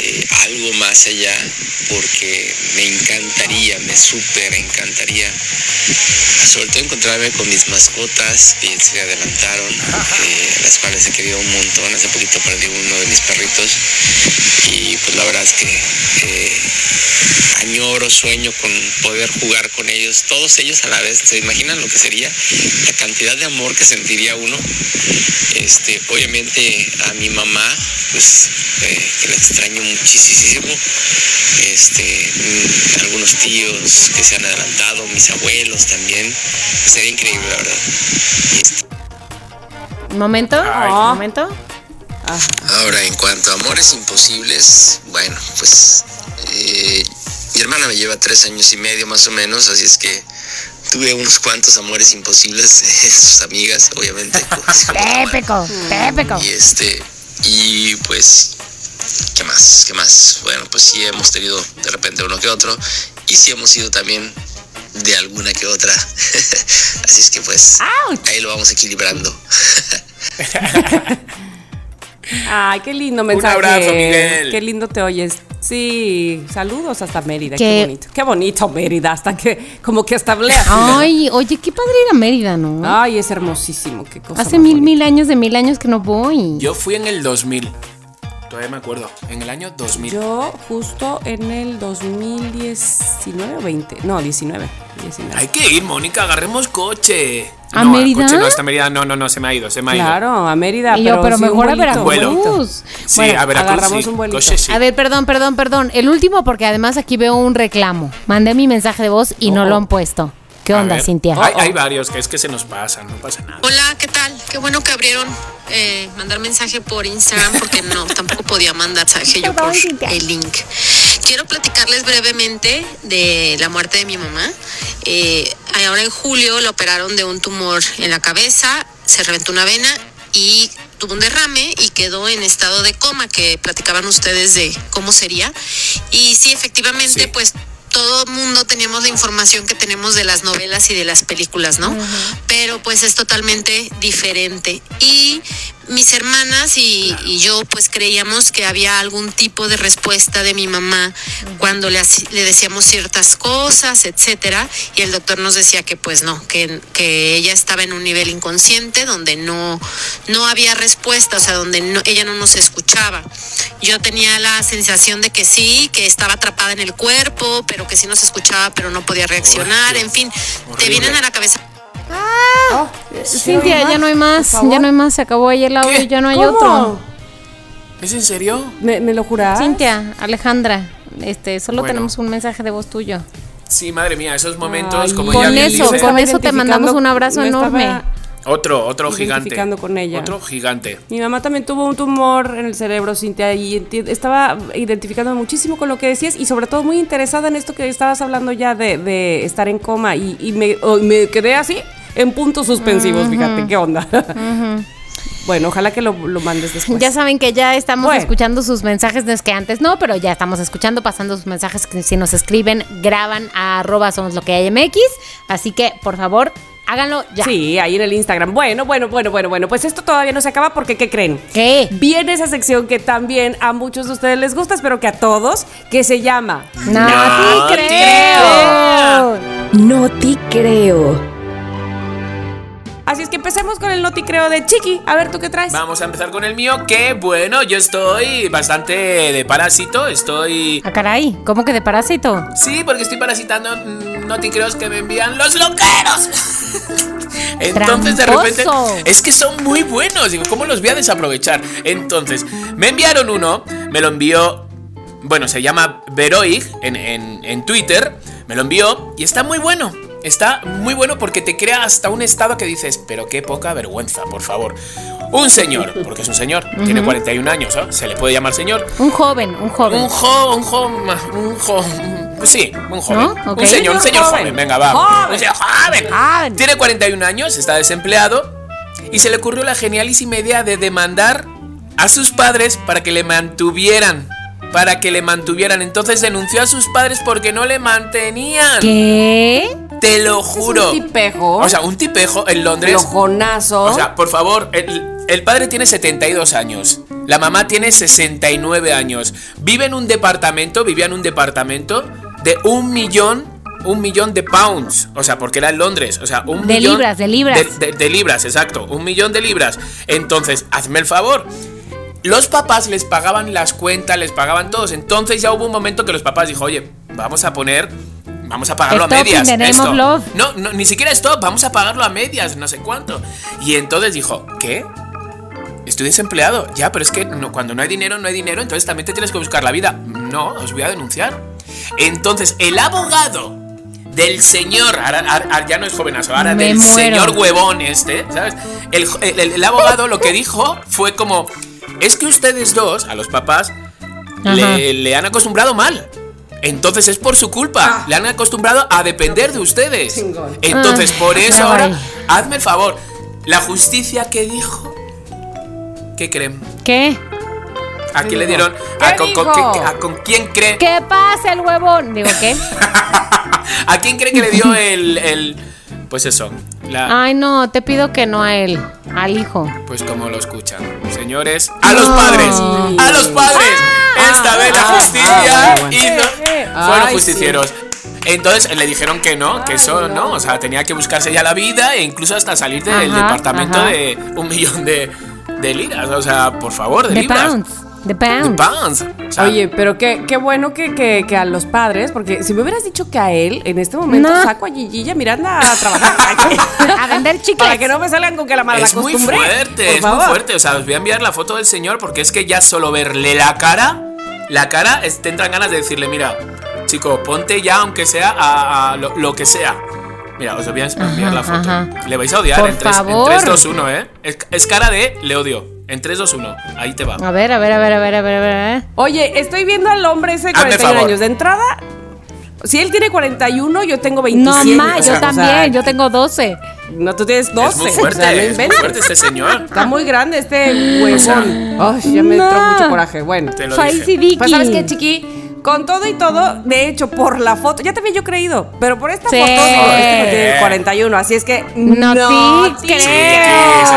eh, algo más allá, porque me encantaría, me súper encantaría sobre todo encontrarme con mis mascotas que se adelantaron, [LAUGHS] eh, las cuales he querido un montón. Hace poquito perdí uno de mis perritos y pues la verdad es que eh, añoro, sueño con poder jugar con ellos, todos ellos a la vez. ¿Se imaginan lo que sería la cantidad de amor que sentiría uno? Este, obviamente a mi mamá, pues que la extraño muchísimo. Este, mm, algunos tíos que se han adelantado, mis abuelos también. Sería increíble, la verdad. ¿Un momento? Ay. ¿Un momento? Ahora, en cuanto a amores imposibles, bueno, pues eh, mi hermana me lleva tres años y medio más o menos, así es que tuve unos cuantos amores imposibles, [LAUGHS] sus amigas, obviamente. pues, Típico, típico. y este, y pues, ¿qué más? ¿Qué más? Bueno, pues sí hemos tenido de repente uno que otro, y sí hemos sido también de alguna que otra. [LAUGHS] Así es que pues, ahí lo vamos equilibrando. [LAUGHS] Ay, qué lindo mensaje. abrazo, Miguel. Qué lindo te oyes. Sí, saludos hasta Mérida. Qué- Qué, bonito. Qué bonito Mérida, hasta que como que hasta hablé. Ay, oye, qué padre ir a Mérida, ¿no? Ay, es hermosísimo, qué cosa. Hace mil, bonita. mil años de mil años que no voy. Yo fui en el 2000. Todavía me acuerdo. En el año 2000. Yo justo en el 2019 o 20. No, 19. 19. Hay que ir, Mónica, agarremos coche. ¿A no, Mérida? Coche no, hasta Mérida. No, no, no, se me ha ido, se me ha ido. Claro, a Mérida. Y yo, pero sí, un mejor a. Veracruz. Sí, Bueno, a Veracruz. agarramos sí. un vuelito. Coche sí. A ver, perdón, perdón, perdón. El último, porque además aquí veo un reclamo. Mandé mi mensaje de voz y no Oh, lo oh. han puesto. ¿Qué A onda, ver. Cintia? Hay, hay varios que es que se nos pasan, no pasa nada. Hola, ¿qué tal? Qué bueno que abrieron eh, mandar mensaje por Instagram porque no, tampoco podía mandar mensaje yo por el link. Quiero platicarles brevemente de la muerte de mi mamá. Eh, ahora en julio la operaron de un tumor en la cabeza, se reventó una vena y tuvo un derrame y quedó en estado de coma que platicaban ustedes de cómo sería. Y sí, efectivamente, Sí. pues todo mundo teníamos la información que tenemos de las novelas y de las películas, ¿no? Pero pues es totalmente diferente. Y mis hermanas y, y yo pues creíamos que había algún tipo de respuesta de mi mamá cuando le, le decíamos ciertas cosas, etcétera, y el doctor nos decía que pues no, que, que ella estaba en un nivel inconsciente donde no, no había respuesta, o sea, donde no- ella no nos escuchaba. Yo tenía la sensación de que sí, que estaba atrapada en el cuerpo, pero que sí nos escuchaba, pero no podía reaccionar, en fin, te vienen a la cabeza Oh, Cintia, ya no hay más. Ya no hay más. Se acabó ahí el audio ya no hay ¿Cómo? otro. ¿Es en serio? ¿Me, me lo jurás? Cintia, Alejandra, este, solo Bueno. tenemos un mensaje de voz tuyo. Sí, madre mía, esos momentos Ay, como Con ya bien eso, dice- con eso te mandamos un abrazo estaba enorme. Otro, otro gigante. identificando con ella. Otro gigante. Mi mamá también tuvo un tumor en el cerebro, Cintia, y estaba identificando muchísimo con lo que decías y sobre todo muy interesada en esto que estabas hablando ya de, de estar en coma y, y me, oh, me quedé así en puntos suspensivos, fíjate, ¿qué onda? [LAUGHS] bueno, ojalá que lo, lo mandes después. Ya saben que ya estamos Bueno. escuchando sus mensajes, no es que antes no, pero ya estamos escuchando, pasando sus mensajes que si nos escriben, graban a arroba somos lo que hay MX. Así que, por favor, háganlo ya. Sí, ahí en el Instagram. Bueno, bueno, bueno, bueno, bueno, pues esto todavía no se acaba porque, ¿qué creen? ¿Qué? Viene esa sección que también a muchos de ustedes les gusta, espero que a todos, que se llama No, No te te creo. No te creo. Así es que empecemos con el noticreo de Chiqui. A ver, ¿tú qué traes? Vamos a empezar con el mío, que bueno, yo estoy bastante de parásito, estoy... Ah, caray, ¿cómo que de parásito? Sí, porque estoy parasitando mm, noticreos que me envían los loqueros. Entonces de repente es que son muy buenos, digo, ¿cómo los voy a desaprovechar? Entonces, me enviaron uno, me lo envió, bueno, se llama Veroig en, en- en Twitter, me lo envió y está muy bueno. Está muy bueno porque te crea hasta un estado que dices, pero qué poca vergüenza, por favor. Un señor, porque es un señor, tiene 41 años, ¿no? Se le puede llamar señor. Un joven, un joven. Un jo, un jo, un jo, sí, un joven. ¿No? Ok. Un señor, un señor Joven. joven, venga, va. Joven. Un señor joven. Joven. Tiene 41 años, está desempleado y se le ocurrió la genialísima idea de demandar a sus padres para que le mantuvieran. Para que le mantuvieran. Entonces denunció a sus padres porque no le mantenían. ¿Qué? Te lo juro. un tipejo. O sea, un tipejo en Londres. Flojonazo. O sea, por favor, el, el padre tiene 72 años. La mamá tiene 69 años. Vive en un departamento, vivía en un departamento de un millón, un millón de pounds. O sea, porque era en Londres. O sea, un De millón. libras, de libras. De, de- de libras, exacto. Un millón de libras. Entonces, hazme el favor. Los papás les pagaban las cuentas, les pagaban todos. Entonces ya hubo un momento que los papás dijo, oye, vamos a poner, vamos a pagarlo Stop a medias. love. No, no, ni siquiera esto, vamos a pagarlo a medias, no sé cuánto. Y entonces dijo, ¿qué? Estoy desempleado. Ya, pero es que no- cuando no hay dinero, no hay dinero, entonces también te tienes que buscar la vida. No, os voy a denunciar. Entonces, el abogado del señor, ahora, ya no es jovenazo, ahora Me del muero. señor huevón este, ¿sabes? El, el- el- el abogado lo que dijo fue como, es que ustedes dos, a los papás, le, le han acostumbrado mal. Entonces es por su culpa. Le han acostumbrado a depender de ustedes. Chingón. Entonces, Ah, por eso ya ahora, hazme el favor. La justicia que dijo. ¿Qué creen? ¿Qué? ¿A quién le dieron? ¿Qué ¿A con, con- qué- a con quién cree? ¿Qué pasa el huevón? Digo, ¿qué? [LAUGHS] ¿A quién cree que le dio el. el- pues eso. La, Ay, no, te pido que no a él, al hijo. Pues como lo escuchan. Señores, a los padres. A los padres. Esta vez la ah, justicia ah, bueno. y no- fueron Ay, justicieros. Entonces le dijeron que no, que eso no. o sea, tenía que buscarse ya la vida e incluso hasta salir del Ajá, departamento ajá. de un millón de, de liras. O sea, por favor, de The libras. pounds. The De pounds. pounds. O sea, Oye, pero qué, qué bueno que, que- que a los padres, porque si me hubieras dicho que a él, en este momento No. saco a Gigi y a Miranda a trabajar. [LAUGHS] [LAUGHS] A vender chicles. Para que no me salgan con que la mala es muy costumbre. fuerte, es muy favor. fuerte. O sea, os voy a enviar la foto del señor porque es que ya solo verle la cara, la cara, es- te entran ganas de decirle, mira, chico, ponte ya aunque sea a, a lo, lo que sea. Mira, os voy a enviar la foto. ajá. Le vais a odiar Por en 3, favor. 2, 1, ¿eh? Es, es cara de le odio. En 3, 2, 1. Ahí te va. A ver, a ver, a ver, a ver, a ver, a ver, a ver. Oye, estoy viendo al hombre ese de Hazme 41 favor. años. De entrada, si él tiene 41, yo tengo No 27. más, o sea, yo también, o sea, yo tengo 12. No, tú tienes 12. Es muy o fuerte, sea, no es muy fuerte este señor. Está muy grande este huevón. sea, Ay, ya me entró no. mucho coraje. Bueno. Te lo dije. Pues sabes qué, chiqui, con todo y todo, de hecho, por la foto, ya te había yo creído, pero por esta Sí. foto digo, este no tiene 41, así es que No creo. Sí, que es,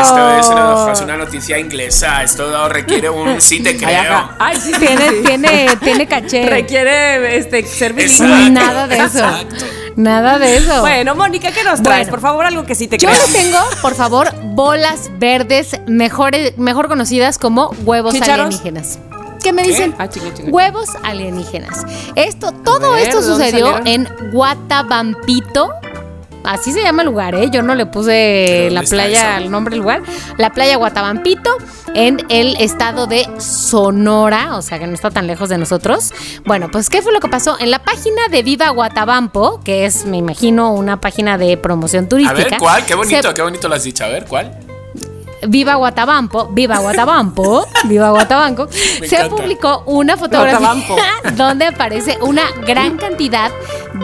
esto es una, es una noticia inglesa. Esto requiere un sí te Ay, creo. ajá. Ay, sí, Tiene, sí. tiene, tiene caché. Requiere este, ser bilingüe. Nada de eso. exacto. Nada de eso. Bueno, Mónica, ¿qué nos traes? Bueno. Por favor, algo que sí te Yo creo. les tengo, por favor, bolas verdes, mejores, mejor conocidas como huevos ¿Chícharos? alienígenas. ¿Qué me dicen? Ah. Huevos alienígenas. Esto, todo ver, esto ¿de dónde sucedió en Guatabampito. Así se llama el lugar, ¿eh? Yo no le ¿Pero puse la playa, el nombre del lugar. La playa Guatabampito, en el estado de Sonora, o sea que no está tan lejos de nosotros. Bueno, pues, ¿qué fue lo que pasó? En la página de Viva Guatabampo, que es, me imagino, una página de promoción A turística. ver, ¿cuál? Qué bonito, se- qué bonito lo has dicho. A ver, ¿cuál? Viva Guatabampo, Viva Guatabampo, Viva Guatabanco, se encanta. publicó una fotografía Guatabampo. [LAUGHS] donde aparece una gran cantidad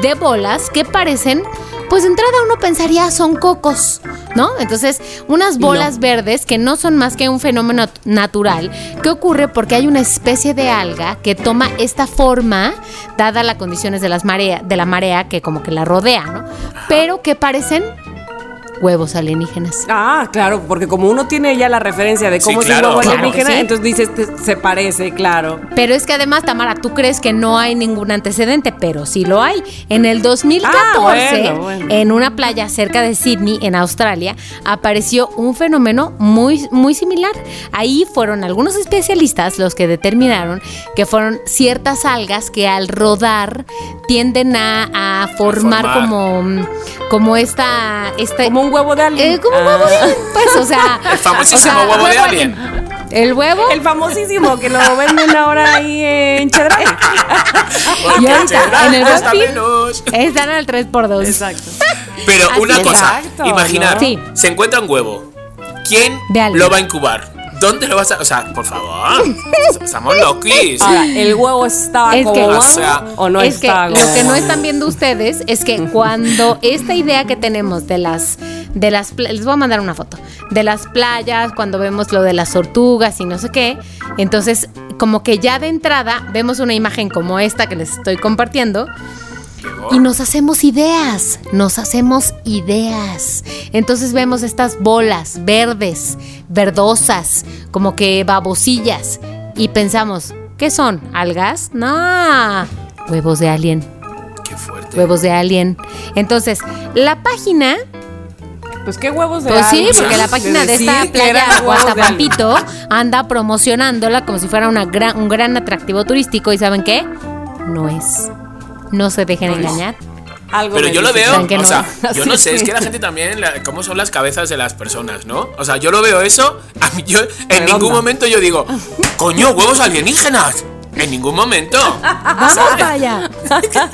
de bolas que parecen, pues de entrada uno pensaría son cocos, ¿no? Entonces, unas bolas verdes que no son más que un fenómeno natural que ocurre porque hay una especie de alga que toma esta forma, dada las condiciones de, las marea, de la marea que como que la rodea, ¿no? Pero que parecen huevos alienígenas. Ah, claro, porque como uno tiene ya la referencia de Sí, cómo es claro, un huevo claro. alienígena, Claro sí. entonces dices, te- se parece, claro. Pero es que además, Tamara, tú crees que no hay ningún antecedente, pero sí lo hay. En el 2014, Ah, bueno, bueno. en una playa cerca de Sydney, en Australia, apareció un fenómeno muy, muy similar. Ahí fueron algunos especialistas los que determinaron que fueron ciertas algas que al rodar tienden a, a formar, formar. como, como esta, esta Como un huevo de alien. eh, como un huevo de alien, pues, o sea. [LAUGHS] El famosísimo o sea, huevo de alien. El huevo. El famosísimo que lo venden ahora ahí en Chedraui. [LAUGHS] Y ahorita, en el menos. Están al 3x2. Exacto. Pero Así una cosa, Exacto, imaginar, ¿no? Sí. se encuentra un huevo. ¿Quién lo va a incubar? ¿Dónde lo vas a.? O sea, por favor. [LAUGHS] Estamos. Ahora, ¿el huevo estaba Es como que- huevo O sea, o no es que lo que huevo? no están viendo ustedes es que cuando esta idea que tenemos de las de las les voy a mandar una foto de las playas cuando vemos lo de las tortugas y no sé qué entonces como que ya de entrada vemos una imagen como esta que les estoy compartiendo y nos hacemos ideas, nos hacemos ideas. Entonces vemos estas bolas verdes, verdosas, como que babosillas. Y pensamos, ¿qué son? ¿Algas? No, huevos de alien, Qué fuerte. huevos de alien. Entonces, la página, Pues qué huevos de pues sí, porque la página de esta playa. Guatapampito anda promocionándola como si fuera una gran, un gran atractivo turístico. ¿Y saben qué? No es. No se dejen engañar. Algo Pero yo lo veo, ¿Saben que o no? sea, [LAUGHS] yo no sé, es que la gente también, la- cómo son las cabezas de las personas, ¿no? O sea, yo lo veo eso, a mí yo, en Redonda. ningún momento yo digo, coño, huevos alienígenas. En ningún momento. [LAUGHS] Vamos para allá. [LAUGHS]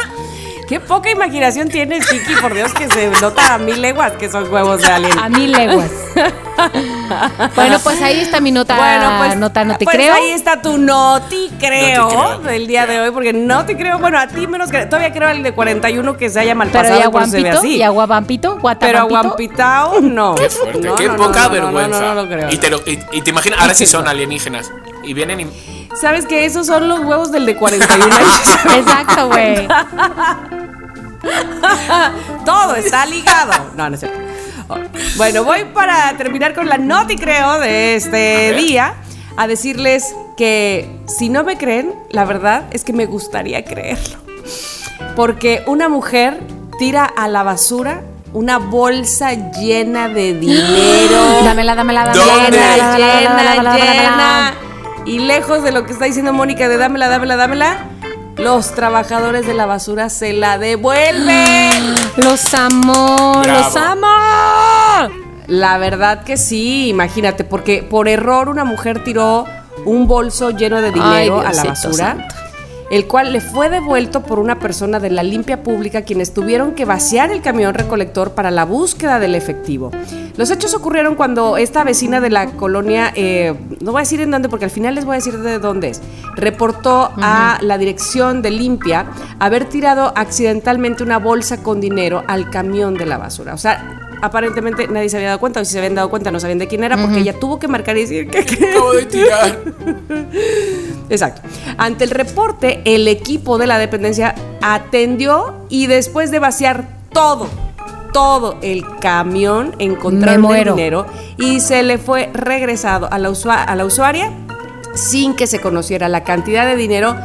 Qué poca imaginación tienes, Kiki, por Dios, que se nota a mil leguas que son huevos de alien. A mil leguas. [LAUGHS] bueno, pues ahí está mi nota. Bueno, pues, nota no te pues creo. ahí está tu no te creo, No te creo. del día de hoy, porque no te creo, bueno, a ti menos que todavía creo el de 41 que se haya mal Pero pasado y y por eso se ve aguampito, así. y aguapampito, Pero guatapampito. aguampitao, no. Qué fuerte, No, qué no, no, poca no, no, vergüenza. No, no, no, lo creo. Y, te lo- y- y te imaginas, ahora sí son alienígenas. Y vienen y. ¿Sabes que esos son los huevos del de 41 años? Exacto, güey. Todo está ligado. No, no es cierto. Oh, Bueno, voy para terminar con la no te creo de este día a decirles que si no me creen, la verdad es que me gustaría creerlo. Porque una mujer tira a la basura una bolsa llena de dinero. Dámela, dámela, dámela. Llena, dámela, llena. Y lejos de lo que está diciendo Mónica de dámela, dámela, dámela, los trabajadores de la basura se la devuelven. [GASPS] Los amo, los amo. La verdad que sí, imagínate, porque por error una mujer tiró un bolso lleno de dinero Ay, a la basura, santo. El cual le fue devuelto por una persona de la limpia pública quienes tuvieron que vaciar el camión recolector para la búsqueda del efectivo. Los hechos ocurrieron cuando esta vecina de la colonia, eh, no voy a decir en dónde porque al final les voy a decir de dónde es, reportó a la dirección de limpia haber tirado accidentalmente una bolsa con dinero al camión de la basura. O sea, aparentemente nadie se había dado cuenta, o si se habían dado cuenta no sabían de quién era, porque ella tuvo que marcar y decir que... Acabo de tirar. [LAUGHS] Exacto. Ante el reporte, el equipo de la dependencia atendió y después de vaciar todo, todo el camión, encontraron el dinero y se le fue regresado a la, usua- a la usuaria sin que se conociera la cantidad de dinero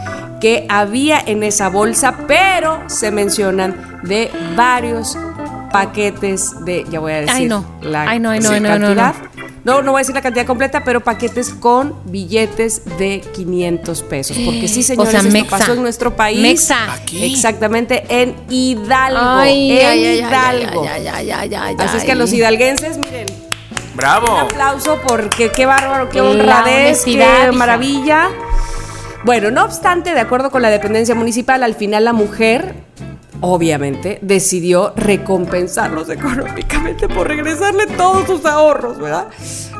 que había en esa bolsa, pero se mencionan de varios paquetes de, ya voy a decir Ay, no. la Ay, no, ay, no, sí, ay, no, no, no. cantidad. No, no voy a decir la cantidad completa, pero paquetes con billetes de 500 pesos. Porque sí, [GASPS] señores, sea, esto mexa. pasó en nuestro país. Mexa. Aquí. Exactamente, en Hidalgo. Ay, en ay, ay, ay, Hidalgo. ay, ay, ay, ay, Así es que a los hidalguenses, miren, un Bravo. aplauso porque qué bárbaro, qué honradez, qué hija. maravilla. Bueno, no obstante, de acuerdo con la dependencia municipal, al final la mujer, obviamente, decidió recompensarlos económicamente por regresarle todos sus ahorros, ¿verdad?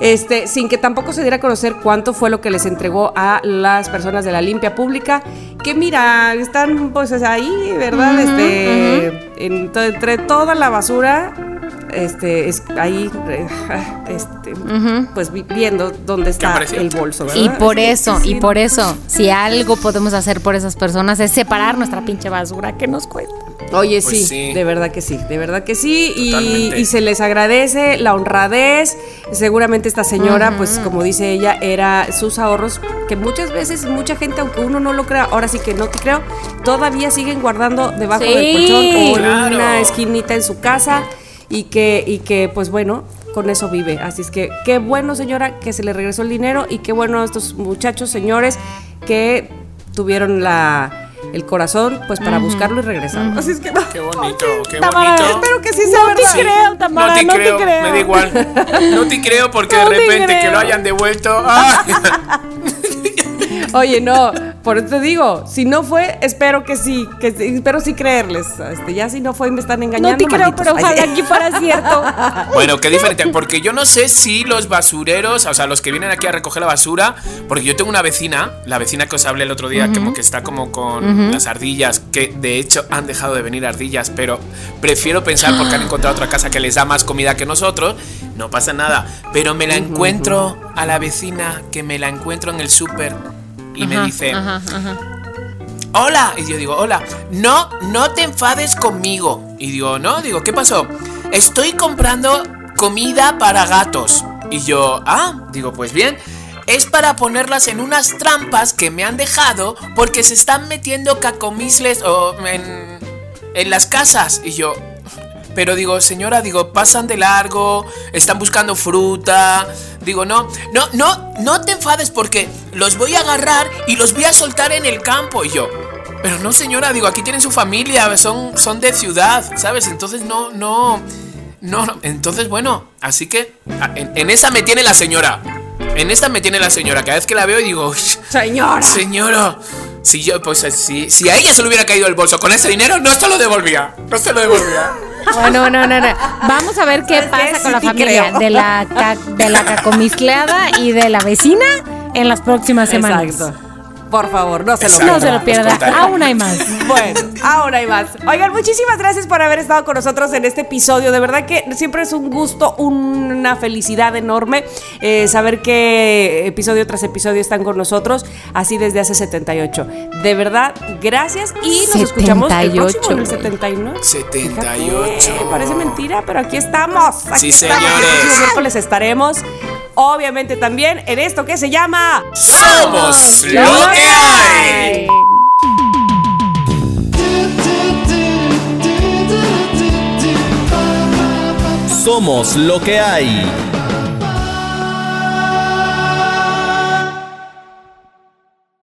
Este, sin que tampoco se diera a conocer cuánto fue lo que les entregó a las personas de la limpia pública, que mira, están pues ahí, ¿verdad? este, to- entre toda la basura, este, es ahí, eh, este, pues vi- viendo dónde está el bolso, ¿verdad? Y por eso, sí, y por eso, si algo podemos hacer por esas personas es separar nuestra pinche basura que nos cuesta. Oye, Pues sí, sí. de verdad que sí, de verdad que sí. Y, se les agradece la honradez. Seguramente esta señora, pues como dice ella, era sus ahorros, que muchas veces, mucha gente, aunque uno no lo crea, ahora sí que no te creo, todavía siguen guardando debajo Sí, del colchón o en claro. una esquinita en su casa. Y que, y que, pues bueno, con eso vive. Así es que qué bueno, señora, que se le regresó el dinero y qué bueno estos muchachos, señores, que tuvieron la el corazón pues para buscarlo y regresarlo. Así es que Qué bonito, qué Tamara, bonito. espero que sí sea No te creo, Tamara, no te no te creo, me da igual. No te creo porque No de te repente que lo hayan devuelto. [LAUGHS] ¡ah! Oye, no, por eso te digo, si no fue, espero que sí, que espero sí creerles. Este, ya si no fue, me están engañando. No te creo, malditos. pero ojalá aquí fuera [LAUGHS] cierto. Bueno, qué diferente, porque yo no sé si los basureros, o sea, los que vienen aquí a recoger la basura, porque yo tengo una vecina, la vecina que os hablé el otro día, como que está como con las ardillas, que de hecho han dejado de venir ardillas, pero prefiero pensar porque han [GASPS] encontrado otra casa que les da más comida que nosotros, no pasa nada, pero me la encuentro a la vecina, que me la encuentro en el súper y me dice, Ajá, ajá. hola. Y yo digo, hola. No, no te enfades conmigo. Y digo, no, digo, ¿qué pasó? Estoy comprando comida para gatos. Y yo, ah, digo, pues bien. Es para ponerlas en unas trampas que me han dejado porque se están metiendo cacomisles o en, en las casas. Y yo, pero digo, señora, digo, pasan de largo, están buscando fruta. Digo, no, no, no, no te enfades porque los voy a agarrar y los voy a soltar en el campo. Y yo, pero no, señora, digo, aquí tienen su familia, son, son de ciudad, ¿sabes? Entonces no, no, no, no. Entonces, bueno, así que a- en, en esa me tiene la señora. En esta me tiene la señora. Cada vez que la veo y digo, "Uy, Señora. Señora, Si yo, pues si, si a ella se le hubiera caído el bolso con ese dinero, no se lo devolvía. No se lo devolvía. Bueno, no, no, no. Vamos a ver qué pasa Sí con la familia de la, ca- de la y de la vecina en las próximas semanas. Exacto. Por favor, no se lo Exacto. No pierdan. se lo pierda. contaremos. Aún hay más. [LAUGHS] Bueno, ahora hay más. Oigan, muchísimas gracias por haber estado con nosotros en este episodio. De verdad que siempre es un gusto, una felicidad enorme eh, saber que episodio tras episodio están con nosotros, así desde hace 78. De verdad, gracias y nos escuchamos el 78, próximo en el güey. 79. 78. Fíjate, parece mentira, pero aquí estamos. Aquí Sí, estamos. señores. El miércoles estaremos. Obviamente también en esto que se llama ¡Somos lo que Somos lo que hay.